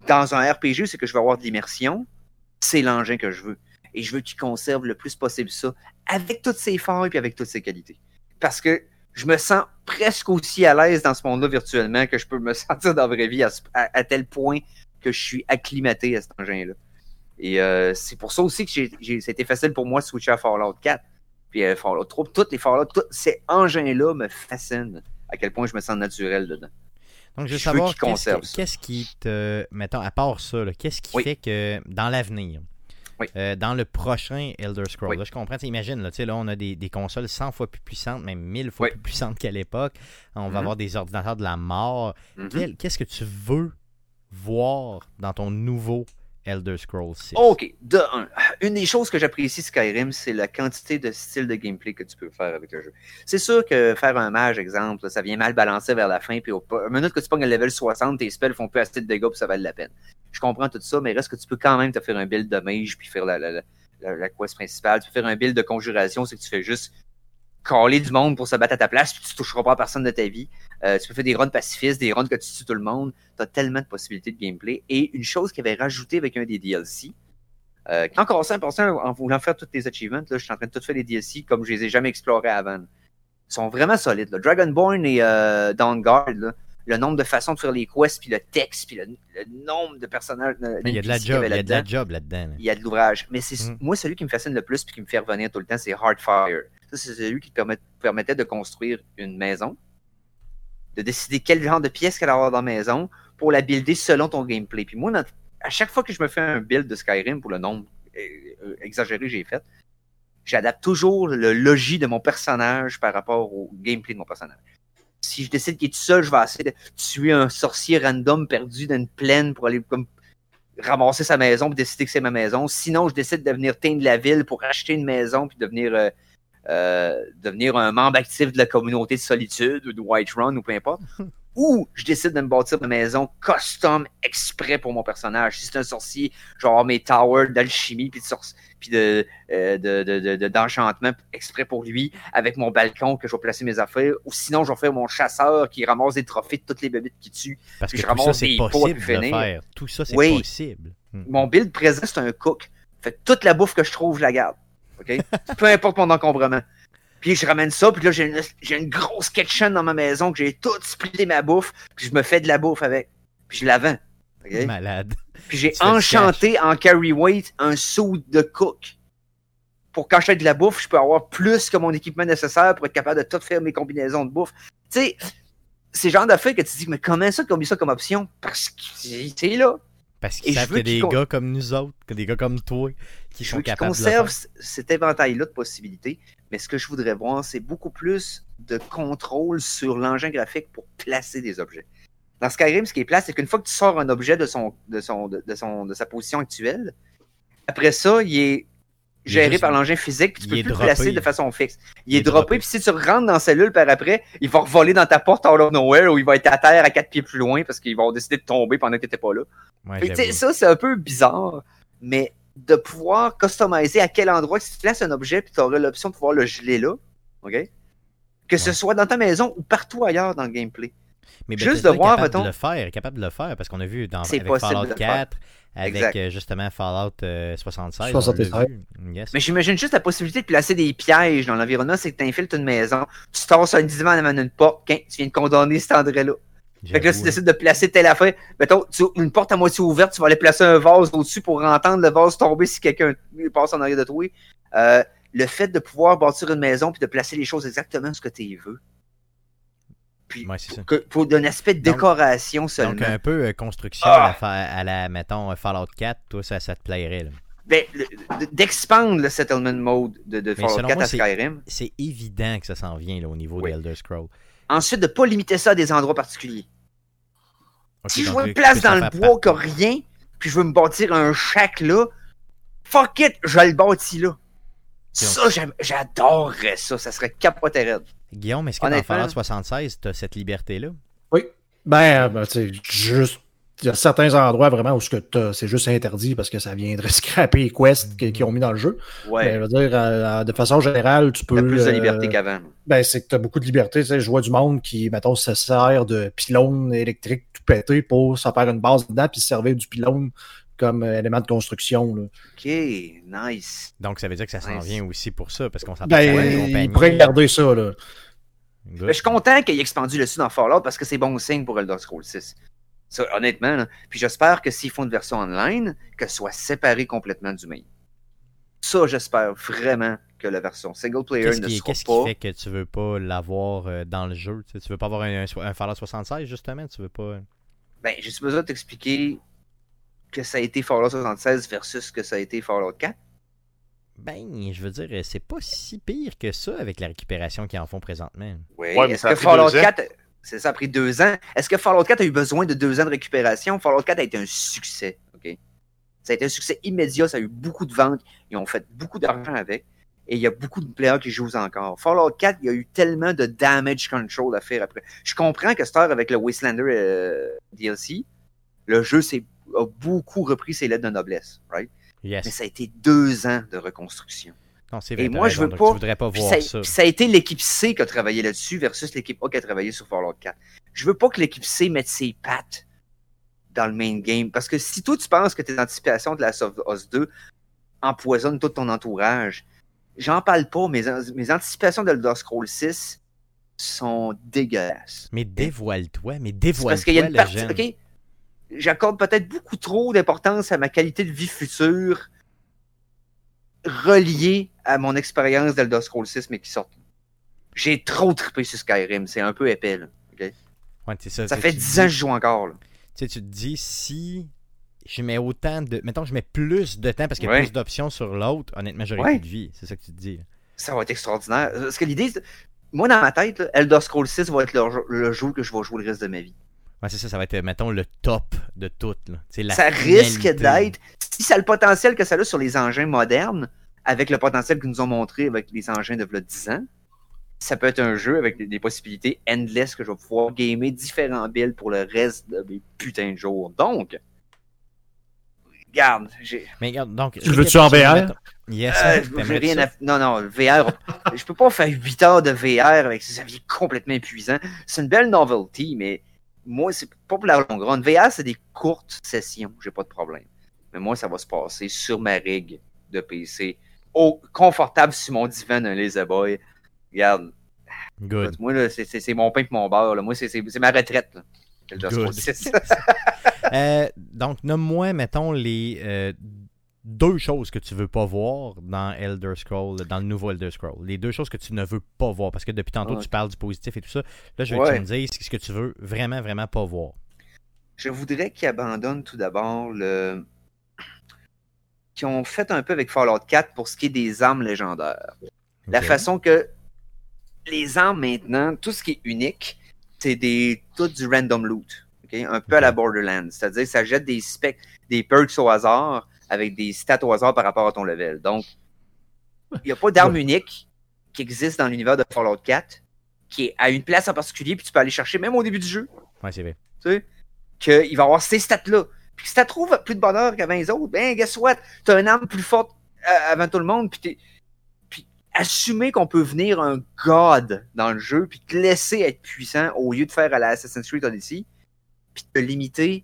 Speaker 2: dans un RPG, c'est que je veux avoir de l'immersion. C'est l'engin que je veux. Et je veux qu'il conserve le plus possible ça, avec toutes ses failles et avec toutes ses qualités. Parce que je me sens presque aussi à l'aise dans ce monde-là virtuellement que je peux me [LAUGHS] sentir dans la vraie vie à, tel point que je suis acclimaté à cet engin-là. Et euh, c'est pour ça aussi que c'était facile pour moi de switcher à Fallout 4. Puis euh, Fallout 3, toutes les Fallout, tous ces engins-là me fascinent à quel point je me sens naturel dedans.
Speaker 1: Donc, je veux savoir, qu'est-ce qui te. Mettons, à part ça, qu'est-ce qui fait que dans l'avenir, euh, dans le prochain Elder Scrolls, là, je comprends, imagine, là, là, on a des, des, consoles 100 fois plus puissantes, même 1000 fois plus puissantes qu'à l'époque. On va mm-hmm. avoir des ordinateurs de la mort. Mm-hmm. Qu'est-ce que tu veux voir dans ton nouveau Elder Scrolls 6.
Speaker 2: OK. De un, une des choses que j'apprécie Skyrim, c'est la quantité de style de gameplay que tu peux faire avec le jeu. C'est sûr que faire un mage, exemple, ça vient mal balancer vers la fin, puis au minute que tu pognes le level 60, tes spells font plus assez de dégâts, puis ça vale la peine. Je comprends tout ça, mais reste que tu peux quand même te faire un build de mage, puis faire la, la, la, quest principale. Tu peux faire un build de conjuration, c'est que tu fais juste caler du monde pour se battre à ta place, puis tu toucheras pas à personne de ta vie. Euh, tu peux faire des runs pacifistes, des runs que tu tues tout le monde. Tu as tellement de possibilités de gameplay. Et une chose qu'il avait rajouté avec un des DLC, euh, encore ça, en voulant faire tous les achievements, là, je suis en train de tout faire les DLC comme je les ai jamais explorés avant. Ils sont vraiment solides. Là. Dragonborn et euh, Dawnguard, là, le nombre de façons de faire les quests, puis le texte, puis le, nombre de personnages.
Speaker 1: il y a de la job, il y a de la job là-dedans.
Speaker 2: Il y a de l'ouvrage. Mais c'est mm. moi, celui qui me fascine le plus puis qui me fait revenir tout le temps, c'est Hardfire. C'est celui qui permet, permettait de construire une maison, de décider quel genre de pièces qu'elle avoir dans la maison pour la builder selon ton gameplay. Puis moi, à chaque fois que je me fais un build de Skyrim pour le nombre euh, euh, exagéré que j'ai fait, j'adapte toujours le logis de mon personnage par rapport au gameplay de mon personnage si je décide qu'il est tout seul, je vais essayer de tuer un sorcier random perdu dans une plaine pour aller comme ramasser sa maison pour décider que c'est ma maison. Sinon, je décide de venir teindre la ville pour acheter une maison puis devenir, euh, euh, devenir un membre actif de la communauté de solitude ou de Whiterun ou peu importe. [LAUGHS] ou je décide de me bâtir ma maison custom exprès pour mon personnage. Si c'est un sorcier, genre mes towers d'alchimie puis de, puis de, euh, d'enchantement exprès pour lui, avec mon balcon que je vais placer mes affaires. Ou sinon, je vais faire mon chasseur qui ramasse des trophées de toutes les bébites qui tuent.
Speaker 1: Parce que je ramasse ça, des possible de faire. Tout ça, c'est possible.
Speaker 2: Hmm. Mon build présent, c'est un cook. Fait toute la bouffe que je trouve, je la garde. Peu importe mon encombrement. Puis je ramène ça, puis là, j'ai une, une, grosse kitchen dans ma maison que j'ai tout splitté ma bouffe, puis je me fais de la bouffe avec. Puis je la vends.
Speaker 1: Malade.
Speaker 2: Puis j'ai enchanté en carry weight un saut de cook. Pour quand je fais de la bouffe, je peux avoir plus que mon équipement nécessaire pour être capable de tout faire mes combinaisons de bouffe. Tu sais, c'est le genre d'affaires que tu dis, mais comment ça, comme ça comme option? Parce que c'est là.
Speaker 1: Parce qu'ils savent qu'il y a des gars comme nous autres, que des gars comme toi, qui sont capables
Speaker 2: de conserve cet éventail-là de possibilités. Mais ce que je voudrais voir, c'est beaucoup plus de contrôle sur l'engin graphique pour placer des objets. Dans Skyrim, ce qui est plat, c'est qu'une fois que tu sors un objet de, son, de, son, de, son, de sa position actuelle, après ça, il est géré par l'engin physique, puis tu peux plus le placer de façon fixe. Il, est droppé, puis si tu rentres dans la cellule par après, il va voler dans ta porte out of nowhere ou il va être à terre à quatre pieds plus loin parce qu'il va décider de tomber pendant que tu n'étais pas là. ça, c'est un peu bizarre, mais de pouvoir customiser à quel endroit, si tu places un objet, puis tu auras l'option de pouvoir le geler là, OK? Que ce soit dans ta maison ou partout ailleurs dans le gameplay.
Speaker 1: Mais Juste de voir, capable de le faire, capable de le faire, parce qu'on a vu dans avec Fallout 4, avec euh, justement Fallout 76. Euh,
Speaker 2: Mais j'imagine juste la possibilité de placer des pièges dans l'environnement, c'est que tu infiltres une maison, tu un divan avant une porte, tu viens de condamner cet endroit-là. Fait que là, si tu décides de placer telle affaire, mettons, une porte à moitié ouverte, tu vas aller placer un vase au-dessus pour entendre le vase tomber si quelqu'un passe en arrière de toi. Euh, le fait de pouvoir bâtir une maison puis de placer les choses exactement ce que tu veux, pour un aspect de décoration seulement.
Speaker 1: Donc un peu euh, construction ah! à, la, mettons, Fallout 4, toi, ça, ça te plairait.
Speaker 2: Ben, d'expandre le settlement mode de, Fallout 4 à Skyrim.
Speaker 1: C'est évident que ça s'en vient là, au niveau oui. d'Elder Scrolls.
Speaker 2: Ensuite, de ne pas limiter ça à des endroits particuliers. si je vois une place dans le bois qui rien, puis je veux me bâtir un shack là, fuck it, je le bâtis là. Ça, j'adorerais ça. Ça serait capoté
Speaker 1: Guillaume, est-ce que dans Fallout 76, tu as cette liberté-là?
Speaker 3: Oui. Ben, ben tu juste. Il y a certains endroits vraiment où c'est juste interdit parce que ça viendrait [LAUGHS] scraper les quests qu'ils ont mis dans le jeu. Ouais. Ben, je veux dire, euh, de façon générale, tu peux. As
Speaker 2: plus de liberté euh, qu'avant.
Speaker 3: Ben, c'est que tu as beaucoup de liberté. Tu sais, je vois du monde qui, mettons, se sert de pylônes électriques tout pété pour s'en faire une base dedans puis servir du pylône comme euh, élément de construction.
Speaker 2: OK, nice.
Speaker 1: Donc, ça veut dire que ça s'en vient aussi pour ça, parce qu'on s'en
Speaker 3: ben, Il pourrait garder ça. Là.
Speaker 2: Ben, je suis content qu'il ait expandu le dessus dans Fallout parce que c'est bon signe pour Elder Scrolls 6. Ça, honnêtement. Puis j'espère que s'ils font une version online, qu'elle soit séparée complètement du main. Ça, j'espère vraiment que la version single player ne sera
Speaker 1: Qu'est-ce qui fait que tu veux pas l'avoir euh, dans le jeu? Tu, veux pas avoir un, un, Fallout 76, justement? Tu veux pas...
Speaker 2: Ben, j'ai besoin de t'expliquer que ça a été Fallout 76 versus que ça a été Fallout 4?
Speaker 1: Ben, je veux dire, c'est pas si pire que ça avec la récupération qu'ils en font présentement.
Speaker 2: Oui, est-ce que Fallout 4, c'est ça, a pris deux ans? Est-ce que Fallout 4 a eu besoin de deux ans de récupération? Fallout 4 a été un succès, OK? Ça a été un succès immédiat, ça a eu beaucoup de ventes, ils ont fait beaucoup d'argent avec, et il y a beaucoup de players qui jouent encore. Fallout 4, il y a eu tellement de damage control à faire après. Je comprends que Star avec le Wastelander euh, DLC, le jeu s'est a beaucoup repris ses lettres de noblesse, right? Mais ça a été deux ans de reconstruction.
Speaker 1: Non, c'est vrai.
Speaker 2: Et moi, je veux pas-
Speaker 1: voudrais pas voir
Speaker 2: ça,
Speaker 1: ça.
Speaker 2: puis ça a été l'équipe C qui a travaillé là-dessus versus l'équipe A qui a travaillé sur Fallout 4. Je veux pas que l'équipe C mette ses pattes dans le main game. Parce que si toi, tu penses que tes anticipations de la of Us 2 empoisonnent tout ton entourage, j'en parle pas. Mes, mes anticipations de Elder Scroll 6 sont dégueulasses.
Speaker 1: Mais dévoile-toi, mais dévoile-toi,
Speaker 2: parce qu'il y a une partie.
Speaker 1: jeune.
Speaker 2: J'accorde peut-être beaucoup trop d'importance à ma qualité de vie future reliée à mon expérience d'Elder Scroll 6, mais qui sort. J'ai trop trippé sur Skyrim. C'est un peu épais. Là. OK?
Speaker 1: Ouais, ça,
Speaker 2: Ça fait
Speaker 1: sais, tu
Speaker 2: 10
Speaker 1: dis-
Speaker 2: ans que je joue encore. Là.
Speaker 1: Tu sais, tu te dis, si je mets autant de. Mettons, je mets plus de temps parce qu'il y a
Speaker 2: Ouais.
Speaker 1: plus d'options sur l'autre, honnêtement, j'aurais
Speaker 2: Ouais.
Speaker 1: plus de vie. C'est ça que tu te dis.
Speaker 2: Ça va être extraordinaire. Parce que l'idée, moi, dans ma tête, là, Elder Scroll 6 va être le, le jeu que je vais jouer le reste de ma vie.
Speaker 1: Ouais, c'est ça, ça va être, mettons, le top de tout. Là. La
Speaker 2: ça risque d'être, si ça a le potentiel que ça a sur les engins modernes, avec le potentiel qu'ils nous ont montré avec les engins de v'là 10 ans, ça peut être un jeu avec des, des possibilités endless que je vais pouvoir gamer différents builds pour le reste de mes putains de jours. Donc, regarde, j'ai
Speaker 1: Mais regarde, donc.
Speaker 3: Tu le veux-tu en VR?
Speaker 1: Yes,
Speaker 2: euh, rien à... Non, non, le VR, je peux pas faire 8 heures de VR avec ça, ça devient complètement épuisant. C'est une belle novelty, mais moi, c'est pas pour la longue run. VR, c'est des courtes sessions, j'ai pas de problème. Mais moi, ça va se passer sur ma rig de PC, au, confortable sur mon divan d'un Laser Boy. Regarde,
Speaker 1: Good.
Speaker 2: moi, là, c'est- mon pain et mon beurre. là. Moi, c'est ma retraite. Là.
Speaker 1: Good.
Speaker 2: 6. [LAUGHS]
Speaker 1: Euh, donc, nomme-moi, mettons, les euh, deux choses que tu veux pas voir dans Elder Scroll, dans le nouveau Elder Scroll. Les deux choses que tu ne veux pas voir. Parce que depuis tantôt,
Speaker 2: Ouais.
Speaker 1: tu parles du positif et tout ça. Là, je
Speaker 2: Ouais.
Speaker 1: tu me dises ce que tu veux vraiment, vraiment pas voir.
Speaker 2: Je voudrais qu'ils abandonnent tout d'abord le. qu'ils ont fait un peu avec Fallout 4 pour ce qui est des armes légendaires. La façon que les armes maintenant, tout ce qui est unique, c'est des tout du random loot. Un peu à la. Borderlands. C'est-à-dire ça jette des specs, des perks au hasard avec des stats au hasard par rapport à ton level. Donc, il n'y a pas d'arme unique qui existe dans l'univers de Fallout 4 qui est à une place en particulier, puis tu peux aller chercher même au début du jeu
Speaker 1: Ouais, c'est vrai.
Speaker 2: tu sais, qu'il va avoir ces stats-là. Puis si tu trouves plus de bonheur qu'avant les autres, ben, guess what? Tu as une arme plus forte euh, avant tout le monde, puis t'es- Puis assumer qu'on peut venir un god dans le jeu, puis te laisser être puissant au lieu de faire à la Assassin's Creed Odyssey, puis te limiter.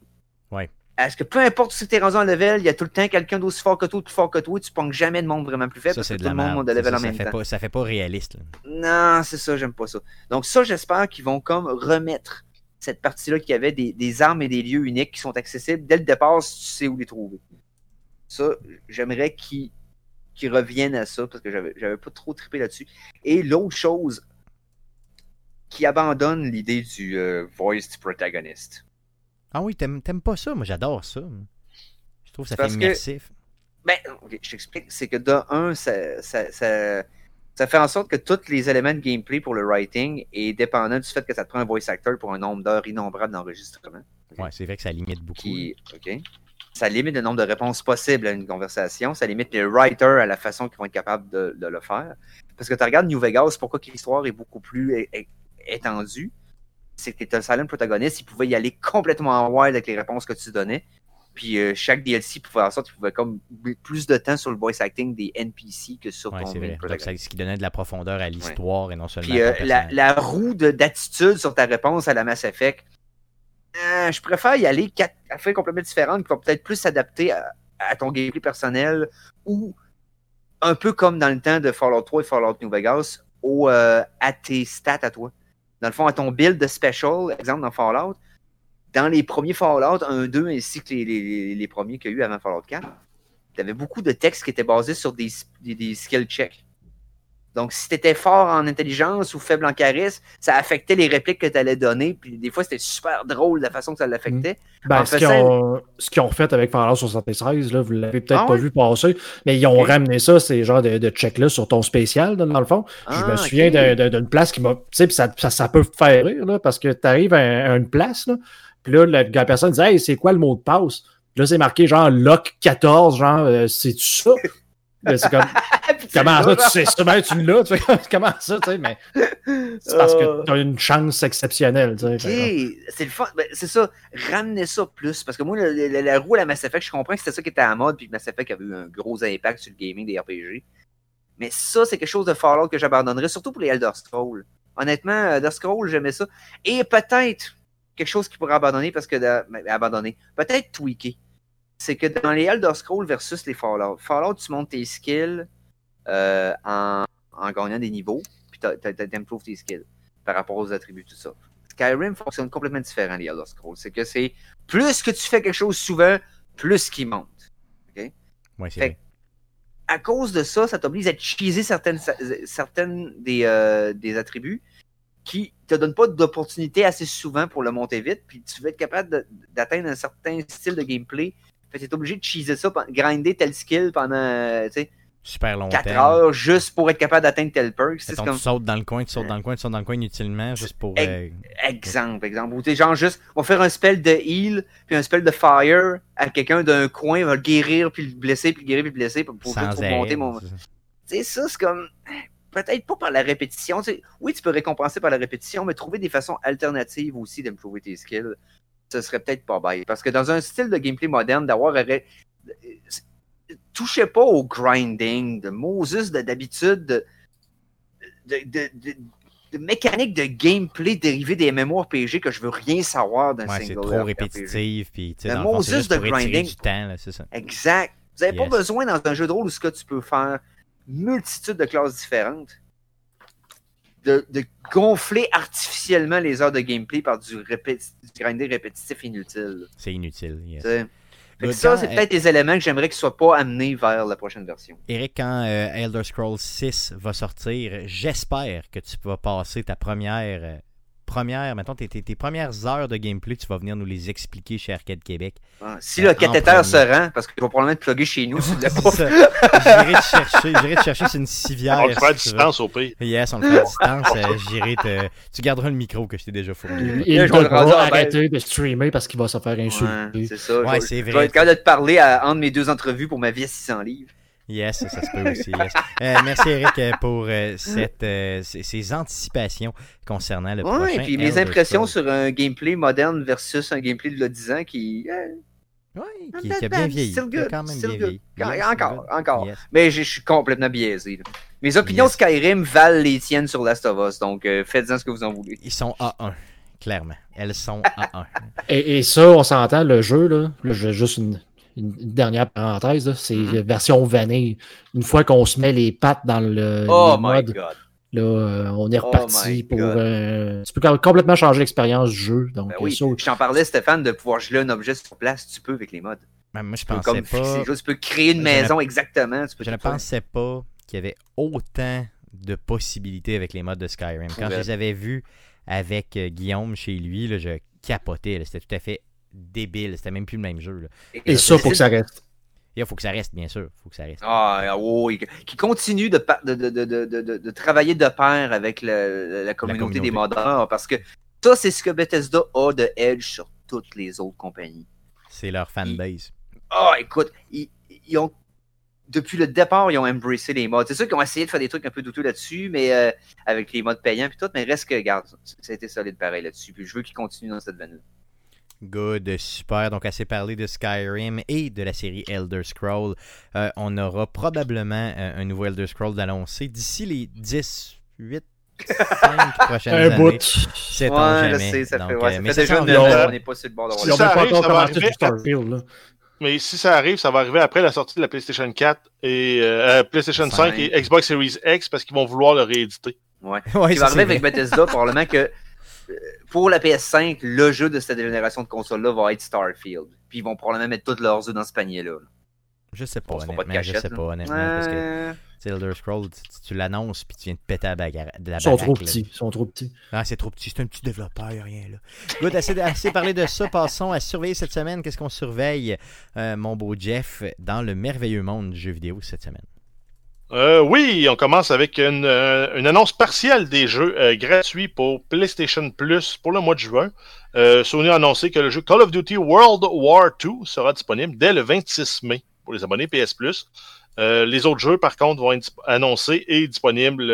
Speaker 1: Ouais.
Speaker 2: À ce que peu importe si t'es rendu en level, il y a tout le temps quelqu'un d'aussi fort que toi, plus fort que toi, tu ponges jamais de monde vraiment plus faible
Speaker 1: Ça,
Speaker 2: parce que tout le monde
Speaker 1: C'est
Speaker 2: level
Speaker 1: ça,
Speaker 2: en
Speaker 1: ça
Speaker 2: même
Speaker 1: fait
Speaker 2: temps.
Speaker 1: pas, ça fait pas réaliste. là.
Speaker 2: Non, c'est ça, j'aime pas ça. Donc ça, j'espère qu'ils vont comme remettre cette partie-là qu'il y avait des, des armes et des lieux uniques qui sont accessibles dès le départ si tu sais où les trouver. Ça, j'aimerais qu'ils reviennent à ça parce que j'avais j'avais pas trop trippé là-dessus. Et l'autre chose, qui abandonne l'idée du euh, voiced protagonist.
Speaker 1: Ah oui, t'aimes pas ça? Moi, j'adore ça. Je trouve que ça
Speaker 2: Parce
Speaker 1: fait
Speaker 2: que-
Speaker 1: immersif.
Speaker 2: Ben, je t'explique. C'est que de un, ça, ça, ça, ça fait en sorte que tous les éléments de gameplay pour le writing est dépendant du fait que ça te prend un voice actor pour un nombre d'heures innombrable d'enregistrement.
Speaker 1: Ouais, c'est vrai que ça limite beaucoup.
Speaker 2: Qui, ok. Ça limite le nombre de réponses possibles à une conversation. Ça limite les writers à la façon qu'ils vont être capables de, de le faire. Parce que tu regardes New Vegas, pourquoi l'histoire est beaucoup plus étendue? C'est que tu un silent protagoniste, il pouvait y aller complètement en wild avec les réponses que tu donnais. Puis euh, chaque DLC pouvait faire en sorte qu'il pouvait comme mettre plus de temps sur le voice acting des NPC que sur
Speaker 1: Ouais,
Speaker 2: ton main.
Speaker 1: Donc, ce qui donnait de la profondeur à l'histoire et non seulement
Speaker 2: Puis euh, la, la roue de- d'attitude sur ta réponse à la Mass Effect, euh, je préfère y aller quatre affaires complètement différentes qui vont peut-être plus s'adapter à, à ton gameplay personnel ou un peu comme dans le temps de Fallout 3 et Fallout New Vegas, au, euh, à tes stats à toi. Dans le fond, à ton build de special, exemple dans Fallout, dans les premiers Fallout 1, 2 ainsi que les, les- les premiers qu'il y a eu avant Fallout 4, tu avais beaucoup de textes qui étaient basés sur des, des, des skill checks. Donc, si tu étais fort en intelligence ou faible en charisme, ça affectait les répliques que tu allais donner. Puis des fois, c'était super drôle la façon que ça l'affectait.
Speaker 3: Ben,
Speaker 2: En
Speaker 3: ce qu'ils ont, ont fait avec Fallout 76, là, vous l'avez peut-être
Speaker 2: Ah
Speaker 3: pas
Speaker 2: ouais?
Speaker 3: vu passer, mais ils ont ramené ça, ces genres de, de check-là sur ton spécial, dans le fond. je
Speaker 2: Ah,
Speaker 3: me souviens d'un- d'un- d'une place qui m'a. Tu sais, ça, ça, ça peut faire rire, là, parce que tu arrives à, à une place, là, puis là, la, la personne dit Hey, c'est quoi le mot de passe? Puis là, c'est marqué genre lock 14, genre, euh, c'est-tu ça? C'est comme, [LAUGHS] comment ça, tu sais ben, tu l'as, tu fais, [LAUGHS] comment ça, tu sais, mais c'est parce que tu as une chance exceptionnelle, tu sais.
Speaker 2: C'est le fun. Ben, c'est ça, ramener ça plus. Parce que moi, le- le- la roue à la Mass Effect, je comprends que c'était ça qui était à la mode, puis que Mass Effect avait eu un gros impact sur le gaming des RPG. Mais ça, c'est quelque chose de Fallout que j'abandonnerais, surtout pour les Elder Scrolls. Honnêtement, Elder Scrolls, j'aimais ça. Et peut-être quelque chose qui pourrait abandonner parce que. De, ben, abandonner. Peut-être tweaker. C'est que dans les Elder Scrolls versus les Fallout, Fallout, tu montes tes skills euh, en, en, gagnant des niveaux, puis t'improves tes skills par rapport aux attributs, tout ça. Skyrim fonctionne complètement différent, les Elder Scrolls. C'est que c'est plus que tu fais quelque chose souvent, plus qu'il monte. OK?
Speaker 1: Ouais, c'est
Speaker 2: à cause de ça, ça t'oblige à cheeser certaines, certaines des, euh, des attributs qui te donnent pas d'opportunité assez souvent pour le monter vite, puis tu veux être capable d'atteindre un certain style de gameplay. Fait que tu es obligé de cheeser ça, grinder tel skill pendant,
Speaker 1: super longtemps. 4
Speaker 2: heures juste pour être capable d'atteindre tel perk.
Speaker 1: C'est comme... Tu sautes dans le coin, tu sautes dans le coin, tu sautes dans le coin inutilement juste pour.
Speaker 2: Euh, exemple, exemple. Ou genre juste, on va faire un spell de heal, puis un spell de fire à quelqu'un d'un coin, va le guérir, puis le blesser, puis le guérir, puis le blesser pour, pour, monter mon. Tu sais, ça, c'est comme. Peut-être pas par la répétition. oui, tu peux récompenser par la répétition, mais trouver des façons alternatives aussi d'improver tes skills, ce serait peut-être pas bête. Parce que dans un style de gameplay moderne, d'avoir touchez pas au grinding de Moses d'habitude de, de, de, mécanique de gameplay dérivée des PG que je veux rien savoir d'un
Speaker 1: ouais, single. C'est trop répétitif. Puis,
Speaker 2: le Moses de grinding. Exact. Vous n'avez pas besoin dans un jeu de rôle où ce que tu peux faire multitude de classes différentes de, gonfler artificiellement les heures de gameplay par du, grinding répétitif inutile.
Speaker 1: C'est inutile, yes
Speaker 2: ça, c'est peut-être des éléments que j'aimerais qu'ils ne soient pas amenés vers la prochaine version.
Speaker 1: Eric, quand euh, Elder Scrolls 6 va sortir, j'espère que tu vas passer ta première euh, première, mettons, tes, tes, premières heures de gameplay, tu vas venir nous les expliquer chez Arcade Québec.
Speaker 2: Ah, si le cathéter se rend, parce qu'il va probablement te plugger chez nous, [LAUGHS]
Speaker 1: J'irai te chercher, j'irai te chercher, c'est une civière.
Speaker 4: On le fait à distance au pire.
Speaker 1: Yes, on le fait à distance. Euh, j'irai te. Tu garderas le micro que je t'ai déjà fourni.
Speaker 3: Il va arrêter de streamer parce qu'il va se faire insulter.
Speaker 2: Ouais, c'est ça. Ouais, c'est vrai. Je vais être capable de te parler à un de mes deux entrevues pour ma vie à 600 livres.
Speaker 1: Yes, ça, se peut aussi. Euh, merci Eric euh, pour euh, cette, ces, anticipations concernant le ouais, prochain.
Speaker 2: et puis mes impressions sur un gameplay moderne versus un gameplay de le 10 ans qui.
Speaker 1: oui, qui, a bien vieilli. Still good, quand même bien vieilli.
Speaker 2: encore, encore. Mais je suis complètement biaisé. Mes opinions Skyrim valent les tiennes sur Last of Us, donc faites-en ce que vous en voulez.
Speaker 1: Ils sont A1, clairement. Elles sont A1.
Speaker 3: et, et, ça, on s'entend, le jeu, là, là je juste une, une, dernière parenthèse, c'est mm-hmm. version vanille. Une fois qu'on se met les pattes dans le
Speaker 2: oh mode,
Speaker 3: là, euh, on est oh reparti pour. Euh, tu peux complètement changer l'expérience du jeu. Donc,
Speaker 2: ben oui. je t'en parlais, Stéphane, de pouvoir geler un objet sur place, tu peux avec les modes.
Speaker 1: Ben, moi, je pensais pas.
Speaker 2: tu peux créer une maison exactement.
Speaker 1: je ne pensais pas qu'il y avait autant de possibilités avec les modes de Skyrim. Quand je les avais vus avec euh, Guillaume chez lui, là, je capotais. C'était tout à fait débile. C'était même plus le même jeu.
Speaker 3: Et, ça, il faut que ça reste.
Speaker 1: Il faut que ça reste, bien sûr. faut que ça reste.
Speaker 2: Ah, oui. Qui continue de, de, de, de, travailler de pair avec la, communauté des modeurs parce que ça, c'est ce que Bethesda a de Edge sur toutes les autres compagnies.
Speaker 1: C'est leur fanbase.
Speaker 2: Ah, écoute, ils, ont depuis le départ, ils ont embrassé les modes. C'est sûr qu'ils ont essayé de faire des trucs un peu douteux là-dessus, mais euh, avec les modes payants et tout, mais reste que, regarde, ça a été solide pareil là-dessus. Puis je veux qu'ils continuent dans cette veine-là.
Speaker 1: Good, super. Donc, assez parlé de Skyrim et de la série Elder Scroll. Euh, on aura probablement euh, un nouveau Elder Scroll d'annoncer d'ici les 10, 8, 5 prochaines un années. Bout.
Speaker 2: C'est ouais, jamais. ça Donc, fait, ouais, ça fait déjà une on n'est pas sur le bord de
Speaker 4: si va arriver Starfield, Mais si ça arrive, ça va arriver après la sortie de la PlayStation 4 et euh, PlayStation 5 et Xbox Series X parce qu'ils vont vouloir le rééditer.
Speaker 2: Ouais. [LAUGHS] ouais qui va arriver avec Bethesda, probablement que pour la PS5, le jeu de cette génération de consoles-là va être Starfield. Puis ils vont probablement mettre tous leurs œufs dans ce panier-là.
Speaker 1: Je sais pas, honnêtement. je sais pas, honnêtement. Parce que Elder Scrolls, tu, l'annonces puis tu viens de péter la bagarre. Ils
Speaker 3: sont trop petits. Ils sont trop petits.
Speaker 1: Ah, c'est trop petit. C'est un petit développeur, il a rien là. Good, assez, assez parlé de ça. Passons à surveiller cette semaine. Qu'est-ce qu'on surveille, euh, mon beau Jeff, dans le merveilleux monde du jeu vidéo cette semaine?
Speaker 4: Euh, oui, on commence avec une, euh, une annonce partielle des jeux euh, gratuits pour PlayStation Plus pour le mois de juin. Sony a annoncé que le jeu Call of Duty World War II sera disponible dès le 26 mai pour les abonnés PS Plus. les autres jeux, par contre, vont être annoncés et disponibles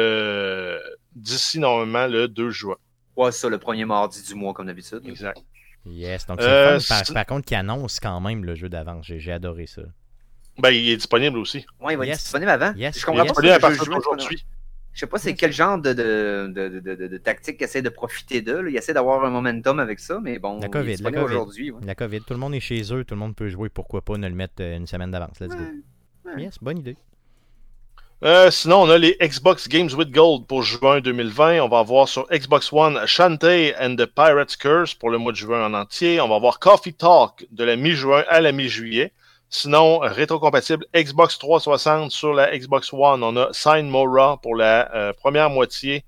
Speaker 4: d'ici normalement le 2 juin.
Speaker 2: Ouais, c'est ça, le premier mardi du mois, comme d'habitude.
Speaker 4: Exact.
Speaker 1: Yes, donc c'est par, par, contre qui annonce quand même le jeu d'avance. J'ai adoré ça.
Speaker 4: Ben, il est disponible aussi.
Speaker 2: Ouais, il va
Speaker 1: Yes.
Speaker 2: être disponible avant.
Speaker 1: Yes.
Speaker 2: Je comprends
Speaker 1: Yes.
Speaker 2: pas
Speaker 4: Disponible à partir d'aujourd'hui.
Speaker 2: Je sais pas c'est quel genre de, de, de, de, de- de tactique qu'il essaie de profiter d'eux. Il essaie d'avoir un momentum avec ça, mais bon,
Speaker 1: La
Speaker 2: il
Speaker 1: COVID,
Speaker 2: est
Speaker 1: la
Speaker 2: disponible
Speaker 1: COVID.
Speaker 2: aujourd'hui. ouais.
Speaker 1: La COVID, tout le monde est chez eux, tout le monde peut jouer, pourquoi pas ne le mettre euh, une semaine d'avance? Let's go.
Speaker 2: Ouais, ouais.
Speaker 1: Yes, bonne idée.
Speaker 4: Euh, sinon, on a les Xbox Games with Gold pour juin 2020. On va avoir sur Xbox One Shantae and the Pirate's Curse pour le mois de juin en entier. On va avoir Coffee Talk de la mi-juin à la mi-juillet. Sinon, rétrocompatible Xbox 360 sur la Xbox One. On a Sign Mora pour la euh, première moitié,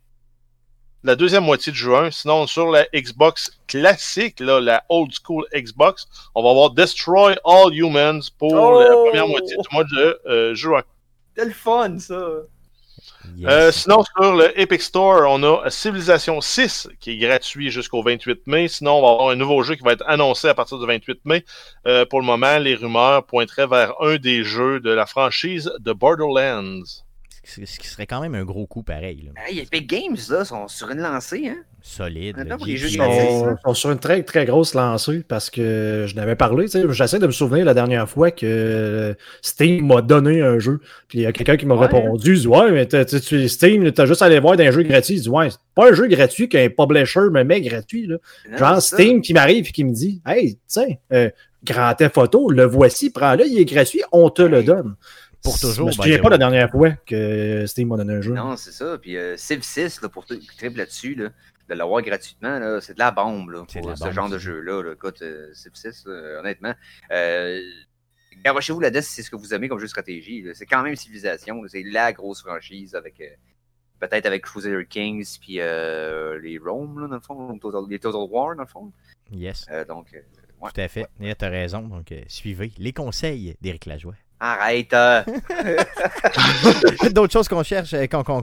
Speaker 4: la deuxième moitié de juin. Sinon, sur la Xbox classique, là, la old school Xbox, on va avoir Destroy All Humans pour
Speaker 2: Oh!
Speaker 4: la première moitié du mois de euh, juin.
Speaker 2: Le fun, ça.
Speaker 1: Yes.
Speaker 4: Euh, sinon, sur le Epic Store, on a Civilization 6 qui est gratuit jusqu'au 28 mai. Sinon, on va avoir un nouveau jeu qui va être annoncé à partir du 28 mai. Euh, pour le moment, les rumeurs pointeraient vers un des jeux de la franchise de Borderlands.
Speaker 1: Ce qui serait quand même un gros coup pareil. là.
Speaker 2: Hey, Epic Games, là, sont sur une lancée, hein?
Speaker 1: Solide.
Speaker 2: Les jeux gratuits.
Speaker 3: sont, sont sur une très très grosse lancée parce que je n'avais parlé. tu sais, J'essaie de me souvenir la dernière fois que Steam m'a donné un jeu. Puis il y a quelqu'un qui m'a
Speaker 2: Ouais.
Speaker 3: répondu il dit, Ouais, mais t'as- tu- tu- Steam, t'as juste à aller voir d'un jeu gratuit. Il dit Ouais, c'est pas un jeu gratuit qu'un publisher me met gratuit. Là.
Speaker 2: Non,
Speaker 3: Genre. Steam qui m'arrive et qui me dit Hey, tiens, euh, Grand Photo, le voici, prends-le, il est gratuit, on te le donne.
Speaker 1: Pour toujours,
Speaker 3: Je souviens
Speaker 1: the
Speaker 3: pas la dernière fois que Steam m'a donné un jeu.
Speaker 2: Non, c'est ça. Puis euh, Civ 6, là, pour triple là-dessus, là, de l'avoir gratuitement, c'est de la bombe là, pour
Speaker 1: la
Speaker 2: ce
Speaker 1: bombe,
Speaker 2: genre de jeu-là. Là. Écoute, euh, Civ 6, là, honnêtement. Euh, Garochez-vous là-dedans si c'est ce que vous aimez comme jeu de stratégie. C'est quand même Civilisation. C'est la grosse franchise avec. euh, Peut-être avec Crusader Kings puis euh, les Rome, là, dans le fond, les Total War, dans le fond.
Speaker 1: Yes,
Speaker 2: Euh, donc, ouais.
Speaker 1: tout à fait. Et tu as raison. Donc, suivez les conseils d'Éric Lajoie.
Speaker 2: Arrête! [LAUGHS]
Speaker 1: d'autres choses qu'on cherche,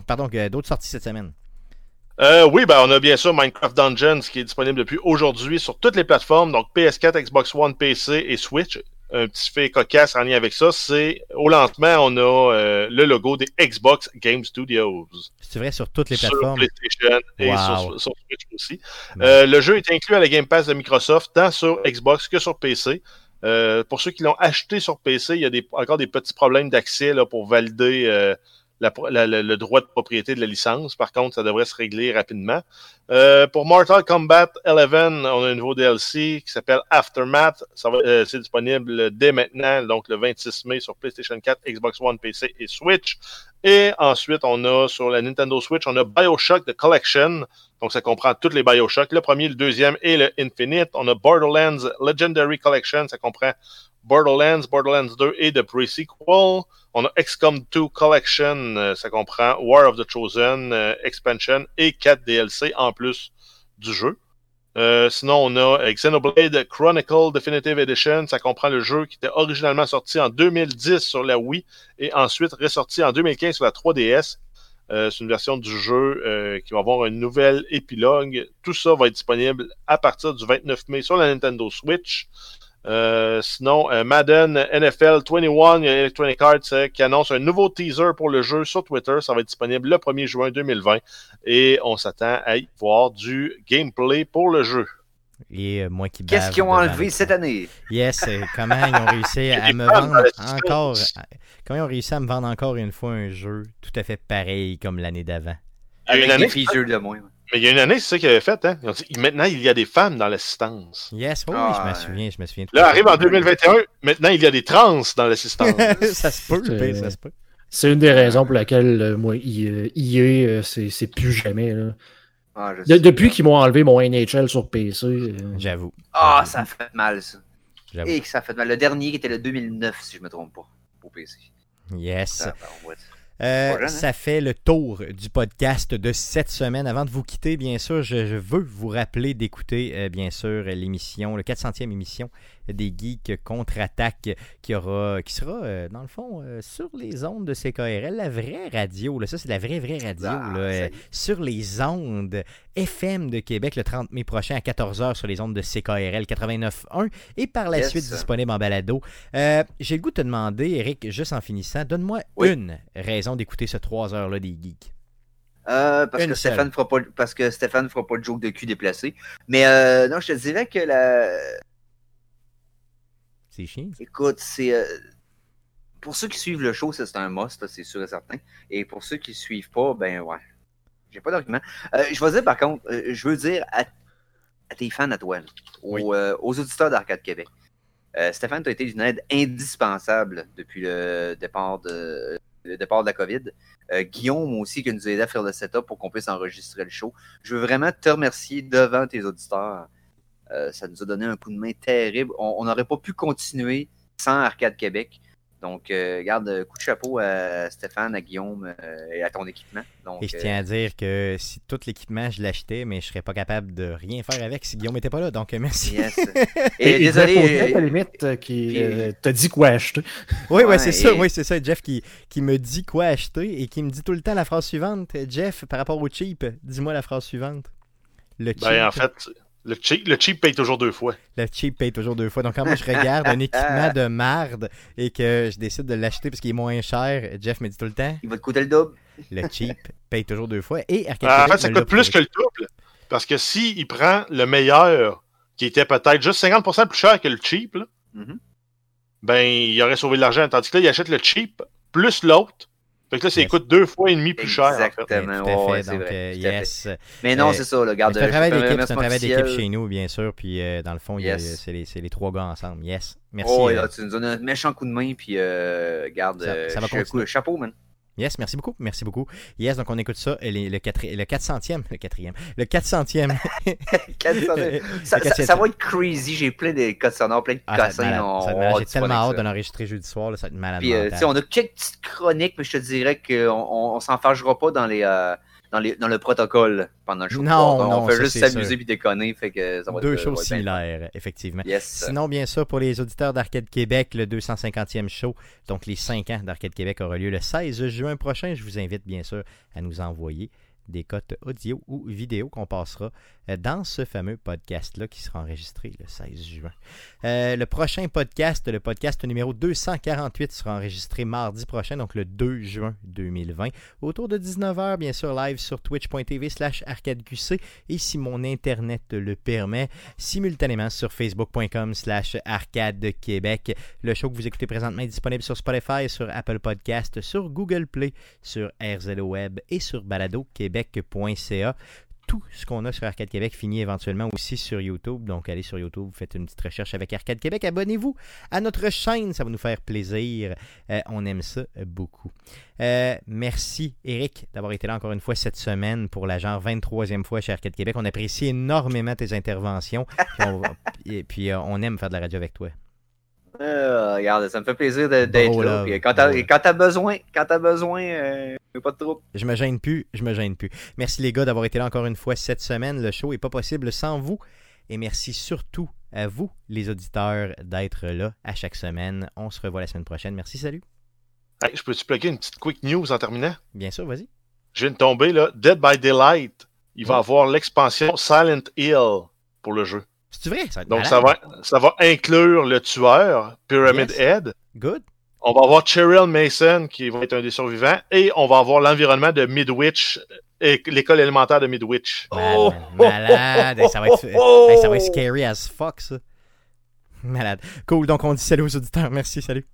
Speaker 1: pardon, d'autres sorties cette semaine.
Speaker 4: Euh, oui, ben, on a bien sûr Minecraft Dungeons qui est disponible depuis aujourd'hui sur toutes les plateformes, donc PS4, Xbox One, PC et Switch. Un petit fait cocasse en lien avec ça, c'est au lancement, on a euh, le logo des Xbox Game Studios.
Speaker 1: C'est vrai sur toutes les
Speaker 4: sur
Speaker 1: plateformes.
Speaker 4: PlayStation et
Speaker 1: Wow.
Speaker 4: sur, sur Switch aussi. Euh, le jeu est inclus à la Game Pass de Microsoft, tant sur Xbox que sur PC. Pour ceux qui l'ont acheté sur PC, il y a des, encore des petits problèmes d'accès pour valider le droit de propriété de la licence. Par contre, ça devrait se régler rapidement. Euh, pour Mortal Kombat 11, on a un nouveau DLC qui s'appelle Aftermath. Euh, c'est disponible dès maintenant, donc le 26 mai sur PlayStation 4, Xbox One, PC et Switch. Et ensuite, on a sur la Nintendo Switch, on a Bioshock The Collection. Donc, ça comprend tous les Bioshock. Le premier, le deuxième et le Infinite. On a Borderlands Legendary Collection. Ça comprend Borderlands, Borderlands 2 et The Pre-Sequel. On a XCOM 2 Collection. euh, Ça comprend War of the Chosen, euh, Expansion et 4 DLC en plus du jeu. Euh, sinon, on a Xenoblade Chronicle Definitive Edition. Ça comprend le jeu qui était originalement sorti en 2010 sur la Wii et ensuite ressorti en 2015 sur la 3DS. Euh, c'est une version du jeu euh, qui va avoir un nouvel épilogue. Tout ça va être disponible à partir du 29 mai sur la Nintendo Switch. Euh, sinon, euh, Madden NFL 21, il y a Electronic Arts euh, qui annonce un nouveau teaser pour le jeu sur Twitter. Ça va être disponible le 1er juin 2020 et on s'attend à y voir du gameplay pour le jeu.
Speaker 1: Et moi qui
Speaker 2: Qu'est-ce qu'ils ont enlevé cette année?
Speaker 1: Yes, comment ils ont réussi [LAUGHS] à me vendre encore. Comment ils ont réussi à me vendre encore une fois un jeu tout à fait pareil comme l'année d'avant?
Speaker 2: Avec des features de moins. ouais.
Speaker 4: Mais il y a une année, c'est ça qu'ils avaient fait. Hein? Maintenant, il y a des femmes dans l'assistance.
Speaker 1: Yes, oui,
Speaker 2: Ah,
Speaker 1: je me
Speaker 2: ouais.
Speaker 1: souviens, je me souviens. tout
Speaker 4: Là, arrive en 2021, maintenant, il y a des trans dans l'assistance. [LAUGHS]
Speaker 1: ça se peut,
Speaker 3: C'est-
Speaker 1: ben, ça se peut.
Speaker 3: C'est une des raisons pour laquelle euh, moi, I- EA, euh, c'est c'est plus jamais. Là.
Speaker 2: Ah, je
Speaker 3: De-
Speaker 2: sais.
Speaker 3: depuis qu'ils m'ont enlevé mon NHL sur PC, euh,
Speaker 1: J'avoue.
Speaker 2: Ah, ça fait mal, ça.
Speaker 1: J'avoue.
Speaker 2: Et que ça fait mal. Le dernier qui était le 2009, si je me trompe pas, au PC.
Speaker 1: Yes.
Speaker 2: Ça, on va-
Speaker 1: Euh,
Speaker 2: hein?
Speaker 1: ça fait le tour du podcast de cette semaine. Avant de vous quitter, bien sûr, je, je veux vous rappeler d'écouter, euh, bien sûr, l'émission, le 400e émission des Geeks contre-attaque qui, aura, qui sera, euh, dans le fond, euh, sur les ondes de CKRL, la vraie radio. Là, ça, c'est la vraie, vraie radio.
Speaker 2: Ah,
Speaker 1: là, euh, sur les ondes FM de Québec le 30 mai prochain à 14h sur les ondes de CKRL 89.1 et par la
Speaker 2: Yes.
Speaker 1: suite disponible en balado. Euh, J'ai le goût de te demander, Eric, juste en finissant, donne-moi
Speaker 2: Oui.
Speaker 1: une raison d'écouter ce 3 heures-là des geeks.
Speaker 2: Euh, parce, que. Stéphane fera pas, parce que Stéphane fera pas de joke de cul déplacé. Mais euh, non, je te dirais que la.
Speaker 1: C'est chiant. ça.
Speaker 2: Écoute, c'est. euh, pour ceux qui suivent le show, c'est un must, c'est sûr et certain. Et pour ceux qui ne suivent pas, ben ouais. J'ai pas d'argument. Euh, je vais dire par contre, euh, je veux dire à, tes fans à toi, aux, euh, aux, auditeurs d'Arcade Québec. Stéphane, tu as été une aide indispensable depuis le départ de, le départ de la COVID. Guillaume aussi qui nous a aidé à faire le setup pour qu'on puisse enregistrer le show. Je veux vraiment te remercier devant tes auditeurs. Ça nous a donné un coup de main terrible. On n'aurait pas pu continuer sans Arcade Québec. Donc, euh, garde euh, coup de chapeau à Stéphane, à Guillaume euh, et à ton équipement.
Speaker 1: et je tiens à dire que si tout l'équipement, je l'achetais, mais je serais pas capable de rien faire avec si Guillaume n'était pas là. Donc, merci. [LAUGHS]
Speaker 3: et, désolé. à la limite, qui t'a dit quoi acheter.
Speaker 1: Oui, ouais, c'est ça. Oui, c'est ça. Jeff qui, qui me dit quoi acheter et qui me dit tout le temps la phrase suivante. Jeff, par rapport au cheap, dis-moi la phrase suivante.
Speaker 4: Le cheap. Ben, en fait, le cheap, le cheap paye toujours deux fois.
Speaker 1: Le cheap paye toujours deux fois. Donc, quand moi je regarde un [LAUGHS] équipement de marde et que je décide de l'acheter parce qu'il est moins cher, Jeff me dit tout le temps
Speaker 2: Il va te coûter le double.
Speaker 1: Le cheap [LAUGHS] paye toujours deux fois. Et
Speaker 4: En fait, ça coûte plus que le double. Parce que s'il il prend le meilleur, qui était peut-être juste 50% plus cher que le cheap, mm-hmm. ben, il aurait sauvé de l'argent. Tandis que là, il achète le cheap plus l'autre fait que là, ça coûte deux fois et demi plus cher.
Speaker 2: Exactement.
Speaker 1: tout à fait. Donc, euh, yes.
Speaker 2: Mais non, euh, c'est ça. Là, garde,
Speaker 1: c'est un travail d'équipe, c'est un travail d'équipe chez nous, bien sûr. Puis euh, dans le fond, yes. c'est les, les, trois gars ensemble. Yes. Merci.
Speaker 2: Oh, là, tu nous donnes un méchant coup de main. Puis garde, ça, ça va chapeau, man.
Speaker 1: Yes, merci beaucoup, merci beaucoup. Yes, donc on écoute ça, le, le, le 400e, le quatrième, le 400e. [LAUGHS]
Speaker 2: ça, ça, va être crazy, j'ai plein de codes sonores, plein de ah,
Speaker 1: cossins. J'ai tellement hâte de l'enregistrer jeudi soir, là, ça va être malade. Puis,
Speaker 2: euh, on a quelques petites chroniques, mais je te dirais qu'on on, on s'en fâchera pas dans les... Euh, dans, le protocole pendant le show.
Speaker 1: Non,
Speaker 2: on, fait juste s'amuser et déconner. Fait que ça va
Speaker 1: Deux choses similaires, effectivement. Sinon, bien sûr, pour les auditeurs d'Arcade Québec, le 250e show, donc les 5 ans d'Arcade Québec, aura lieu le 16 juin prochain. Je vous invite bien sûr à nous envoyer des cotes audio ou vidéo qu'on passera euh, dans ce fameux podcast-là qui sera enregistré le 16 juin. Euh, le prochain podcast, le podcast numéro 248, sera enregistré mardi prochain, donc le 2 juin 2020, autour de 19h, bien sûr, live sur twitch.tv slash arcadeqc et si mon Internet le permet, simultanément sur facebook.com slash arcadequebec. Le show que vous écoutez présentement est disponible sur Spotify, sur Apple Podcast, sur Google Play, sur RZO Web et sur Balado Québec québec.ca. Tout ce qu'on a sur Arcade Québec finit éventuellement aussi sur YouTube. Donc, allez sur YouTube, faites une petite recherche avec Arcade Québec. Abonnez-vous à notre chaîne, ça va nous faire plaisir. Euh, on aime ça beaucoup. Euh, merci, Eric, d'avoir été là encore une fois cette semaine pour la genre 23e fois chez Arcade Québec. On apprécie énormément tes interventions. [LAUGHS] et puis, euh, on aime faire de la radio avec toi.
Speaker 2: Regarde, ça me fait plaisir d'être là. quand t'as as besoin, quand as besoin, pas de trouble.
Speaker 1: Je me gêne plus, je me gêne plus. Merci les gars d'avoir été là encore une fois cette semaine. Le show est pas possible sans vous. Et merci surtout à vous, les auditeurs, d'être là à chaque semaine. On se revoit la semaine prochaine. Merci, salut.
Speaker 4: je peux-tu plugger une petite quick news en terminant?
Speaker 1: Bien sûr, vas-y.
Speaker 4: Je viens de tomber, là. Dead by Daylight. Il va avoir l'expansion Silent Hill pour le jeu.
Speaker 1: C'est vrai? Ça
Speaker 4: Donc, ça va, ça va inclure le tueur, Pyramid Head.
Speaker 1: Good.
Speaker 4: On va avoir Cheryl Mason, qui va être un des survivants, et on va avoir l'environnement de Midwich, l'école élémentaire de Midwich.
Speaker 1: Oh, malade. [LAUGHS] ça, va être, ça va être scary as fuck, ça. Malade. Cool. Donc, on dit salut aux auditeurs. Merci. Salut.